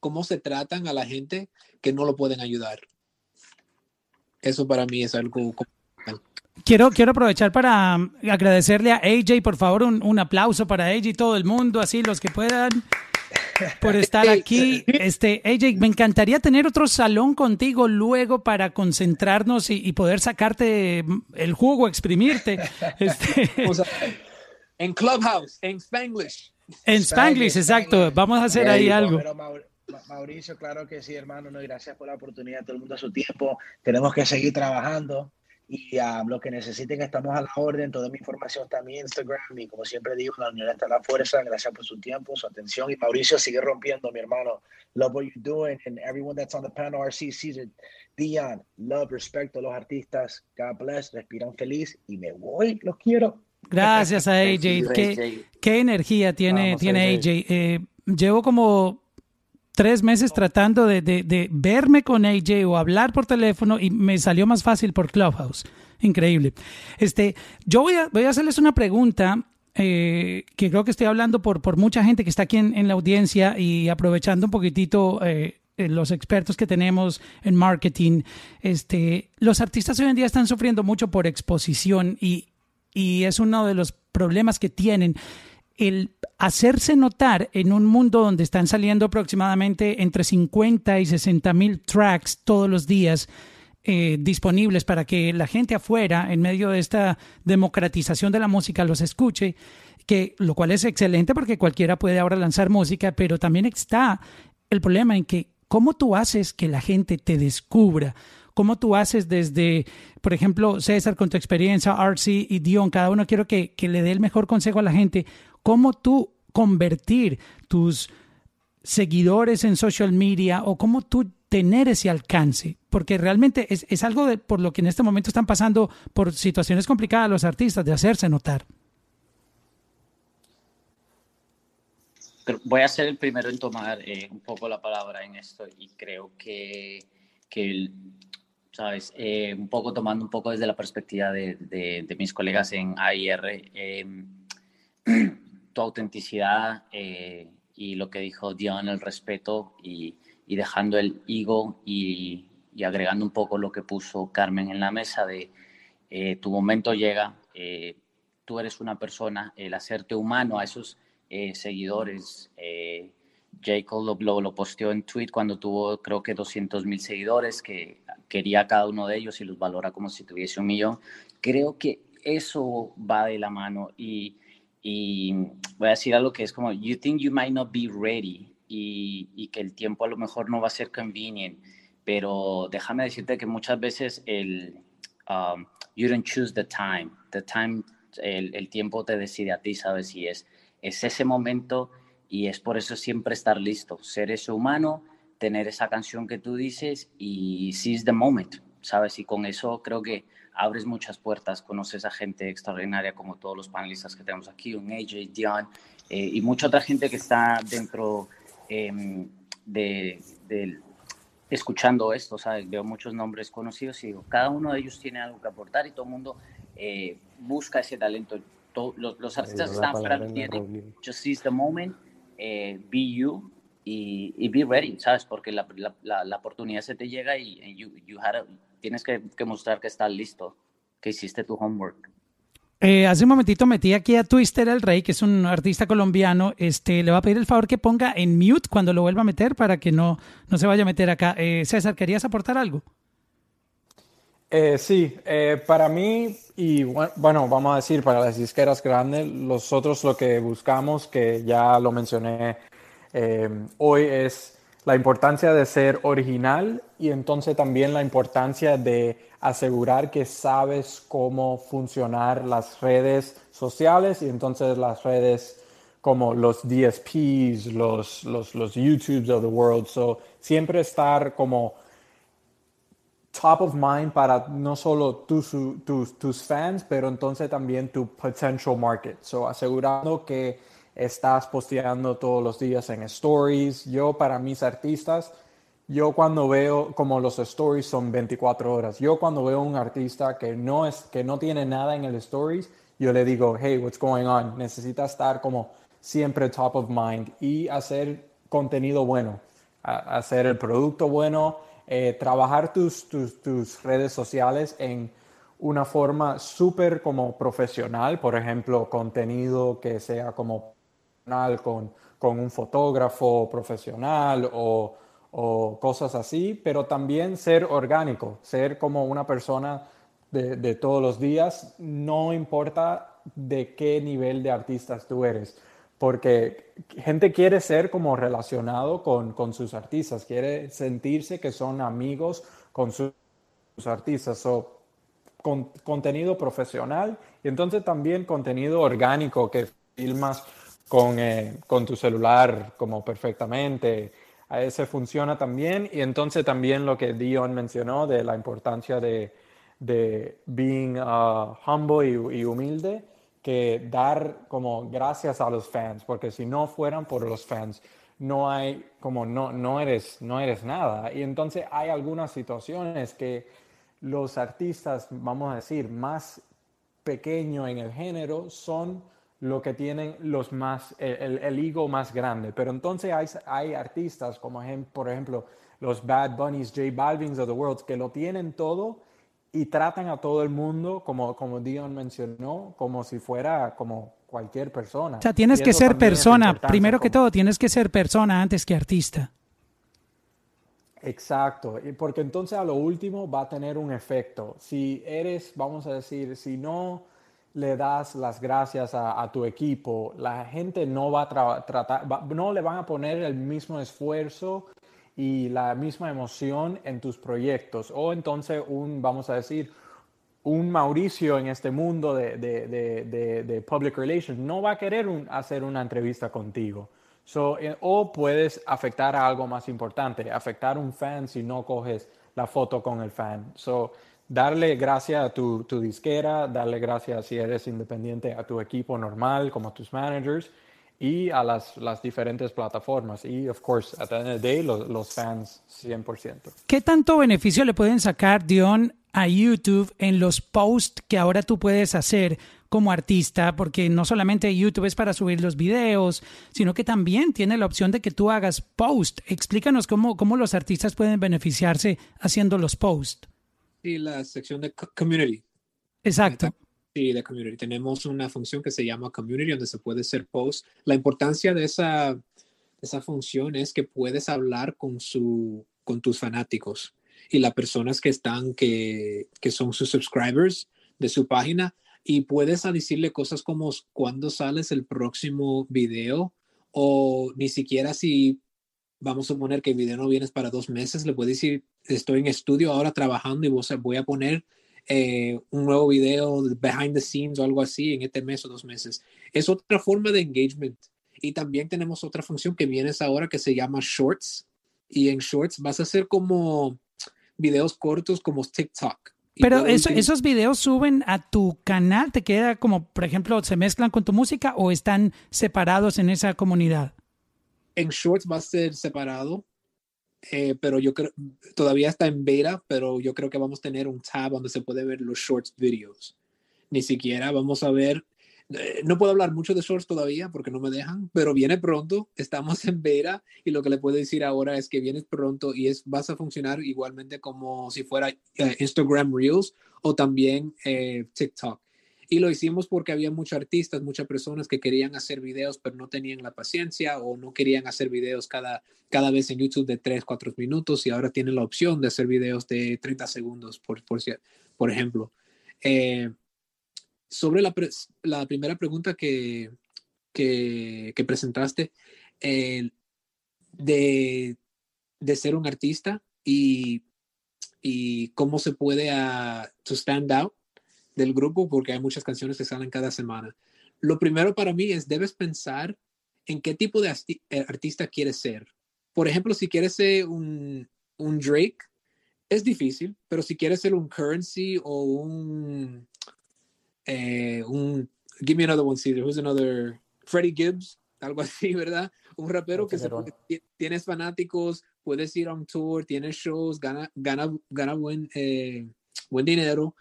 cómo se tratan a la gente que no lo pueden ayudar. Eso para mí es algo... Quiero, quiero aprovechar para agradecerle a AJ, por favor, un, un aplauso para AJ y todo el mundo, así los que puedan por estar aquí. Este, AJ, me encantaría tener otro salón contigo luego para concentrarnos y, y poder sacarte el jugo, exprimirte. <laughs> Este... O sea, en Clubhouse, en Spanglish. En Spanglish, exacto. Vamos a hacer ahí algo. Mauricio, claro que sí, hermano. No, gracias por la oportunidad, todo el mundo a su tiempo. Tenemos que seguir trabajando y um, lo que necesiten estamos a la orden. Toda mi información está en mi Instagram y como siempre digo, la unión está la fuerza. Gracias por su tiempo, su atención y Mauricio sigue rompiendo, mi hermano. Love what you're doing and everyone that's on the panel, RC, Caesar, Dion, love, respecto a los artistas. God bless, respiran feliz y me voy, los quiero. Gracias a AJ. <laughs> ¿Qué, qué energía tiene, tiene AJ? Eh, llevo como tres meses tratando de, de, verme con AJ o hablar por teléfono y me salió más fácil por Clubhouse. Increíble. Este, yo voy a, voy a hacerles una pregunta eh, que creo que estoy hablando por, por mucha gente que está aquí en, en la audiencia y aprovechando un poquitito eh, los expertos que tenemos en marketing. Este, los artistas hoy en día están sufriendo mucho por exposición y, y es uno de los problemas que tienen el hacerse notar en un mundo donde están saliendo aproximadamente entre 50 y 60 mil tracks todos los días eh, disponibles para que la gente afuera, en medio de esta democratización de la música, los escuche, que lo cual es excelente porque cualquiera puede ahora lanzar música, pero también está el problema en que cómo tú haces que la gente te descubra. ¿Cómo tú haces desde, por ejemplo, César, con tu experiencia, RC y Dion, cada uno quiero que le dé el mejor consejo a la gente cómo tú convertir tus seguidores en social media o cómo tú tener ese alcance, porque realmente es, es algo por lo que en este momento están pasando por situaciones complicadas los artistas de hacerse notar. Voy a ser el primero en tomar eh, un poco la palabra en esto y creo que, que sabes, eh, un poco tomando un poco desde la perspectiva de, de, de mis colegas en AIR. Eh, <clears throat> tu autenticidad eh, y lo que dijo Dion, el respeto y, y dejando el ego y, y, agregando un poco lo que puso Carmen en la mesa de eh, tu momento llega, eh, tú eres una persona, el hacerte humano a esos eh, seguidores. Jacob lo, lo, lo, posteó en tweet cuando tuvo creo que 200 mil seguidores, que quería a cada uno de ellos y los valora como si tuviese un millón. Creo que eso va de la mano y y voy a decir algo que es como, you think you might not be ready y, y, que el tiempo a lo mejor no va a ser convenient, pero déjame decirte que muchas veces el, um, you don't choose the time, the time, el, el, tiempo te decide a ti, sabes, si es, es ese momento y es por eso siempre estar listo, ser ese humano, tener esa canción que tú dices y seize the moment, sabes, y con eso creo que abres muchas puertas, conoces a gente extraordinaria como todos los panelistas que tenemos aquí, un AJ, Dion eh, y mucha otra gente que está dentro eh, de, de, escuchando esto, ¿sabes? Veo muchos nombres conocidos y digo, cada uno de ellos tiene algo que aportar y todo el mundo eh, busca ese talento. Todo, los, los, artistas que están fuera tienen just seize the moment, eh, be you y, y, be ready, ¿sabes? Porque la, la, la, oportunidad se te llega y you, you had a, tienes que, que, mostrar que estás listo, que hiciste tu homework. Eh, hace un momentito metí aquí a Twister el Rey, que es un artista colombiano. Este, le va a pedir el favor que ponga en mute cuando lo vuelva a meter para que no, no se vaya a meter acá. Eh, César, ¿querías aportar algo? Eh, sí, eh, para mí, y bueno, vamos a decir, para las disqueras grandes, nosotros lo que buscamos, que ya lo mencioné eh, hoy, es la importancia de ser original y entonces también la importancia de asegurar que sabes cómo funcionar las redes sociales y entonces las redes como los DSPs, los, los, los YouTubes of the world. So, siempre estar como top of mind para no solo tus, tus, tus fans, pero entonces también tu potential market. So, asegurando que estás posteando todos los días en stories. Yo, para mis artistas, yo cuando veo como los stories son 24 horas. Yo cuando veo un artista que no, es, que no tiene nada en el stories, yo le digo, hey, what's going on? Necesita estar como siempre top of mind y hacer contenido bueno, hacer el producto bueno eh, trabajar tus, tus, redes sociales en una forma súper como profesional, por ejemplo, contenido que sea como con, con un fotógrafo profesional o, o, cosas así, pero también ser orgánico, ser como una persona de, de todos los días, no importa de qué nivel de artistas tú eres porque gente quiere ser como relacionado con, con sus artistas, quiere sentirse que son amigos con sus, artistas. o con, contenido profesional y entonces también contenido orgánico que filmas con, eh, con tu celular como perfectamente. A ese funciona también. Y entonces también lo que Dion mencionó de la importancia de, de being uh, humble y, humilde que dar como gracias a los fans, porque si no fueran por los fans, no hay como no, no, eres, no eres nada. Y entonces hay algunas situaciones que los artistas, vamos a decir, más pequeños en el género son lo que tienen los más, el, el ego más grande. Pero entonces hay, hay artistas como por ejemplo los Bad Bunnies, J Balvins of the World, que lo tienen todo y tratan a todo el mundo, como, como Dion mencionó, como si fuera como cualquier persona. O sea, tienes que ser persona, primero que todo, tienes que ser persona antes que artista. Exacto, y porque entonces a lo último va a tener un efecto. Si eres, vamos a decir, si no le das las gracias a, tu equipo, la gente no va a tratar, no le van a poner el mismo esfuerzo y la misma emoción en tus proyectos. O entonces un, vamos a decir, un Mauricio en este mundo de, de, de, de public relations no va a querer hacer una entrevista contigo. So, eh, o puedes afectar a algo más importante, afectar a un fan si no coges la foto con el fan. So, darle gracias a tu, tu disquera, darle gracias si eres independiente a tu equipo normal, como a tus managers, y a las, las diferentes plataformas. Y, of course, at the end of the day, los, los fans 100%. ¿Qué tanto beneficio le pueden sacar, Dion, a YouTube en los posts que ahora tú puedes hacer como artista? Porque no solamente YouTube es para subir los videos, sino que también tiene la opción de que tú hagas post. Explícanos cómo, cómo los artistas pueden beneficiarse haciendo los posts. Sí, la sección de community. Exacto. Sí, de community. Tenemos una función que se llama community donde se puede hacer post. La importancia de esa, esa función es que puedes hablar con, su, con tus fanáticos y las personas que están, que, que son sus subscribers de su página y puedes decirle cosas como cuándo sales el próximo video o ni siquiera si vamos a suponer que el video no vienes para dos meses, le puedes decir, estoy en estudio ahora trabajando y voy a poner eh, un nuevo video behind the scenes o algo así en este mes o dos meses. Es otra forma de engagement. Y también tenemos otra función que viene ahora que se llama Shorts. Y en Shorts vas a hacer como videos cortos como TikTok. Pero esos videos suben a tu canal, te queda como, por ejemplo, se mezclan con tu música o están separados en esa comunidad. En Shorts va a ser separado eh, pero yo creo, todavía está en beta, pero yo creo que vamos a tener un tab donde se puede ver los shorts videos. Ni siquiera vamos a ver, eh, no puedo hablar mucho de shorts todavía porque no me dejan, pero viene pronto, estamos en beta y lo que le puedo decir ahora es que viene pronto y es, vas a funcionar igualmente como si fuera eh, Instagram Reels o también TikTok. Y lo hicimos porque había muchos artistas, muchas personas que querían hacer videos, pero no tenían la paciencia o no querían hacer videos cada, cada vez en YouTube de 3, 4 minutos y ahora tienen la opción de hacer videos de 30 segundos, por, por, por ejemplo. Eh, sobre la, la, primera pregunta que, que, presentaste, de, de, ser un artista y, y cómo se puede uh, to stand out del grupo porque hay muchas canciones que salen cada semana. Lo primero para mí es debes pensar en qué tipo de eh, artista quieres ser. Por ejemplo, si quieres ser un, un Drake, es difícil, pero si quieres ser un Currency o un, eh, un Give me another one, Caesar. Who's another? Freddie Gibbs, algo <laughs> así, ¿verdad? Un rapero que se tienes fanáticos, puedes ir a un tour, tienes shows, gana, gana, gana buen, eh, buen dinero.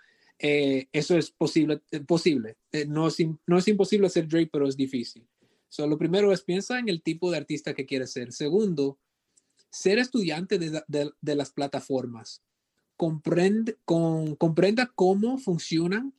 Eh, eso es posible. Eh, posible. Eh, no, es, no es imposible hacer Drake, pero es difícil. So, lo primero es piensa en el tipo de artista que quieres ser. Segundo, ser estudiante de, de, de las plataformas. Comprende, con, comprenda cómo funcionan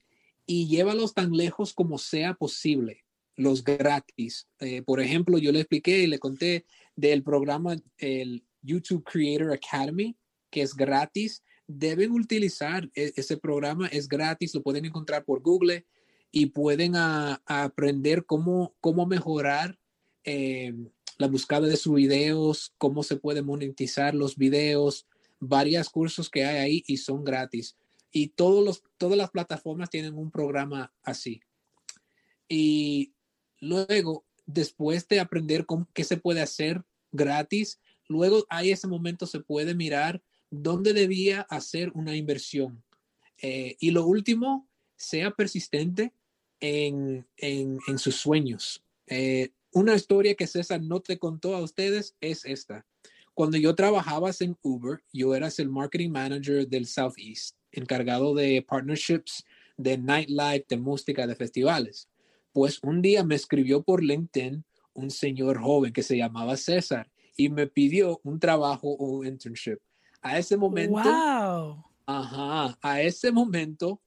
y llévalos tan lejos como sea posible, los gratis. por ejemplo, yo le expliqué y le conté del programa, el YouTube Creator Academy, que es gratis deben utilizar e-, ese programa, es gratis, lo pueden encontrar por Google y pueden aprender cómo, cómo mejorar eh, la búsqueda de sus videos, cómo se puede monetizar los videos, varios cursos que hay ahí y son gratis. Y todos los, todas las plataformas tienen un programa así. Y luego, después de aprender cómo, qué se puede hacer gratis, luego hay ese momento se puede mirar dónde debía hacer una inversión. Eh, y lo último, sea persistente en, sus sueños. Eh, una historia que César no te contó a ustedes es esta. Cuando yo trabajaba en Uber, yo era el marketing manager del Southeast, encargado de partnerships, de nightlife, de música, de festivales. Pues un día me escribió por LinkedIn un señor joven que se llamaba César y me pidió un trabajo o un internship. A ese momento, wow. ajá, a ese momento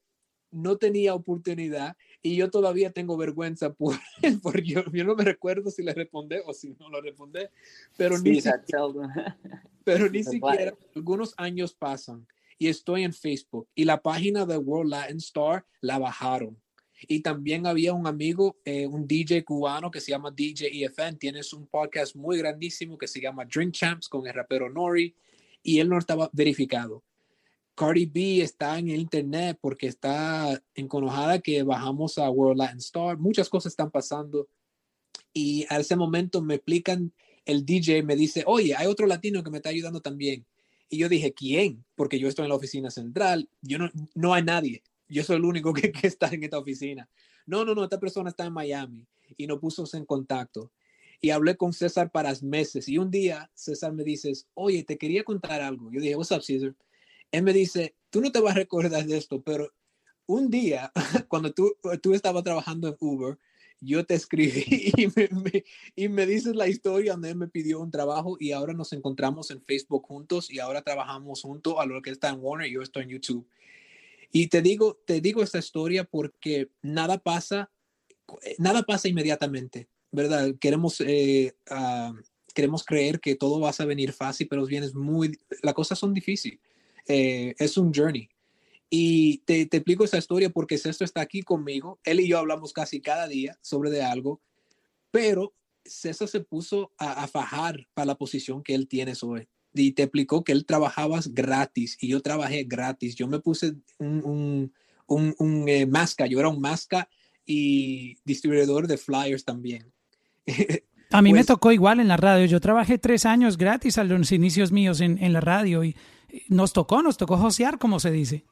no tenía oportunidad y yo todavía tengo vergüenza por, <laughs> por yo, yo no me recuerdo si le respondí o si no lo respondí, pero ni siquiera, <laughs> pero ni siquiera algunos años pasan y estoy en Facebook y la página de World Latin Star la bajaron. Y también había un amigo, eh, un DJ cubano que se llama DJ EFN, tienes un podcast muy grandísimo que se llama Drink Champs con el rapero Nori y él no estaba verificado. Cardi B está en el internet porque está enconojada que bajamos a World Latin Star. Muchas cosas están pasando. Y a ese momento me explican, el DJ me dice, oye, hay otro latino que me está ayudando también. Y yo dije, ¿quién? Porque yo estoy en la oficina central. Yo no, no hay nadie. Yo soy el único que, <laughs> está en esta oficina. No, no, no, esta persona está en Miami y nos puso en contacto y hablé con César para meses. Y un día César me dice, oye, te quería contar algo. Yo dije, what's up, César? Él me dice, tú no te vas a recordar de esto, pero un día, <laughs> cuando tú, tú estabas trabajando en Uber, yo te escribí <laughs> y me, y me dices la historia donde él me pidió un trabajo y ahora nos encontramos en Facebook juntos y ahora trabajamos juntos a lo que está en Warner y yo estoy en YouTube. Y te digo, te digo esta historia porque nada pasa, nada pasa inmediatamente. ¿Verdad? Queremos, eh, ah, queremos creer que todo va a venir fácil, pero bien es muy, las cosas son difíciles. Eh, es un journey. Y te, te, explico esa historia porque César está aquí conmigo. Él y yo hablamos casi cada día sobre de algo, pero César se puso a, fajar para la posición que él tiene hoy. Y te explicó que él trabajaba gratis y yo trabajé gratis. Yo me puse un, un, un, un eh, masca, yo era un masca y distribuidor de flyers también. A mí me pues tocó igual en la radio. Yo trabajé tres años gratis a los inicios míos en, en la radio y nos tocó, nos tocó josear, como se dice.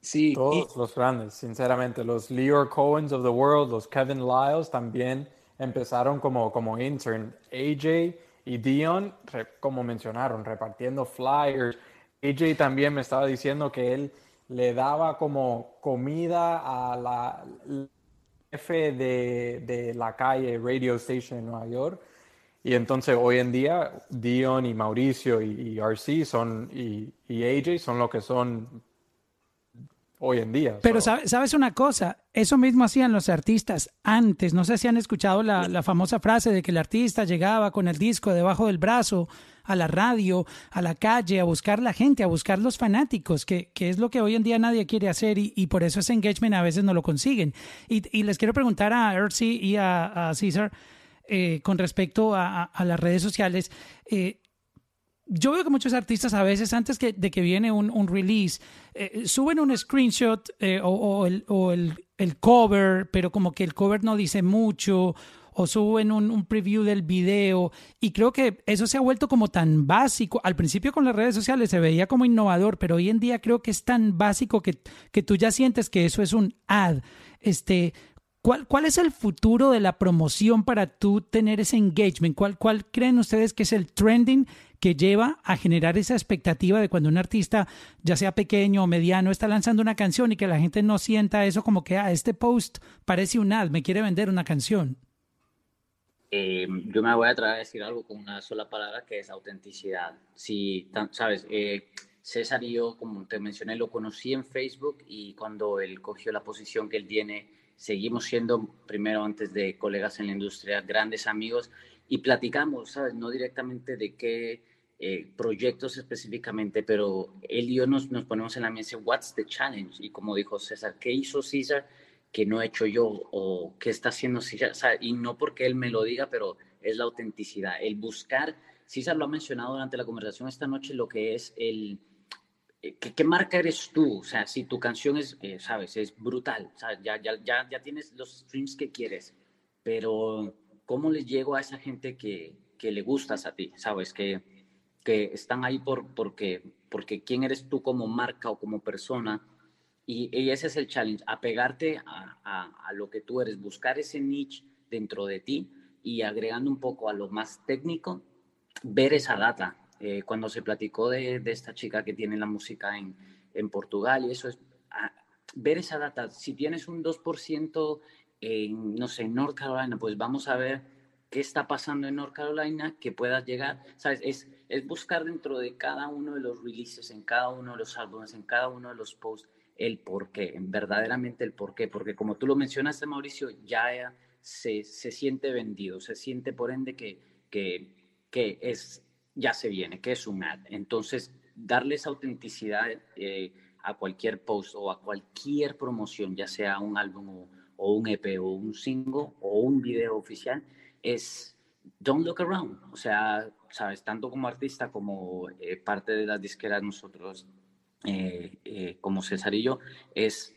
Sí. Todos los grandes, sinceramente. Los Leo Cohens of the world, los Kevin Lyles también empezaron como, como intern. AJ y Dion, como mencionaron, repartiendo flyers. AJ también me estaba diciendo que él le daba como comida a la jefe de, de, la calle Radio Station en Nueva York. Y entonces hoy en día Dion y Mauricio y, RC son, y, y, AJ son lo que son hoy en día. Pero sabes una cosa, eso mismo hacían los artistas antes. No sé si han escuchado la, la, famosa frase de que el artista llegaba con el disco debajo del brazo a la radio, a la calle, a buscar la gente, a buscar los fanáticos, que, que es lo que hoy en día nadie quiere hacer y, y, por eso ese engagement a veces no lo consiguen. Y, y les quiero preguntar a Earthy y a, a César eh, con respecto a, las redes sociales. Eh, yo veo que muchos artistas a veces antes que, de que viene un, un release eh, suben un screenshot eh, o, o, el, o el, el, cover, pero como que el cover no dice mucho o suben un, preview del video y creo que eso se ha vuelto como tan básico. Al principio con las redes sociales se veía como innovador, pero hoy en día creo que es tan básico que, que tú ya sientes que eso es un ad. Este, ¿Cuál, ¿Cuál es el futuro de la promoción para tú tener ese engagement? ¿Cuál, ¿Cuál creen ustedes que es el trending que lleva a generar esa expectativa de cuando un artista, ya sea pequeño o mediano, está lanzando una canción y que la gente no sienta eso como que, ah, este post parece un ad, me quiere vender una canción? Eh, yo me voy a tratar a decir algo con una sola palabra que es autenticidad. Si, sabes, eh, César y yo, como te mencioné, lo conocí en Facebook y cuando él cogió la posición que él tiene, seguimos siendo, primero antes de colegas en la industria, grandes amigos y platicamos, ¿sabes? No directamente de qué eh, proyectos específicamente, pero él y yo nos, nos ponemos en la mesa, what's the challenge? Y como dijo César, ¿qué hizo César que no he hecho yo? ¿O qué está haciendo César? O sea, y no porque él me lo diga, pero es la autenticidad, el buscar, César lo ha mencionado durante la conversación esta noche, lo que es el eh, ¿Qué, ¿qué, marca eres tú? O sea, si tu canción es, eh, sabes, es brutal. Ya, ya, ya, ya tienes los streams que quieres, pero ¿cómo les llego a esa gente que, que le gustas a ti? ¿Sabes? Que, que están ahí por, porque, porque quién eres tú como marca o como persona. Y, y ese es el challenge, apegarte a, a, a lo que tú eres, buscar ese niche dentro de ti y agregando un poco a lo más técnico, ver esa data, eh, cuando se platicó de, de, esta chica que tiene la música en, en Portugal y eso es a, ver esa data. Si tienes un 2% en, no sé, en North Carolina, pues vamos a ver qué está pasando en North Carolina, que puedas llegar, ¿sabes? Es, es buscar dentro de cada uno de los releases, en cada uno de los álbumes, en cada uno de los posts, el por qué, verdaderamente el por qué, porque como tú lo mencionaste, Mauricio, ya se, se siente vendido, se siente por ende que, que, que es ya se viene, que es un ad. Entonces, darles autenticidad eh, a cualquier post o a cualquier promoción, ya sea un álbum o, o, un EP o un single o un video oficial, es don't look around. O sea, sabes, tanto como artista como eh, parte de las disqueras nosotros, eh, eh, como yo, es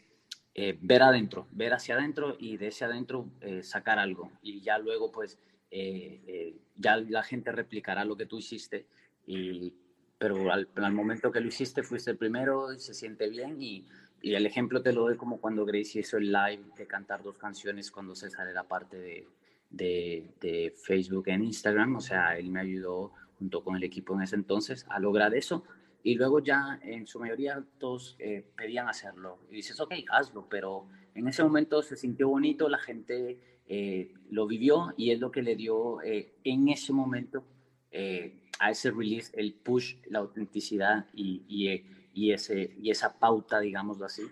ver adentro, ver hacia adentro y de ese adentro sacar algo. Y ya luego, pues, eh, eh, ya la gente replicará lo que tú hiciste, y, pero al, al, momento que lo hiciste fuiste el primero y se siente bien y, y, el ejemplo te lo doy como cuando Gracie hizo el live de cantar dos canciones cuando César era parte de, de, de Facebook en Instagram, o sea, él me ayudó junto con el equipo en ese entonces a lograr eso y luego ya en su mayoría todos eh, pedían hacerlo y dices, ok, hazlo, pero en ese momento se sintió bonito, la gente eh, lo vivió y es lo que le dio eh, en ese momento eh, a ese release el push, la autenticidad y, y, y, ese, y esa pauta, digámoslo así,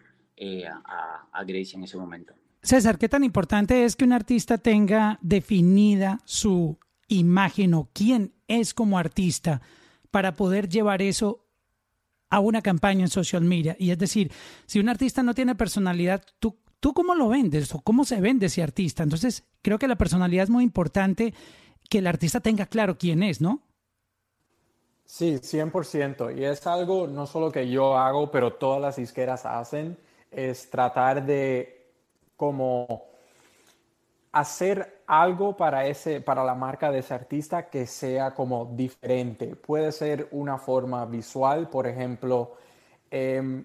a, a Grace en ese momento. César, ¿qué tan importante es que un artista tenga definida su imagen o quién es como artista para poder llevar eso a una campaña en social media? Y es decir, si un artista no tiene personalidad, ¿tú ¿Tú cómo lo vendes o cómo se vende ese artista? Entonces, creo que la personalidad es muy importante que el artista tenga claro quién es, ¿no? Sí, 100%. Y es algo no solo que yo hago, pero todas las disqueras hacen, es tratar de como hacer algo para, ese, para la marca de ese artista que sea como diferente. Puede ser una forma visual, por ejemplo, eh,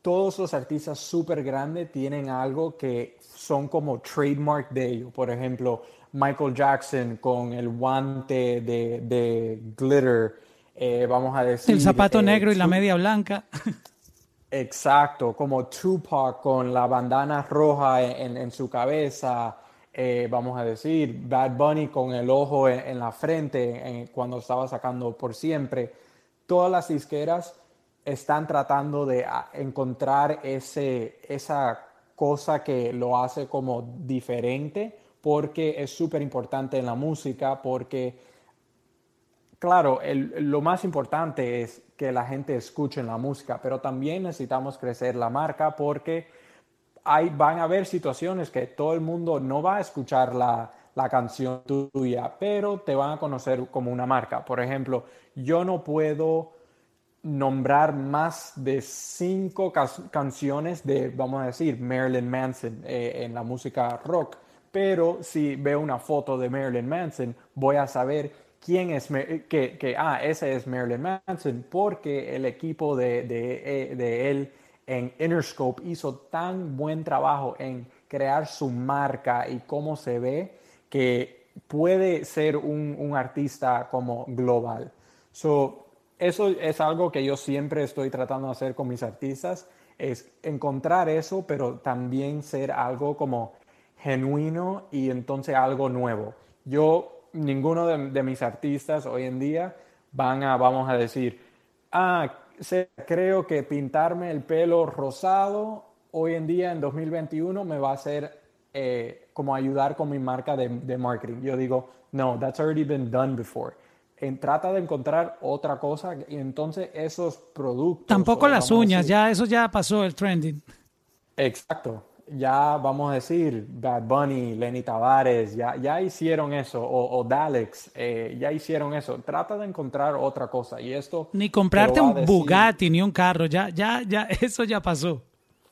todos los artistas súper grandes tienen algo que son como trademark de ellos. Por ejemplo, Michael Jackson con el guante de, de glitter, eh, vamos a decir. El zapato eh, negro y la media blanca. Exacto, como Tupac con la bandana roja en, en su cabeza. Eh, vamos a decir, Bad Bunny con el ojo en, la frente cuando estaba sacando por siempre. Todas las disqueras están tratando de ah, encontrar ese, esa cosa que lo hace como diferente porque es súper importante en la música, porque, claro, lo más importante es que la gente escuche la música, pero también necesitamos crecer la marca porque hay, van a haber situaciones que todo el mundo no va a escuchar la, la canción tuya, pero te van a conocer como una marca. Por ejemplo, yo no puedo nombrar más de cinco canciones de, vamos a decir, Marilyn Manson eh, en la música rock, pero si veo una foto de Marilyn Manson, voy a saber quién es, que, que ah, ese es Marilyn Manson, porque el equipo de, de, de él en Interscope hizo tan buen trabajo en crear su marca y cómo se ve que puede ser un, un artista como global. So, eso es algo que yo siempre estoy tratando de hacer con mis artistas, es encontrar eso, pero también ser algo como genuino y entonces algo nuevo. Yo, ninguno de, mis artistas hoy en día van a, vamos a decir, ah, creo que pintarme el pelo rosado hoy en día en 2021 me va a hacer eh, como ayudar con mi marca de, de marketing. Yo digo, no, that's already been done before en, trata de encontrar otra cosa y entonces esos productos... Tampoco las uñas, ya eso ya pasó el trending. Exacto. Ya vamos a decir, Bad Bunny, Lenny Tavares, ya, ya hicieron eso, o, o Dalex, eh, ya hicieron eso. Trata de encontrar otra cosa y esto... Ni comprarte un Bugatti ni un carro, ya, ya, ya, <laughs> eso ya pasó.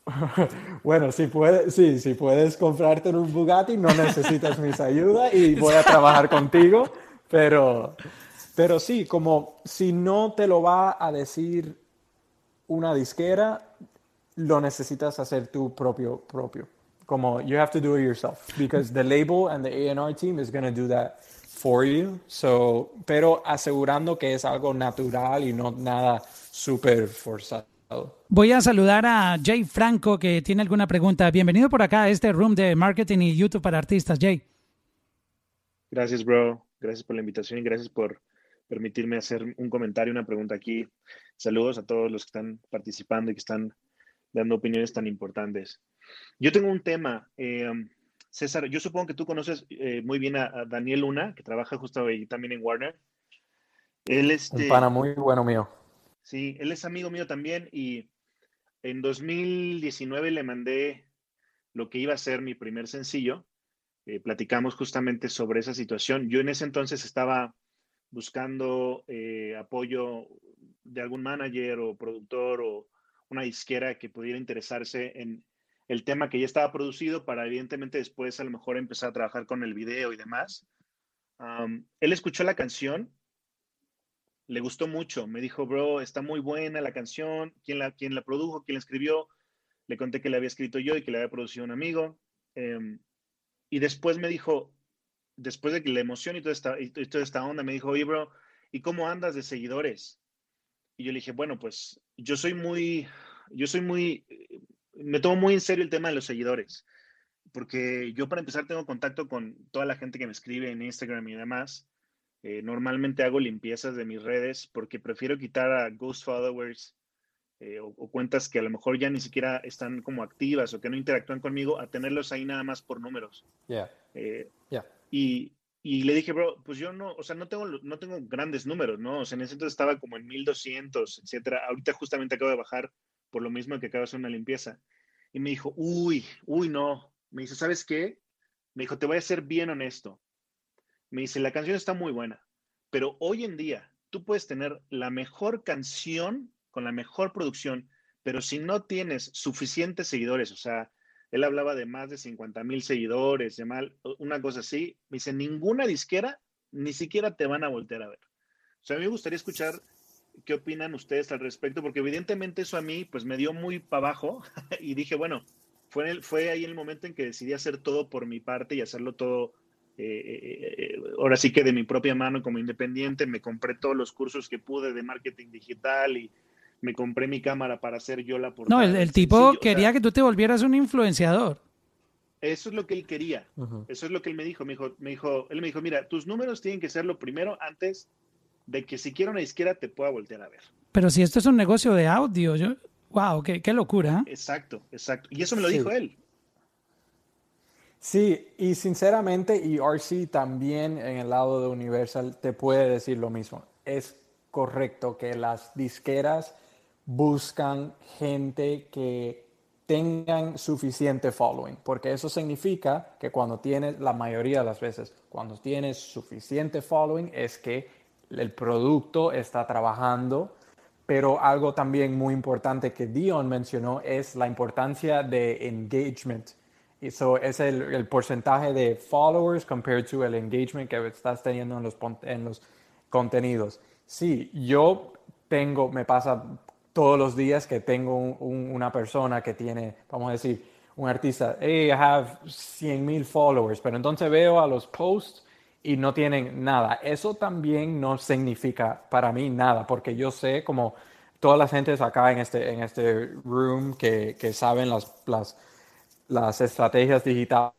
<laughs> bueno, si puedes, sí, si puedes comprarte un Bugatti, no necesitas mis ayudas y voy a trabajar contigo, pero pero sí, como si no te lo va a decir una disquera, lo necesitas hacer tú propio, propio. Como you have to do it yourself because the label and the A&R team is going to do that for you. So, pero asegurando que es algo natural y no nada súper forzado. Voy a saludar a Jay Franco que tiene alguna pregunta. Bienvenido por acá a este room de marketing y YouTube para artistas, Jay. Gracias, bro. Gracias por la invitación y gracias por permitirme hacer un comentario, una pregunta aquí. Saludos a todos los que están participando y que están dando opiniones tan importantes. Yo tengo un tema. Eh, César, yo supongo que tú conoces eh, muy bien a, Daniel Luna, que trabaja justo ahí también en Warner. Él es... Este, un pana muy bueno mío. Sí, él es amigo mío también y en 2019 le mandé lo que iba a ser mi primer sencillo. Eh, platicamos justamente sobre esa situación. Yo en ese entonces estaba buscando eh, apoyo de algún manager o productor o una disquera que pudiera interesarse en el tema que ya estaba producido para evidentemente después a lo mejor empezar a trabajar con el video y demás. él escuchó la canción, le gustó mucho, me dijo, bro, está muy buena la canción, ¿quién la, quién la produjo, quién la escribió? Le conté que la había escrito yo y que la había producido un amigo. Em, y después me dijo, después de que la emoción y toda esta, y toda esta onda, me dijo, oye, bro, ¿y cómo andas de seguidores? Y yo le dije, bueno, pues yo soy muy, yo soy muy, me tomo muy en serio el tema de los seguidores, porque yo para empezar tengo contacto con toda la gente que me escribe en Instagram y demás. Eh, normalmente hago limpiezas de mis redes porque prefiero quitar a ghost followers eh, o, cuentas que a lo mejor ya ni siquiera están como activas o que no interactúan conmigo a tenerlos ahí nada más por números. Yeah. Eh, y, y, le dije, bro, pues yo no, o sea, no tengo, no tengo grandes números, ¿no? O sea, en ese entonces estaba como en 1200, etcétera. Ahorita justamente acabo de bajar por lo mismo que acabo de hacer una limpieza. Y me dijo, uy, uy, no. Me dice, ¿sabes qué? Me dijo, te voy a ser bien honesto. Me dice, la canción está muy buena, pero hoy en día tú puedes tener la mejor canción con la mejor producción, pero si no tienes suficientes seguidores, o sea, él hablaba de más de 50 mil seguidores, de mal, una cosa así. Me dice, ninguna disquera ni siquiera te van a voltear a ver. O sea, a mí me gustaría escuchar qué opinan ustedes al respecto, porque evidentemente eso a mí pues me dio muy para abajo <laughs> y dije, bueno, fue, el, fue ahí el momento en que decidí hacer todo por mi parte y hacerlo todo, eh, eh, eh, ahora sí que de mi propia mano como independiente, me compré todos los cursos que pude de marketing digital y me compré mi cámara para hacer yo la portada. No, el, tipo quería que tú te volvieras un influenciador. Eso es lo que él quería. Eso es lo que él me dijo. Me dijo, me dijo. Él me dijo, mira, tus números tienen que ser lo primero antes de que si quiero una disquera te pueda voltear a ver. Pero si esto es un negocio de audio, yo, wow, qué, qué locura. ¿eh? Exacto, exacto. Y eso me lo dijo él. Sí, y sinceramente, y RC también en el lado de Universal te puede decir lo mismo. Es correcto que las disqueras buscan gente que tengan suficiente following, porque eso significa que cuando tienes, la mayoría de las veces, cuando tienes suficiente following es que el producto está trabajando, pero algo también muy importante que Dion mencionó es la importancia de engagement. Eso es el, el, porcentaje de followers compared to el engagement que estás teniendo en los, en los contenidos. Sí, yo tengo, me pasa todos los días que tengo una persona que tiene, vamos a decir, un artista, hey, I have 100 mil followers, pero entonces veo a los posts y no tienen nada. Eso también no significa para mí nada, porque yo sé como todas las gentes acá en este, en este room que, que saben las, las, las estrategias digitales,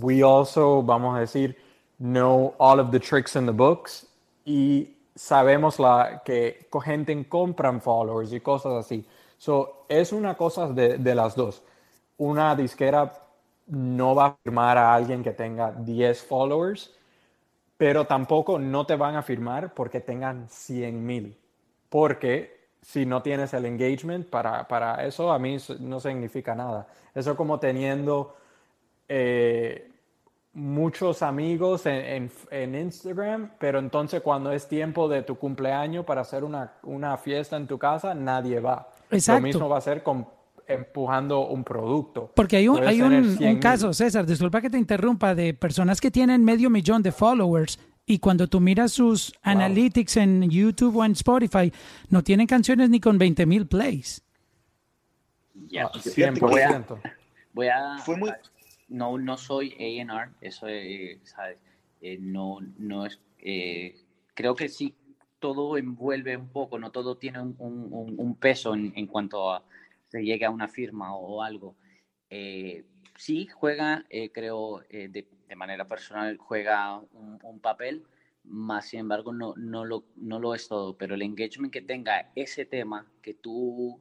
we also, vamos a decir, know all of the tricks in the books y sabemos la, que gente compran followers y cosas así. So, es una cosa de, de, las dos. Una disquera no va a firmar a alguien que tenga 10 followers, pero tampoco no te van a firmar porque tengan 100 mil. Porque si no tienes el engagement para, para, eso, a mí no significa nada. Eso como teniendo... Eh, muchos amigos en, en, Instagram, pero entonces cuando es tiempo de tu cumpleaños para hacer una, una fiesta en tu casa, nadie va. Lo mismo va a ser con empujando un producto. Porque hay un, hay un, un caso, César, disculpa que te interrumpa, de personas que tienen medio millón de followers y cuando tú miras sus analytics en YouTube o en Spotify, no tienen canciones ni con 20 mil plays. Ya, 100%. Voy a, Fue muy no, no soy A&R, eso, eh, ¿sabes? Eh, no, no es, eh, creo que sí, todo envuelve un poco, no todo tiene un, peso en, cuanto se llegue a una firma o, algo. sí, juega, creo, de, de, manera personal, juega un, papel, más sin embargo no, no, lo, no lo es todo, pero el engagement que tenga ese tema que tú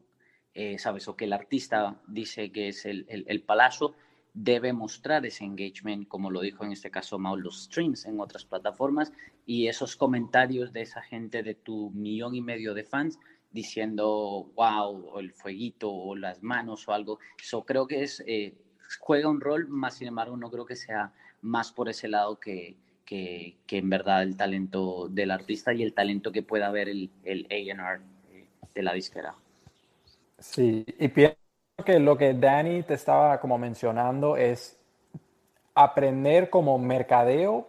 sabes o que el artista dice que es el, el, el palazo, debe mostrar ese engagement, como lo dijo en este caso Mau, los streams en otras plataformas y esos comentarios de esa gente de tu millón y medio de fans diciendo wow, o el fueguito, o las manos, o algo. Eso creo que es, eh, juega un rol, más sin embargo, no creo que sea más por ese lado que, que, que en verdad el talento del artista y el talento que pueda haber el, el AR eh, de la disquera. Sí, y pienso que lo que Danny te estaba como mencionando es aprender como mercadeo,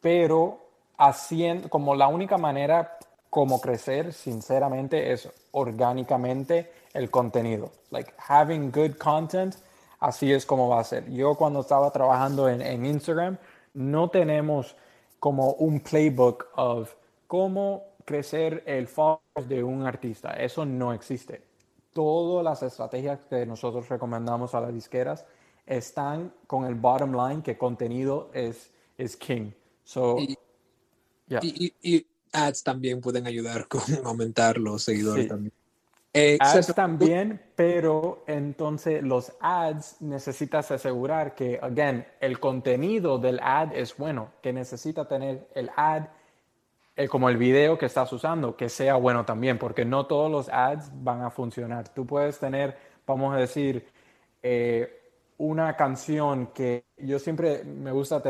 pero haciendo como la única manera como crecer, sinceramente, es orgánicamente el contenido. Like having good content, así es como va a ser. Yo cuando estaba trabajando en, en Instagram, no tenemos como un playbook of cómo crecer el followers de un artista. Eso no existe todas las estrategias que nosotros recomendamos a las disqueras están con el bottom line que contenido es, es king. So, y, y, ads también pueden ayudar <laughs> con aumentar los seguidores también. ads también, pero entonces los ads necesitas asegurar que, again, el contenido del ad es bueno, que necesita tener el ad como el video que estás usando, que sea bueno también, porque no todos los ads van a funcionar. Tú puedes tener, vamos a decir, eh, una canción que yo siempre me gusta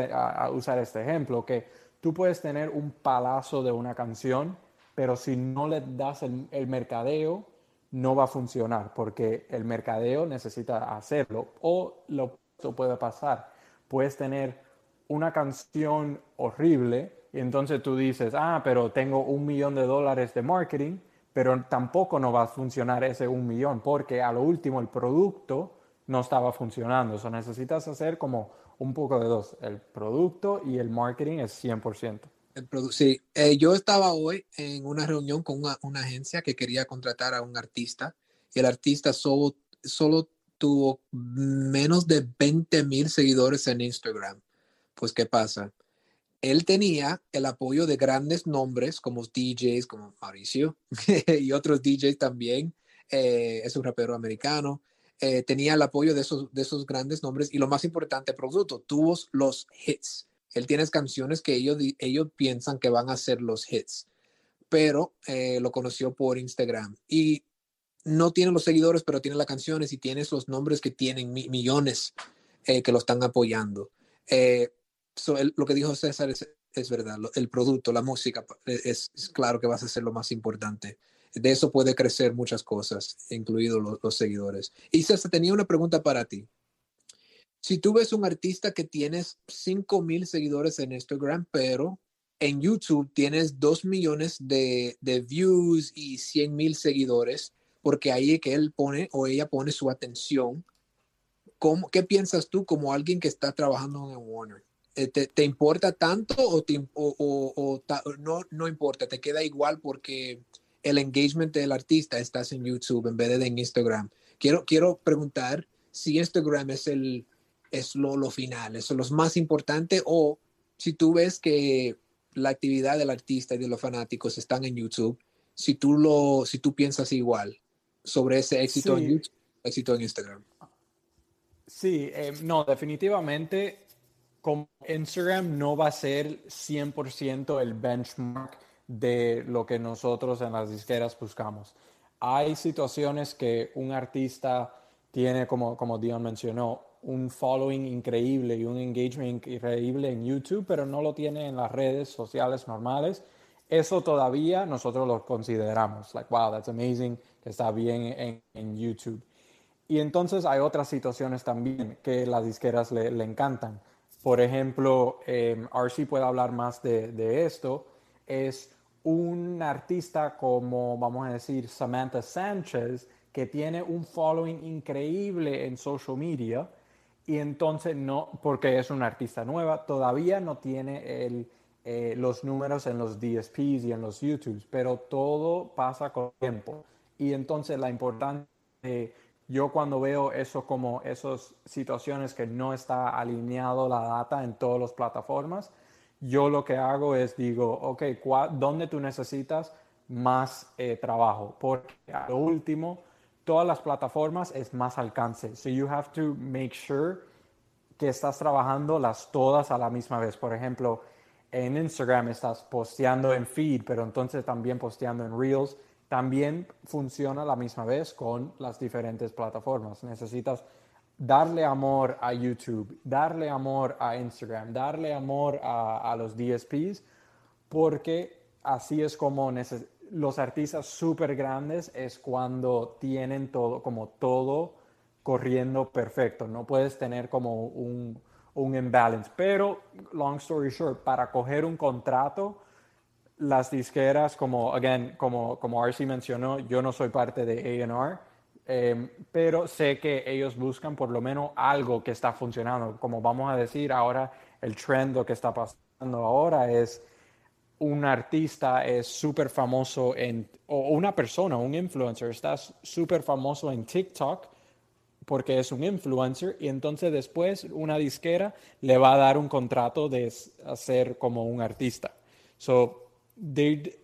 usar este ejemplo, que tú puedes tener un palazo de una canción, pero si no le das el, mercadeo, no va a funcionar, porque el mercadeo necesita hacerlo. O lo puede pasar. Puedes tener una canción horrible, entonces tú dices, ah, pero tengo un millón de dólares de marketing, pero tampoco no va a funcionar ese un millón porque a lo último el producto no estaba funcionando. O sea, necesitas hacer como un poco de dos. El producto y el marketing es 100%. El sí, eh, yo estaba hoy en una reunión con una, una, agencia que quería contratar a un artista y el artista solo, solo tuvo menos de 20 mil seguidores en Instagram. Pues, ¿qué pasa? Él tenía el apoyo de grandes nombres como DJs, como Mauricio <laughs> y otros DJs también. Eh, es un rapero americano. Eh, tenía el apoyo de esos, de esos grandes nombres y lo más importante, producto, tuvo los hits. Él tiene canciones que ellos, ellos piensan que van a ser los hits, pero eh, lo conoció por Instagram y no tiene los seguidores, pero tiene las canciones y tiene los nombres que tienen millones que lo están apoyando. Lo que dijo César es, es verdad, el producto, la música, es, es, claro que va a ser lo más importante de eso puede crecer muchas cosas, incluidos los, seguidores. Y César, tenía una pregunta para ti. Si tú ves un artista que tienes 5 mil seguidores en Instagram, pero en YouTube tienes 2 millones de, views y 100 mil seguidores, porque ahí es que él pone o ella pone su atención. ¿Cómo, ¿Qué piensas tú como alguien que está trabajando en Warner? Eh, ¿Te, importa tanto o, o no, no importa? ¿Te queda igual porque el engagement del artista estás en YouTube en vez de en Instagram. Quiero, quiero preguntar si Instagram es, el, es lo, lo final, es lo más importante o si tú ves que la actividad del artista y de los fanáticos están en YouTube, si tú, lo, si tú piensas igual sobre ese éxito en YouTube, éxito en Instagram. Sí, eh, no, definitivamente como Instagram no va a ser 100% el benchmark de lo que nosotros en las disqueras buscamos. Hay situaciones que un artista tiene, como, como Dion mencionó, un following increíble y un engagement increíble en YouTube, pero no lo tiene en las redes sociales normales. Eso todavía nosotros lo consideramos, like, wow, that's amazing, que está bien en, YouTube. Y entonces hay otras situaciones también que las disqueras le, encantan. Por ejemplo, eh, RC puede hablar más de, de esto, es un artista como, vamos a decir, Samantha Sánchez, que tiene un following increíble en social media y entonces no, porque es una artista nueva, todavía no tiene el, eh, los números en los DSPs y en los YouTubes, pero todo pasa con tiempo. Y entonces la importancia, yo cuando veo eso como esas situaciones que no está alineado la data en todas las plataformas, yo lo que hago es digo, ok, ¿dónde tú necesitas más eh, trabajo? Porque a lo último, todas las plataformas es más alcance. So you have to make sure que estás trabajando las todas a la misma vez. Por ejemplo, en Instagram estás posteando en feed, pero entonces también posteando en Reels. También funciona la misma vez con las diferentes plataformas. Necesitas darle amor a YouTube, darle amor a Instagram, darle amor a, los DSPs, porque así es como los artistas súper grandes es cuando tienen todo, como todo corriendo perfecto. No puedes tener como un, un imbalance. Pero, long story short, para coger un contrato, las disqueras, como, again, como, como mencionó, yo no soy parte de AR Em, pero sé que ellos buscan por lo menos algo que está funcionando. Como vamos a decir ahora, el trend, que está pasando ahora es un artista es súper famoso en, o una persona, un influencer, está súper famoso en TikTok porque es un influencer y entonces después una disquera le va a dar un contrato de hacer como un artista. So,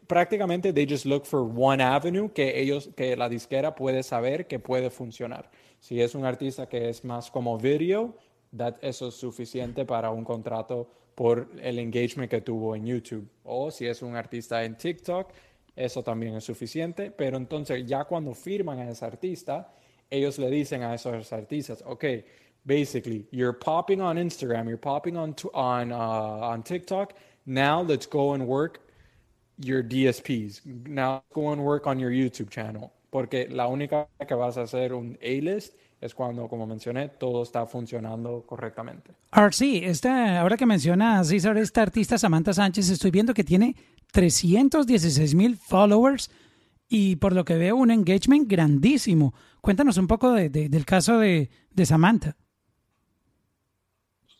prácticamente they just look for one avenue que ellos, que la disquera puede saber que puede funcionar. Si es un artista que es más como video, that, eso es suficiente para un contrato por el engagement que tuvo en YouTube. O si es un artista en TikTok, eso también es suficiente. Pero entonces ya cuando firman a ese artista, ellos le dicen a esos artistas, ok, basically, you're popping on Instagram, you're popping on, on, uh, on TikTok, now let's go and work your DSPs. Now go and work on your YouTube channel. Porque la única que vas a hacer un A-list es cuando, como mencioné, todo está funcionando correctamente. RC, esta, ahora que menciona César, esta artista Samantha Sánchez, estoy viendo que tiene 316 mil followers y por lo que veo un engagement grandísimo. Cuéntanos un poco de, del caso de, de Samantha.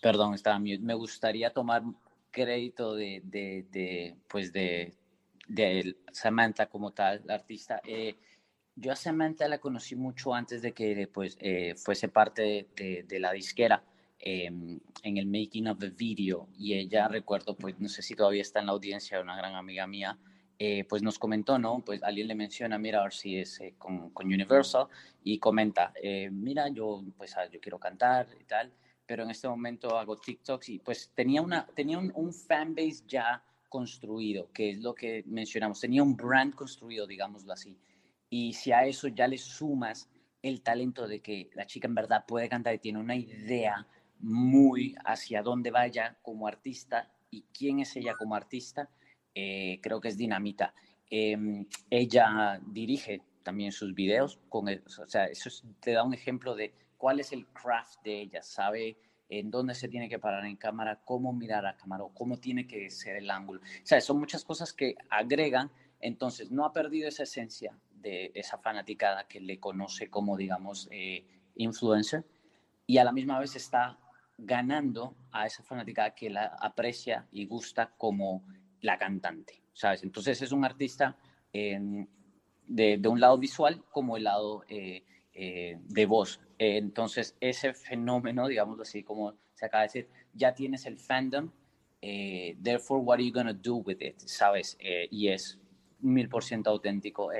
Perdón, estaba Me gustaría tomar crédito de, de, de, pues de de Samantha como tal, la artista. Eh, yo a Samantha la conocí mucho antes de que pues, eh, fuese parte de, la disquera. em, en el making of the video y ella, recuerdo, pues no sé si todavía está en la audiencia, una gran amiga mía, eh, pues nos comentó, ¿no? Pues alguien le menciona, mira, a si es con, con, Universal y comenta, mira, yo pues ah, yo quiero cantar y tal, pero en este momento hago TikToks y pues tenía, una, tenía un fanbase ya construido, que es lo que mencionamos, tenía un brand construido, digámoslo así. Y si a eso ya le sumas el talento de que la chica en verdad puede cantar y tiene una idea muy hacia dónde vaya como artista y quién es ella como artista, eh, creo que es dinamita. Em, ella dirige también sus videos, con o sea, eso te da un ejemplo de cuál es el craft de ella, sabe en dónde se tiene que parar en cámara, cómo mirar a cámara, cómo tiene que ser el ángulo. O sea, son muchas cosas que agregan, entonces no ha perdido esa esencia de esa fanaticada que le conoce como, digamos, eh, influencer, y a la misma vez está ganando a esa fanaticada que la aprecia y gusta como la cantante, ¿sabes? Entonces es un artista de, de, un lado visual como el lado eh, eh, de voz. Entonces ese fenómeno, digamos así como se acaba de decir, ya tienes el fandom, eh, therefore what are you going to do with it, ¿sabes? y es mil por ciento auténtico.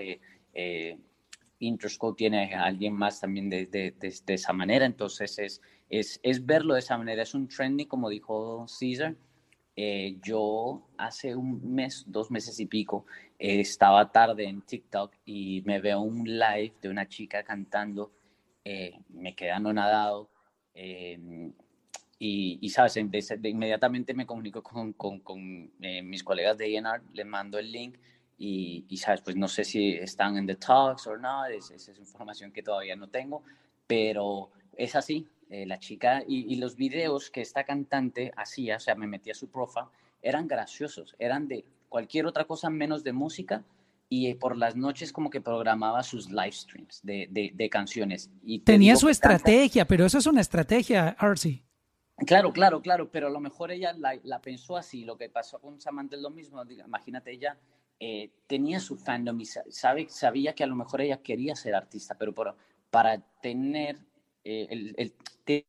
Interscope tiene a alguien más también de, de, de, esa manera, entonces es, es, es verlo de esa manera, es un trending, como dijo Caesar, eh, yo hace un mes, dos meses y pico, eh, estaba tarde en TikTok y me veo un live de una chica cantando, eh, me quedé anonadado y, y, sabes, de, inmediatamente me comunico con, con, con mis colegas de ENR, le mando el link y, y, sabes, pues no sé si están en the talks o no, esa es información que todavía no tengo, pero es así, eh, la chica y, los videos que esta cantante hacía, o sea, me metía su profa, eran graciosos, eran de cualquier otra cosa menos de música y eh, por las noches como que programaba sus live streams de, de, canciones. Y Tenía su estrategia, pero eso es una estrategia, Arcy. Claro, claro, claro, pero a lo mejor ella la, la pensó así, lo que pasó con Samantha es lo mismo, imagínate, ella eh, tenía su fandom y sabe, sabía que a lo mejor ella quería ser artista, pero por, para tener eh, el, tiene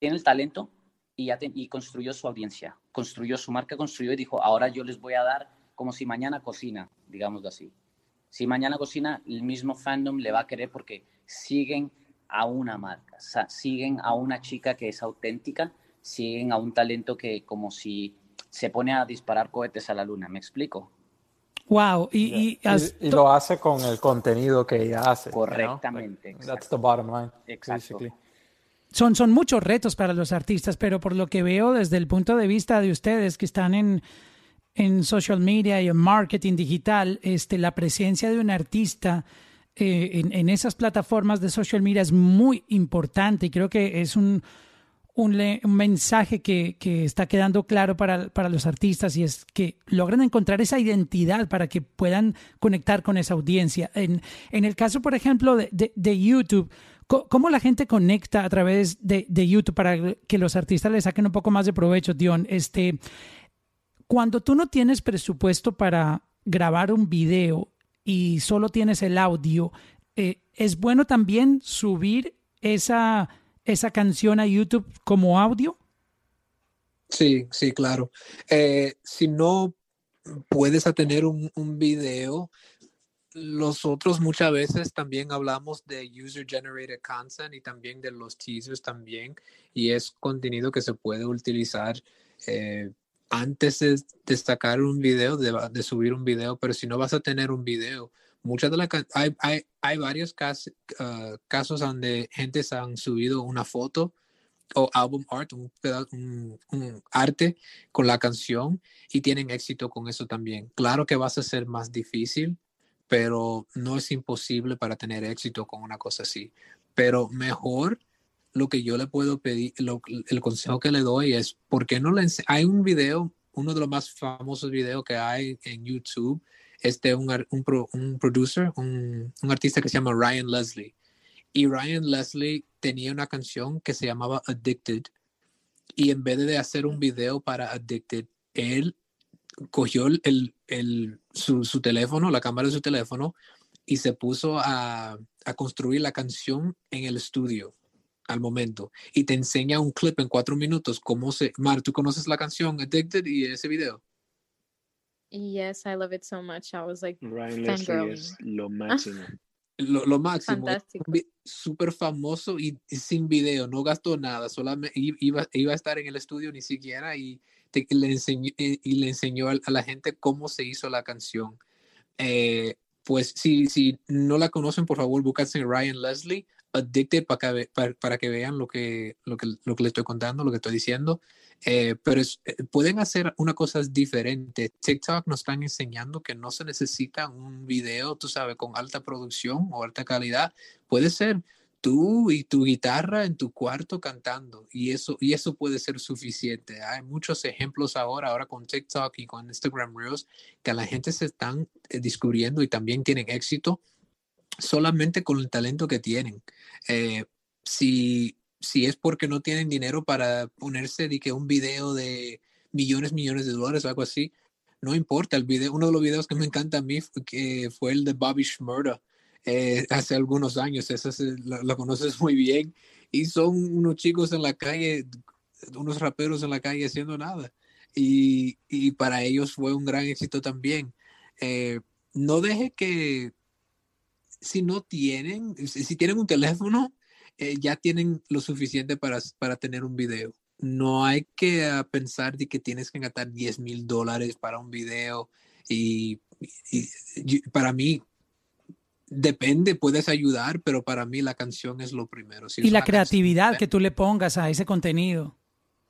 el talento y, y construyó su audiencia, construyó su marca, construyó y dijo, ahora yo les voy a dar como si mañana cocina, digámoslo así. Si mañana cocina, el mismo fandom le va a querer porque siguen a una marca, siguen a una chica que es auténtica, siguen a un talento que como si se pone a disparar cohetes a la luna, ¿me explico? Wow, y, y, lo hace con el contenido que ella hace. Correctamente. that's the bottom line. Exacto. Son, son muchos retos para los artistas, pero por lo que veo desde el punto de vista de ustedes que están en, en social media y en marketing digital, este, la presencia de un artista eh, en, en esas plataformas de social media es muy importante y creo que es un, un, mensaje que, está quedando claro para, los artistas y es que logran encontrar esa identidad para que puedan conectar con esa audiencia. En, el caso, por ejemplo, de, YouTube, ¿cómo la gente conecta a través de, YouTube para que los artistas le saquen un poco más de provecho, Dion? Este, cuando tú no tienes presupuesto para grabar un video y solo tienes el audio, eh, es bueno también subir esa esa canción a YouTube como audio? Sí, sí, claro. Eh, si no puedes tener un, un video, nosotros muchas veces también hablamos de user generated content y también de los teasers también y es contenido que se puede utilizar eh, antes de, destacar un video, de, de, subir un video, pero si no vas a tener un video, muchas de las hay, hay, hay varios casos, uh, casos donde gente se han subido una foto o album art, un, arte con la canción y tienen éxito con eso también. Claro que vas a ser más difícil, pero no es imposible para tener éxito con una cosa así. Pero mejor lo que yo le puedo pedir, lo, el consejo que le doy es, ¿por qué no le Hay un video, uno de los más famosos videos que hay en YouTube, este, un, un, un producer, un, un, artista que se llama Ryan Leslie. Y Ryan Leslie tenía una canción que se llamaba Addicted. Y en vez de hacer un video para Addicted, él cogió el, el, su, su, teléfono, la cámara de su teléfono, y se puso a, a, construir la canción en el estudio. Al momento y te enseña un clip en cuatro minutos, cómo se... Mar, ¿tú conoces la canción Addicted y ese video? Yes, I love it so much. I was like Ryan Leslie es lo máximo. Lo, lo máximo. Fantástico. Súper famoso y, y sin video, no gastó nada, solamente iba, iba a estar en el estudio ni siquiera y, te- le, enseñó, y le enseñó a, a la gente cómo se hizo la canción. Eh, pues si, si no la conocen, por favor, búsquense en Ryan Leslie, Addicted, para que, para, para que vean lo que, lo, que, lo que le estoy contando, lo que estoy diciendo. Eh, pero es- eh, pueden hacer una cosa diferente. TikTok nos están enseñando que no se necesita un video, tú sabes, con alta producción o alta calidad. Puede ser tú y tu guitarra en tu cuarto cantando y eso, y eso puede ser suficiente. Hay muchos ejemplos ahora, ahora con TikTok y con Instagram Reels, que la gente se están eh, descubriendo y también tienen éxito solamente con el talento que tienen. Eh, si, si es porque no tienen dinero para ponerse de que un video de millones, millones de dólares o algo así, no importa. El video, uno de los videos que me encanta a mí fue, el de Bobby Shmurda eh, <laughs> hace algunos años. Lo, lo conoces muy bien. Y son unos chicos en la calle, unos raperos en la calle haciendo nada. Y, y para ellos fue un gran éxito también. Eh, no deje que si no tienen, si tienen un teléfono, eh, ya tienen lo suficiente para, para tener un video. No hay que ah, pensar de que tienes que gastar 10 mil dólares para un video y, y- y para mí depende, puedes ayudar, pero para mí la canción es lo primero. Si Y la una canción creatividad que tú le pongas a ese contenido.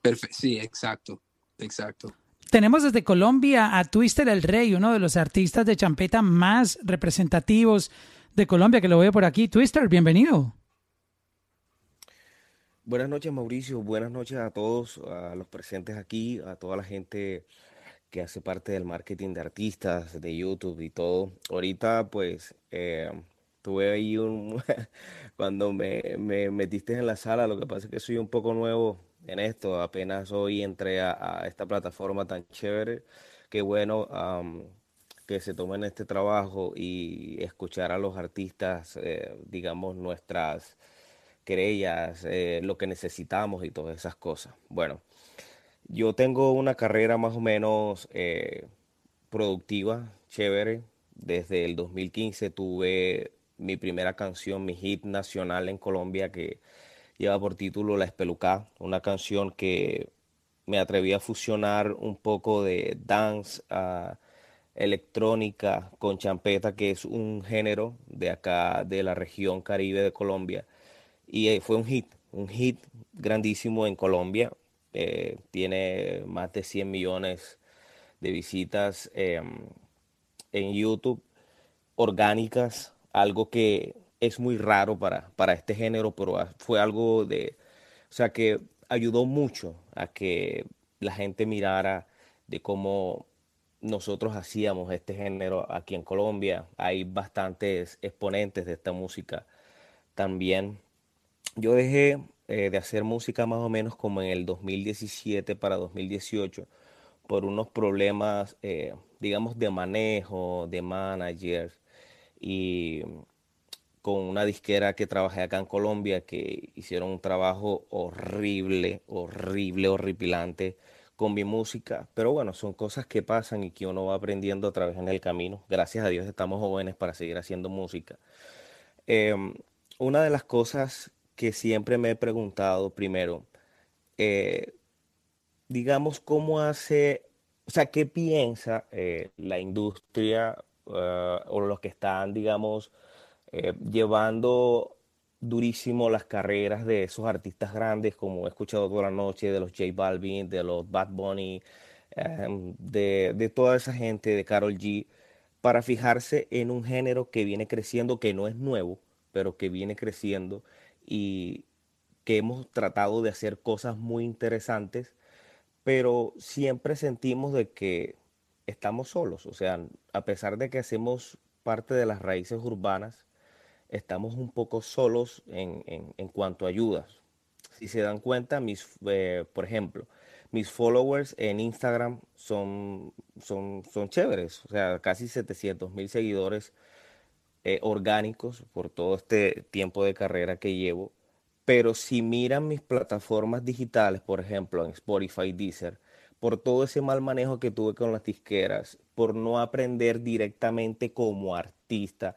perfe- sí, exacto, exacto. Tenemos desde Colombia a Twister el Rey, uno de los artistas de champeta más representativos de Colombia, que lo veo por aquí. Twister, bienvenido. Buenas noches, Mauricio. Buenas noches a todos, a los presentes aquí, a toda la gente que hace parte del marketing de artistas, de YouTube y todo. Ahorita, pues, eh, tuve ahí un... <laughs> Cuando me, me metiste en la sala, lo que pasa es que soy un poco nuevo en esto. Apenas hoy entré a, esta plataforma tan chévere. Qué bueno am, que se tomen este trabajo y escuchar a los artistas, eh, digamos, nuestras querellas, eh, lo que necesitamos y todas esas cosas. Bueno, yo tengo una carrera más o menos eh, productiva, chévere. Desde el 2015 tuve mi primera canción, mi hit nacional en Colombia que lleva por título La Espelucá, una canción que me atreví a fusionar un poco de dance, ah, electrónica con champeta, que es un género de acá, de la región Caribe de Colombia. Y eh, fue un hit, un hit grandísimo en Colombia. eh, tiene más de 100 millones de visitas em, en YouTube, orgánicas, algo que es muy raro para, para este género, pero fue algo de, o sea, que ayudó mucho a que la gente mirara de cómo nosotros hacíamos este género aquí en Colombia. Hay bastantes exponentes de esta música también. Yo dejé eh, de hacer música más o menos como en el 2017 para 2018 por unos problemas, eh, digamos, de manejo, de managers y con una disquera que trabajé acá en Colombia que hicieron un trabajo horrible, horrible, horripilante con mi música. Pero bueno, son cosas que pasan y que uno va aprendiendo a través en el camino. Gracias a Dios estamos jóvenes para seguir haciendo música. Em, una de las cosas que siempre me he preguntado, primero, eh, digamos, cómo hace, o sea, qué piensa eh, la industria eh, o los que están, digamos, llevando durísimo las carreras de esos artistas grandes, como he escuchado toda la noche, de los J Balvin, de los Bad Bunny, em, de, de toda esa gente, de Karol G, para fijarse en un género que viene creciendo, que no es nuevo, pero que viene creciendo y que hemos tratado de hacer cosas muy interesantes, pero siempre sentimos de que estamos solos, o sea, a pesar de que hacemos parte de las raíces urbanas, estamos un poco solos en, en- cuanto a ayudas. Si se dan cuenta, mis, eh, por ejemplo, mis followers en Instagram son, son, son chéveres, o sea, casi 700 mil seguidores eh, orgánicos por todo este tiempo de carrera que llevo, Pero si miran mis plataformas digitales, por ejemplo, en Spotify, Deezer, por todo ese mal manejo que tuve con las disqueras, por no aprender directamente como artista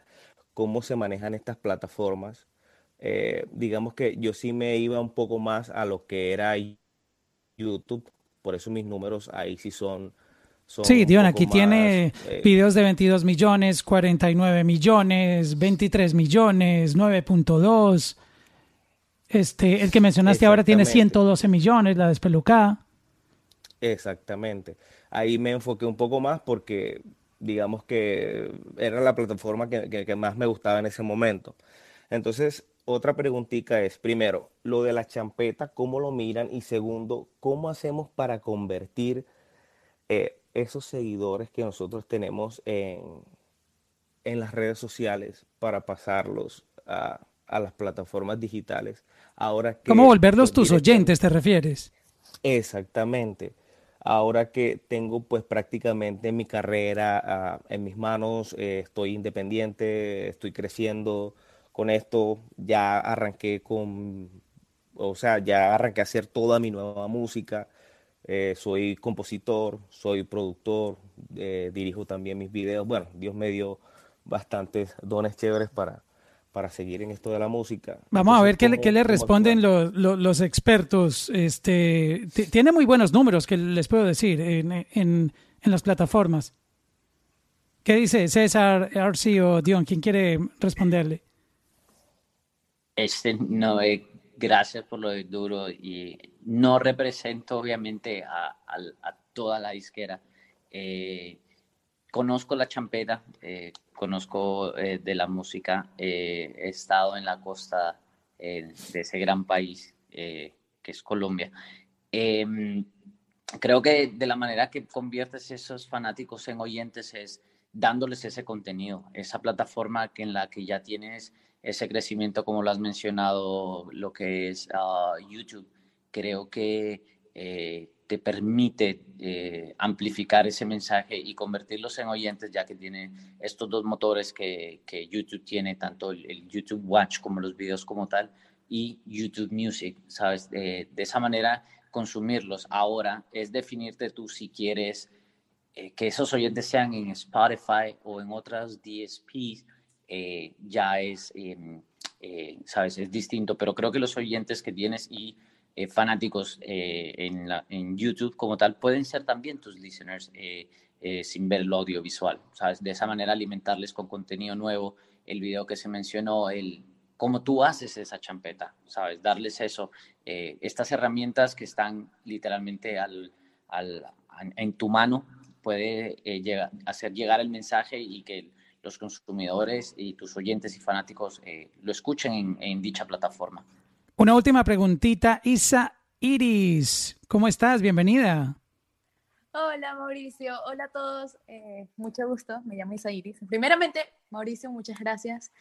cómo se manejan estas plataformas, eh, digamos que yo sí me iba un poco más a lo que era YouTube, por eso mis números ahí sí son... sí, Dion, aquí tiene eh, videos de 22 millones, 49 millones, 23 millones, 9.2. Este, el que mencionaste ahora tiene 112 millones, la despelucada. Exactamente. Ahí me enfoqué un poco más porque digamos que era la plataforma que, más me gustaba en ese momento. Entonces, otra preguntita es, primero, lo de la champeta, ¿cómo lo miran? Y segundo, ¿cómo hacemos para convertir eh, esos seguidores que nosotros tenemos en, en las redes sociales para pasarlos a, a las plataformas digitales? Ahora que, ¿Cómo volverlos tus oyentes, te refieres? Exactamente ahora que tengo pues prácticamente mi carrera ah, en mis manos, eh, estoy independiente, estoy creciendo con esto, ya arranqué con, o sea, ya arranqué a hacer toda mi nueva música, eh, soy compositor, soy productor, eh, dirijo también mis videos, bueno, Dios me dio bastantes dones chéveres para, para seguir en esto de la música. Vamos a ver qué, le, qué le responden los, los, expertos. Este, tiene muy buenos números, que les puedo decir, en, en, en las plataformas. ¿Qué dice César, Arci o Dion? ¿Quién quiere responderle? Este, no, eh, gracias por lo de duro y no represento obviamente a, a, toda la disquera. Eh, conozco la champeta, eh, conozco eh, de la música, eh, he estado en la costa de ese gran país que es Colombia. Em, creo que de la manera que conviertes esos fanáticos en oyentes es dándoles ese contenido, esa plataforma que en la que ya tienes ese crecimiento, como lo has mencionado, lo que es ah, YouTube. Creo que te permite eh, amplificar ese mensaje y convertirlos en oyentes, ya que tiene estos dos motores que, que YouTube tiene, tanto el, YouTube Watch como los videos como tal, y YouTube Music, ¿sabes? de esa manera, consumirlos. Ahora es definirte tú si quieres eh, que esos oyentes sean en Spotify o en otras DSPs, eh, ya es, em, ¿sabes? Es distinto, pero creo que los oyentes que tienes y eh, fanáticos eh, en, YouTube como tal pueden ser también tus listeners eh, sin ver el audiovisual, ¿sabes? De esa manera alimentarles con contenido nuevo, el video que se mencionó, el cómo tú haces esa champeta, ¿sabes? Darles eso, estas herramientas que están literalmente al, en tu mano, puede hacer llegar el mensaje y que los consumidores y tus oyentes y fanáticos lo escuchen en, en dicha plataforma. Una última preguntita, Isa Iris, ¿cómo estás? Bienvenida. Hola Mauricio, hola a todos, eh, mucho gusto, me llamo Isa Iris. Primeramente, Mauricio, muchas gracias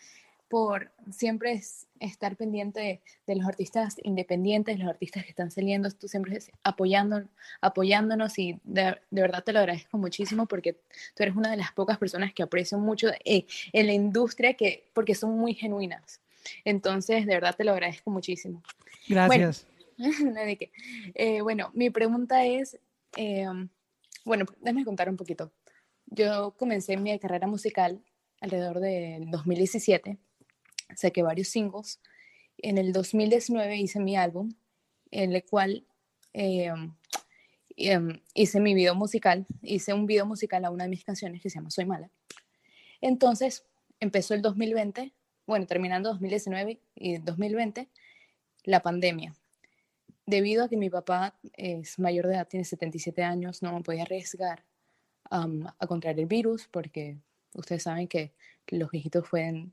por siempre estar pendiente de, los artistas independientes, los artistas que están saliendo, tú siempre apoyando, apoyándonos y de, verdad te lo agradezco muchísimo porque tú eres una de las pocas personas que aprecio mucho eh, en la industria que, porque son muy genuinas. Entonces, de verdad te lo agradezco muchísimo. Gracias. <laughs> Bueno, eh, bueno mi pregunta es, em, bueno, déjame contar un poquito. Yo comencé mi carrera musical alrededor del 2017, saqué varios singles. En el 2019 hice mi álbum, en el cual em, em, hice mi video musical, hice un video musical a una de mis canciones que se llama Soy Mala. Entonces, empezó el 2020 bueno, terminando 2019 y 2020, la pandemia. Debido a que mi papá es mayor de edad, tiene 77 años, no me podía arriesgar a contraer el virus porque ustedes saben que los viejitos pueden,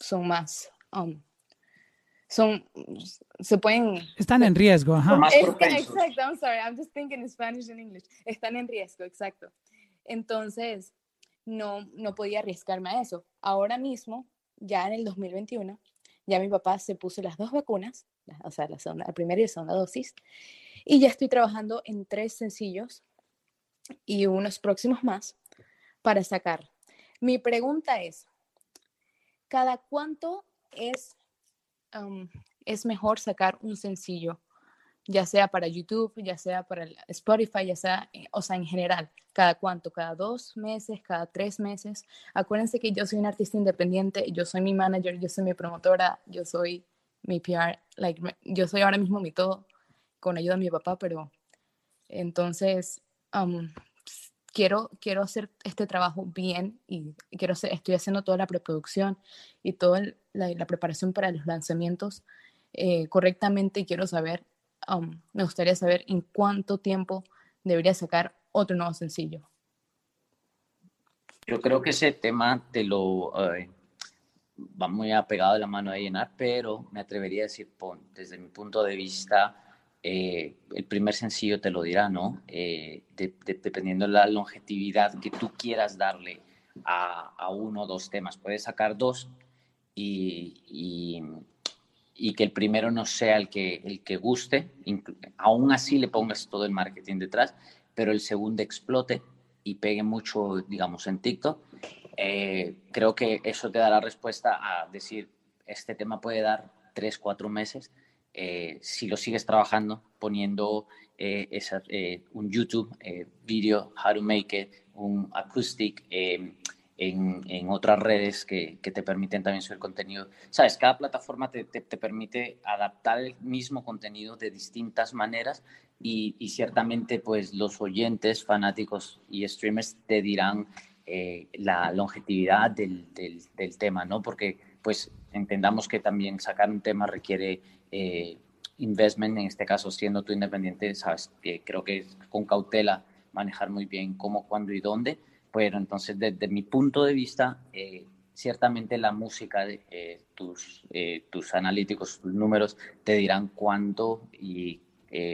son más, son, se pueden... Están en riesgo, ajá. exacto, I'm sorry, I'm just thinking Spanish and English. Están en riesgo, exacto. Entonces, no, no podía arriesgarme a eso. Ahora mismo ya en el 2021, ya mi papá se puso las dos vacunas, o sea, la, primera y la segunda dosis, y ya estoy trabajando en tres sencillos y unos próximos más para sacar. Mi pregunta es, ¿cada cuánto es es mejor sacar un sencillo, ya sea para YouTube, ya sea para Spotify, ya sea, eh, o sea, en general, cada cuánto, cada dos meses, cada tres meses. Acuérdense que yo soy un artista independiente, yo soy mi manager, yo soy mi promotora, yo soy mi PR, like, yo soy ahora mismo mi todo, con ayuda de mi papá, pero entonces um, quiero, quiero hacer este trabajo bien y quiero hacer, estoy haciendo toda la preproducción y toda la, preparación para los lanzamientos eh, correctamente y quiero saber Um, me gustaría saber en cuánto tiempo debería sacar otro nuevo sencillo. Yo creo que ese tema te lo eh, va muy apegado de la mano de llenar, pero me atrevería a decir, desde mi punto de vista, eh, el primer sencillo te lo dirá, ¿no? Eh, dependiendo de la longevidad que tú quieras darle a, a uno o dos temas. Puedes sacar dos y y que el primero no sea el que, el que guste, aún así le pongas todo el marketing detrás, pero el segundo explote y pegue mucho, digamos, en TikTok, eh, creo que eso te da la respuesta a decir, este tema puede dar tres, cuatro meses, eh, si lo sigues trabajando, poniendo eh, un YouTube video, how to make un acoustic, en, otras redes que, te permiten también subir contenido. Sabes, cada plataforma te, permite adaptar el mismo contenido de distintas maneras y, ciertamente pues los oyentes, fanáticos y streamers te dirán eh, la longevidad del, tema, ¿no? Porque pues entendamos que también sacar un tema requiere eh, investment, en este caso siendo tú independiente, sabes, que creo que con cautela manejar muy bien cómo, cuándo y dónde pero entonces, desde mi punto de vista, eh, ciertamente la música, eh, tus, eh, tus analíticos, tus números, te dirán cuánto y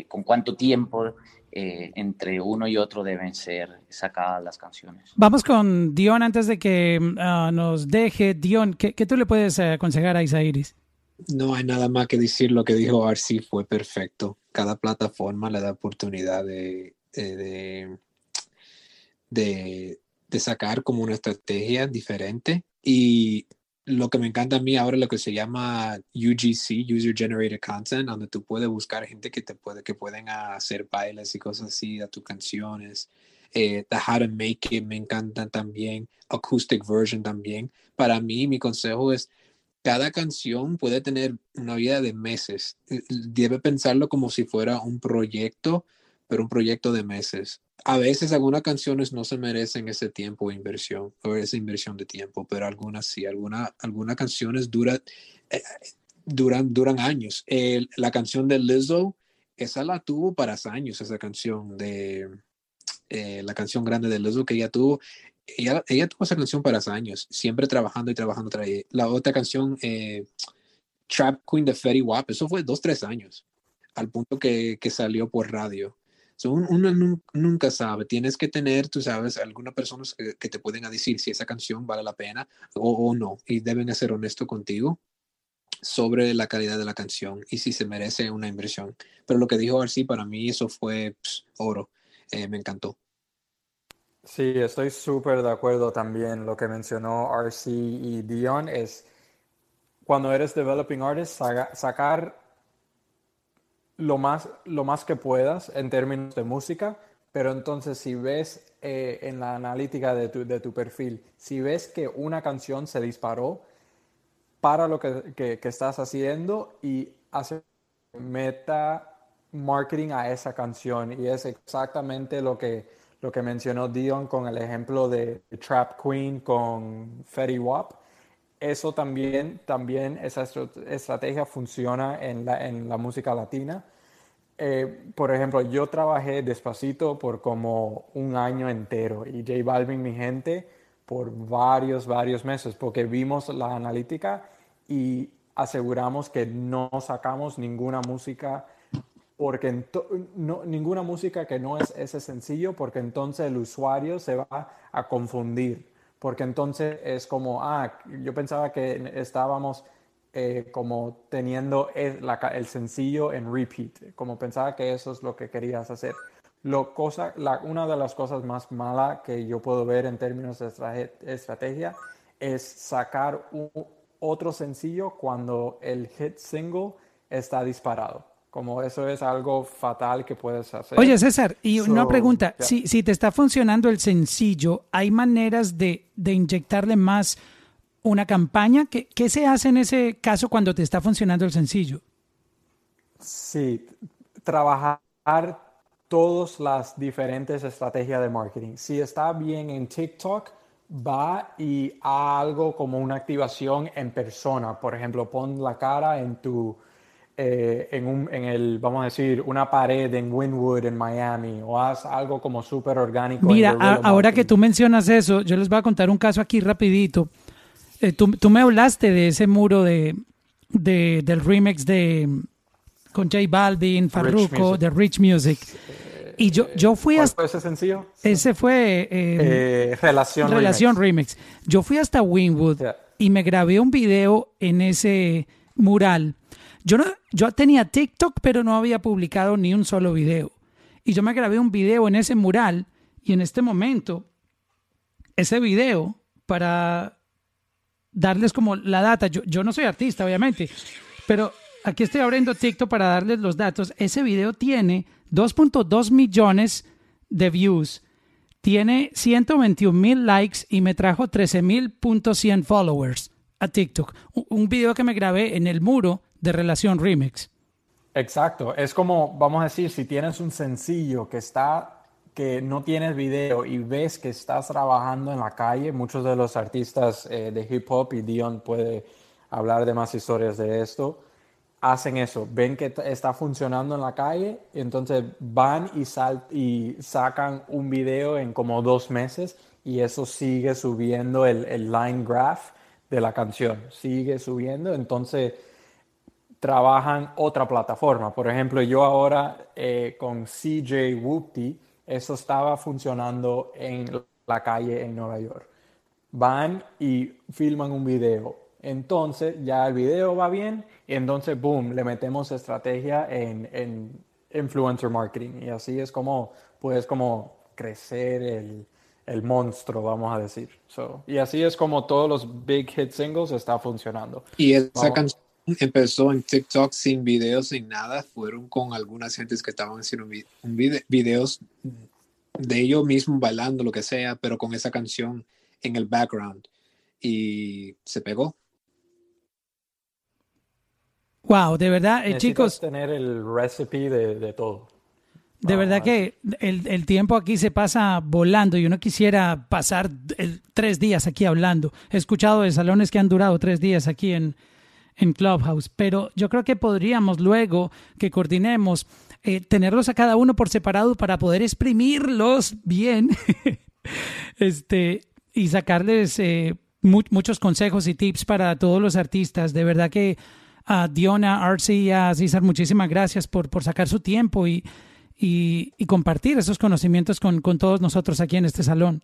con cuánto tiempo entre uno y otro deben ser sacadas las canciones. Vamos con Dion antes de que ah, nos deje. Dion, ¿qué, ¿qué, tú le puedes aconsejar a Isairis? No hay nada más que decir, lo que dijo Arsi fue perfecto. Cada plataforma le da oportunidad de, de, de de sacar como una estrategia diferente. Y lo que me encanta a mí ahora lo que se llama UGC, User Generated Content, donde tú puedes buscar gente que te puede, que pueden hacer bailes y cosas así a tus canciones. Eh, the How to Make It me encanta también, Acoustic Version también. Para mí, mi consejo es, cada canción puede tener una vida de meses. Eh, debe pensarlo como si fuera un proyecto, pero un proyecto de meses a veces algunas canciones no se merecen ese tiempo de inversión o esa inversión de tiempo, pero algunas sí, algunas canciones duran, eh, duran, duran años. la canción de Lizzo, esa la tuvo para años, esa canción de eh, la canción grande de Lizzo que ella tuvo. Ella, ella tuvo esa canción para años, siempre trabajando y trabajando. La otra canción, eh, Trap Queen de Fetty Wap, eso fue dos, tres años, al punto que, que salió por radio uno nunca sabe, tienes que tener, tú sabes, algunas personas que, te pueden decir si esa canción vale la pena o, no, y deben ser honestos contigo sobre la calidad de la canción y si se merece una inversión. Pero lo que dijo Arci, para mí eso fue oro, eh, me encantó. Sí, estoy súper de acuerdo también. Lo que mencionó RC y Dion es cuando eres developing artist, sacar lo más, lo más que puedas en términos de música, pero entonces si ves eh, en la analítica de tu, de tu, perfil, si ves que una canción se disparó, para lo que, que, estás haciendo y hace meta marketing a esa canción. Y es exactamente lo que, lo que mencionó Dion con el ejemplo de Trap Queen con Fetty Wap eso también, también esa estrategia funciona en la, en la música latina. Eh, por ejemplo, yo trabajé despacito por como un año entero y J Balvin, mi gente, por varios, varios meses, porque vimos la analítica y aseguramos que no sacamos ninguna música porque no, ninguna música que no es ese sencillo, porque entonces el usuario se va a confundir porque entonces es como, ah, yo pensaba que estábamos eh, como teniendo el, el, sencillo en repeat, como pensaba que eso es lo que querías hacer. Lo cosa, una de las cosas más malas que yo puedo ver en términos de estrategia es sacar otro sencillo cuando el hit single está disparado. Como eso es algo fatal que puedes hacer. Oye, César, y una pregunta. yeah. Si, si te está funcionando el sencillo, ¿hay maneras de, de inyectarle más una campaña? ¿Qué, ¿Qué se hace en ese caso cuando te está funcionando el sencillo? Sí, trabajar todas las diferentes estrategias de marketing. Si está bien en TikTok, va y haz algo como una activación en persona. Por ejemplo, pon la cara en tu, eh, en, un, en el, vamos a decir, una pared en Wynwood, en Miami, o haz algo como súper orgánico. Mira, a- ahora que tú mencionas eso, yo les voy a contar un caso aquí rapidito. Eh, tú, tú me hablaste de ese muro de, de- del remix de con J Balvin, Farruko, de Rich Music. Y yo, yo fui ¿Cuál hasta... fue ese sencillo? Ese fue... eh, Eh, Relación Relación Remix. Remix. Yo fui hasta Winwood y me grabé un video en ese mural. Yo, no, yo tenía TikTok, pero no había publicado ni un solo video. Y yo me grabé un video en ese mural y en este momento, ese video, para darles como la data, yo, yo no soy artista, obviamente, pero aquí estoy abriendo TikTok para darles los datos. Ese video tiene 2.2 millones de views tiene 121 mil likes y me trajo 13 mil followers a TikTok. Un video que me grabé en el muro de Relación Remix. Exacto, es como, vamos a decir, si tienes un sencillo que está, que no tienes video y ves que estás trabajando en la calle, muchos de los artistas eh, de hip hop y Dion puede hablar de más historias de esto, hacen eso, ven que está funcionando en la calle, y entonces van y, sal y sacan un video en como dos meses y eso sigue subiendo el line graph de la canción, sigue subiendo, entonces trabajan otra plataforma. Por ejemplo, yo ahora eh, con CJ Whoopty, eso estaba funcionando en la calle en Nueva York. Van y filman un video. Entonces ya el video va bien y entonces, boom, le metemos estrategia en, en influencer marketing. Y así es como puedes como crecer el, el monstruo, vamos a decir. So, y así es como todos los big hit singles está funcionando. Y esa Vamos- canción empezó en TikTok sin videos, sin nada. Fueron con algunas gentes que estaban haciendo vi- un vide- videos de ellos mismos bailando, lo que sea, pero con esa canción en el background. Y se pegó. Wow, de verdad, eh, chicos, tener el recipe de, de todo. de verdad que el, el tiempo aquí se pasa volando y uno quisiera pasar el- tres días aquí hablando. He escuchado de salones que han durado tres días aquí en, en Clubhouse, pero yo creo que podríamos luego que coordinemos eh, tenerlos a cada uno por separado para poder exprimirlos bien <laughs> este, y sacarles eh, mu- muchos consejos y tips para todos los artistas. De verdad que a Diona, Arce y a César, muchísimas gracias por, por sacar su tiempo y, y, y compartir esos conocimientos con, con todos nosotros aquí en este salón.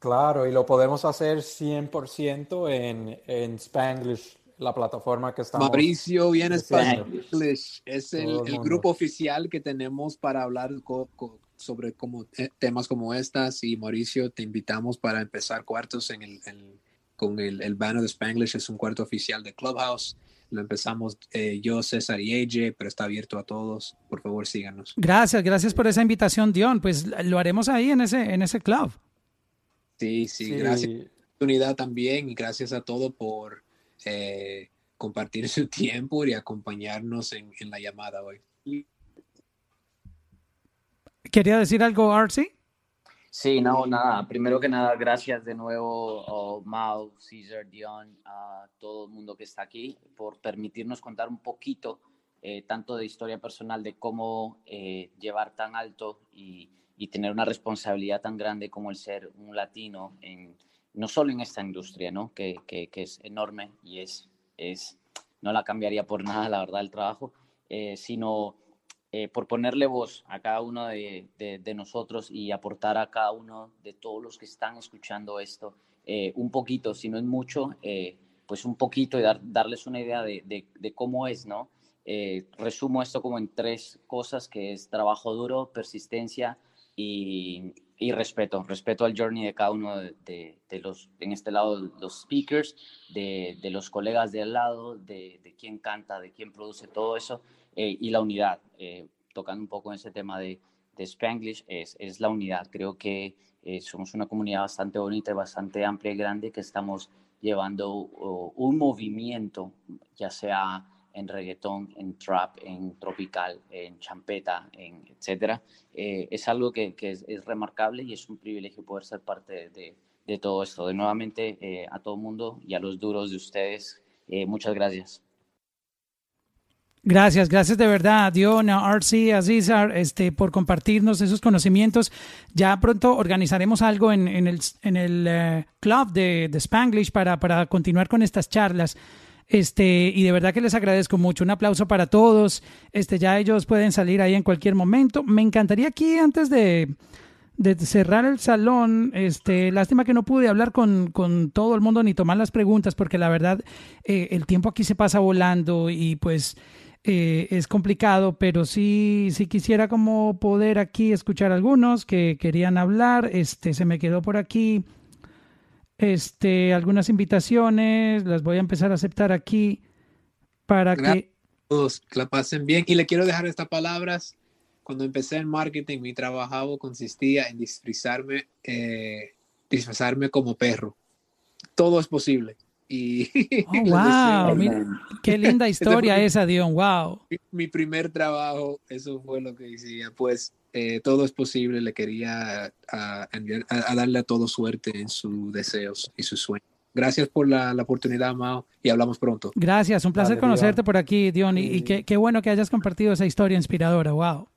Claro, y lo podemos hacer 100% en, en Spanglish, la plataforma que estamos. Mauricio viene diciendo. Spanglish. Es el, el el grupo oficial que tenemos para hablar co- co- sobre como, eh, temas como estas. Y Mauricio, te invitamos para empezar cuartos en el, en- con el, el banner de Spanglish. Es un cuarto oficial de Clubhouse. Lo empezamos eh, yo, César y AJ, pero está abierto a todos. Por favor, síganos. Gracias, gracias por esa invitación, Dion. Pues lo haremos ahí en ese, en ese club. Sí, sí, Sí. gracias oportunidad también y gracias a todos por eh, compartir <laughs> su tiempo y acompañarnos en, en la llamada hoy. ¿Quería decir algo, Arce? Sí, no, nada. Primero que nada, gracias de nuevo, oh, Mau, Caesar, Dion, a todo el mundo que está aquí por permitirnos contar un poquito, eh, tanto de historia personal, de cómo eh, llevar tan alto y, y tener una responsabilidad tan grande como el ser un latino, en, no solo en esta industria, ¿no? Que, que, que es enorme y es, es, no la cambiaría por nada, la verdad, el trabajo, eh, sino eh, por ponerle voz a cada uno de, de- nosotros y aportar a cada uno de todos los que están escuchando esto eh, un poquito, si no es mucho, pues un poquito y dar- darles una idea de, de- cómo es, ¿no? Resumo esto como en tres cosas, que es trabajo duro, persistencia, y, y, respeto, respeto al journey de cada uno de, de, los, en este lado, los speakers, de, de los colegas de al lado, de, de quién canta, de quién produce todo eso eh, y la unidad. Eh, tocando un poco en ese tema de, de Spanglish, es, es la unidad. Creo que eh, somos una comunidad bastante bonita bastante amplia y grande que estamos llevando un movimiento, ya sea en reggaetón, en trap, en tropical, en champeta, en etcétera, eh, es algo que, que es, es, remarcable y es un privilegio poder ser parte de, de todo esto. De nuevamente eh, a todo mundo y a los duros de ustedes, eh, muchas gracias. Gracias, gracias de verdad, Diona, RC, Azizar, este, por compartirnos esos conocimientos. Ya pronto organizaremos algo en, en el, en el uh, club de, de Spanglish para, para continuar con estas charlas. Este, y de verdad que les agradezco mucho. Un aplauso para todos. Este, ya ellos pueden salir ahí en cualquier momento. Me encantaría aquí, antes de, de cerrar el salón, este, lástima que no pude hablar con, con, todo el mundo ni tomar las preguntas, porque la verdad, eh, el tiempo aquí se pasa volando y pues eh, es complicado, pero sí, sí quisiera como poder aquí escuchar algunos que querían hablar. Este, se me quedó por aquí este, algunas invitaciones, las voy a empezar a aceptar aquí para Gracias que... Todos, la pasen bien. Y le quiero dejar estas palabras. Cuando empecé en marketing, mi trabajo consistía en disfrazarme, eh, disfrazarme como perro. Todo es posible. Y <laughs> oh, wow, mira, qué linda <laughs> historia esa, Dion, wow. Mi, mi, primer trabajo, eso fue lo que decía, pues eh, todo es posible, le quería a, a, a, darle a todo suerte en sus deseos y sus sueños. Gracias por la, la, oportunidad, Mao, y hablamos pronto. Gracias, un placer Dale, conocerte Dion. por aquí, Dion, y, y qué, qué, bueno que hayas compartido esa historia inspiradora, wow.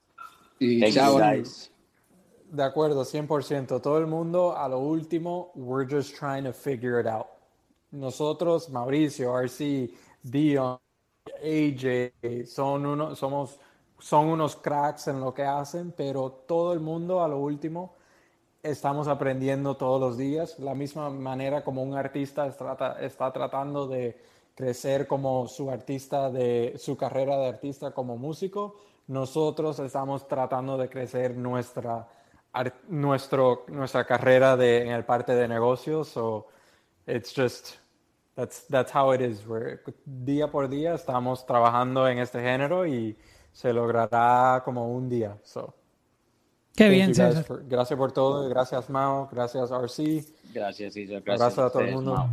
Y chao. De acuerdo, 100%. Todo el mundo, a lo último, we're just trying to figure it out. Nosotros, Mauricio, RC, Dion, AJ, son uno, somos son unos cracks en lo que hacen, pero todo el mundo a lo último estamos aprendiendo todos los días, la misma manera como un artista está, tratando de crecer como su artista de su carrera de artista como músico, nosotros estamos tratando de crecer nuestra nuestro nuestra carrera de en el parte de negocios, so it's just that's that's how it is. We're, día por día estamos trabajando en este género y se logrará como un día. So, Qué bien, gracias por todo. Gracias, Mao. Gracias, RC. Gracias, César. Gracias, a todo el mundo.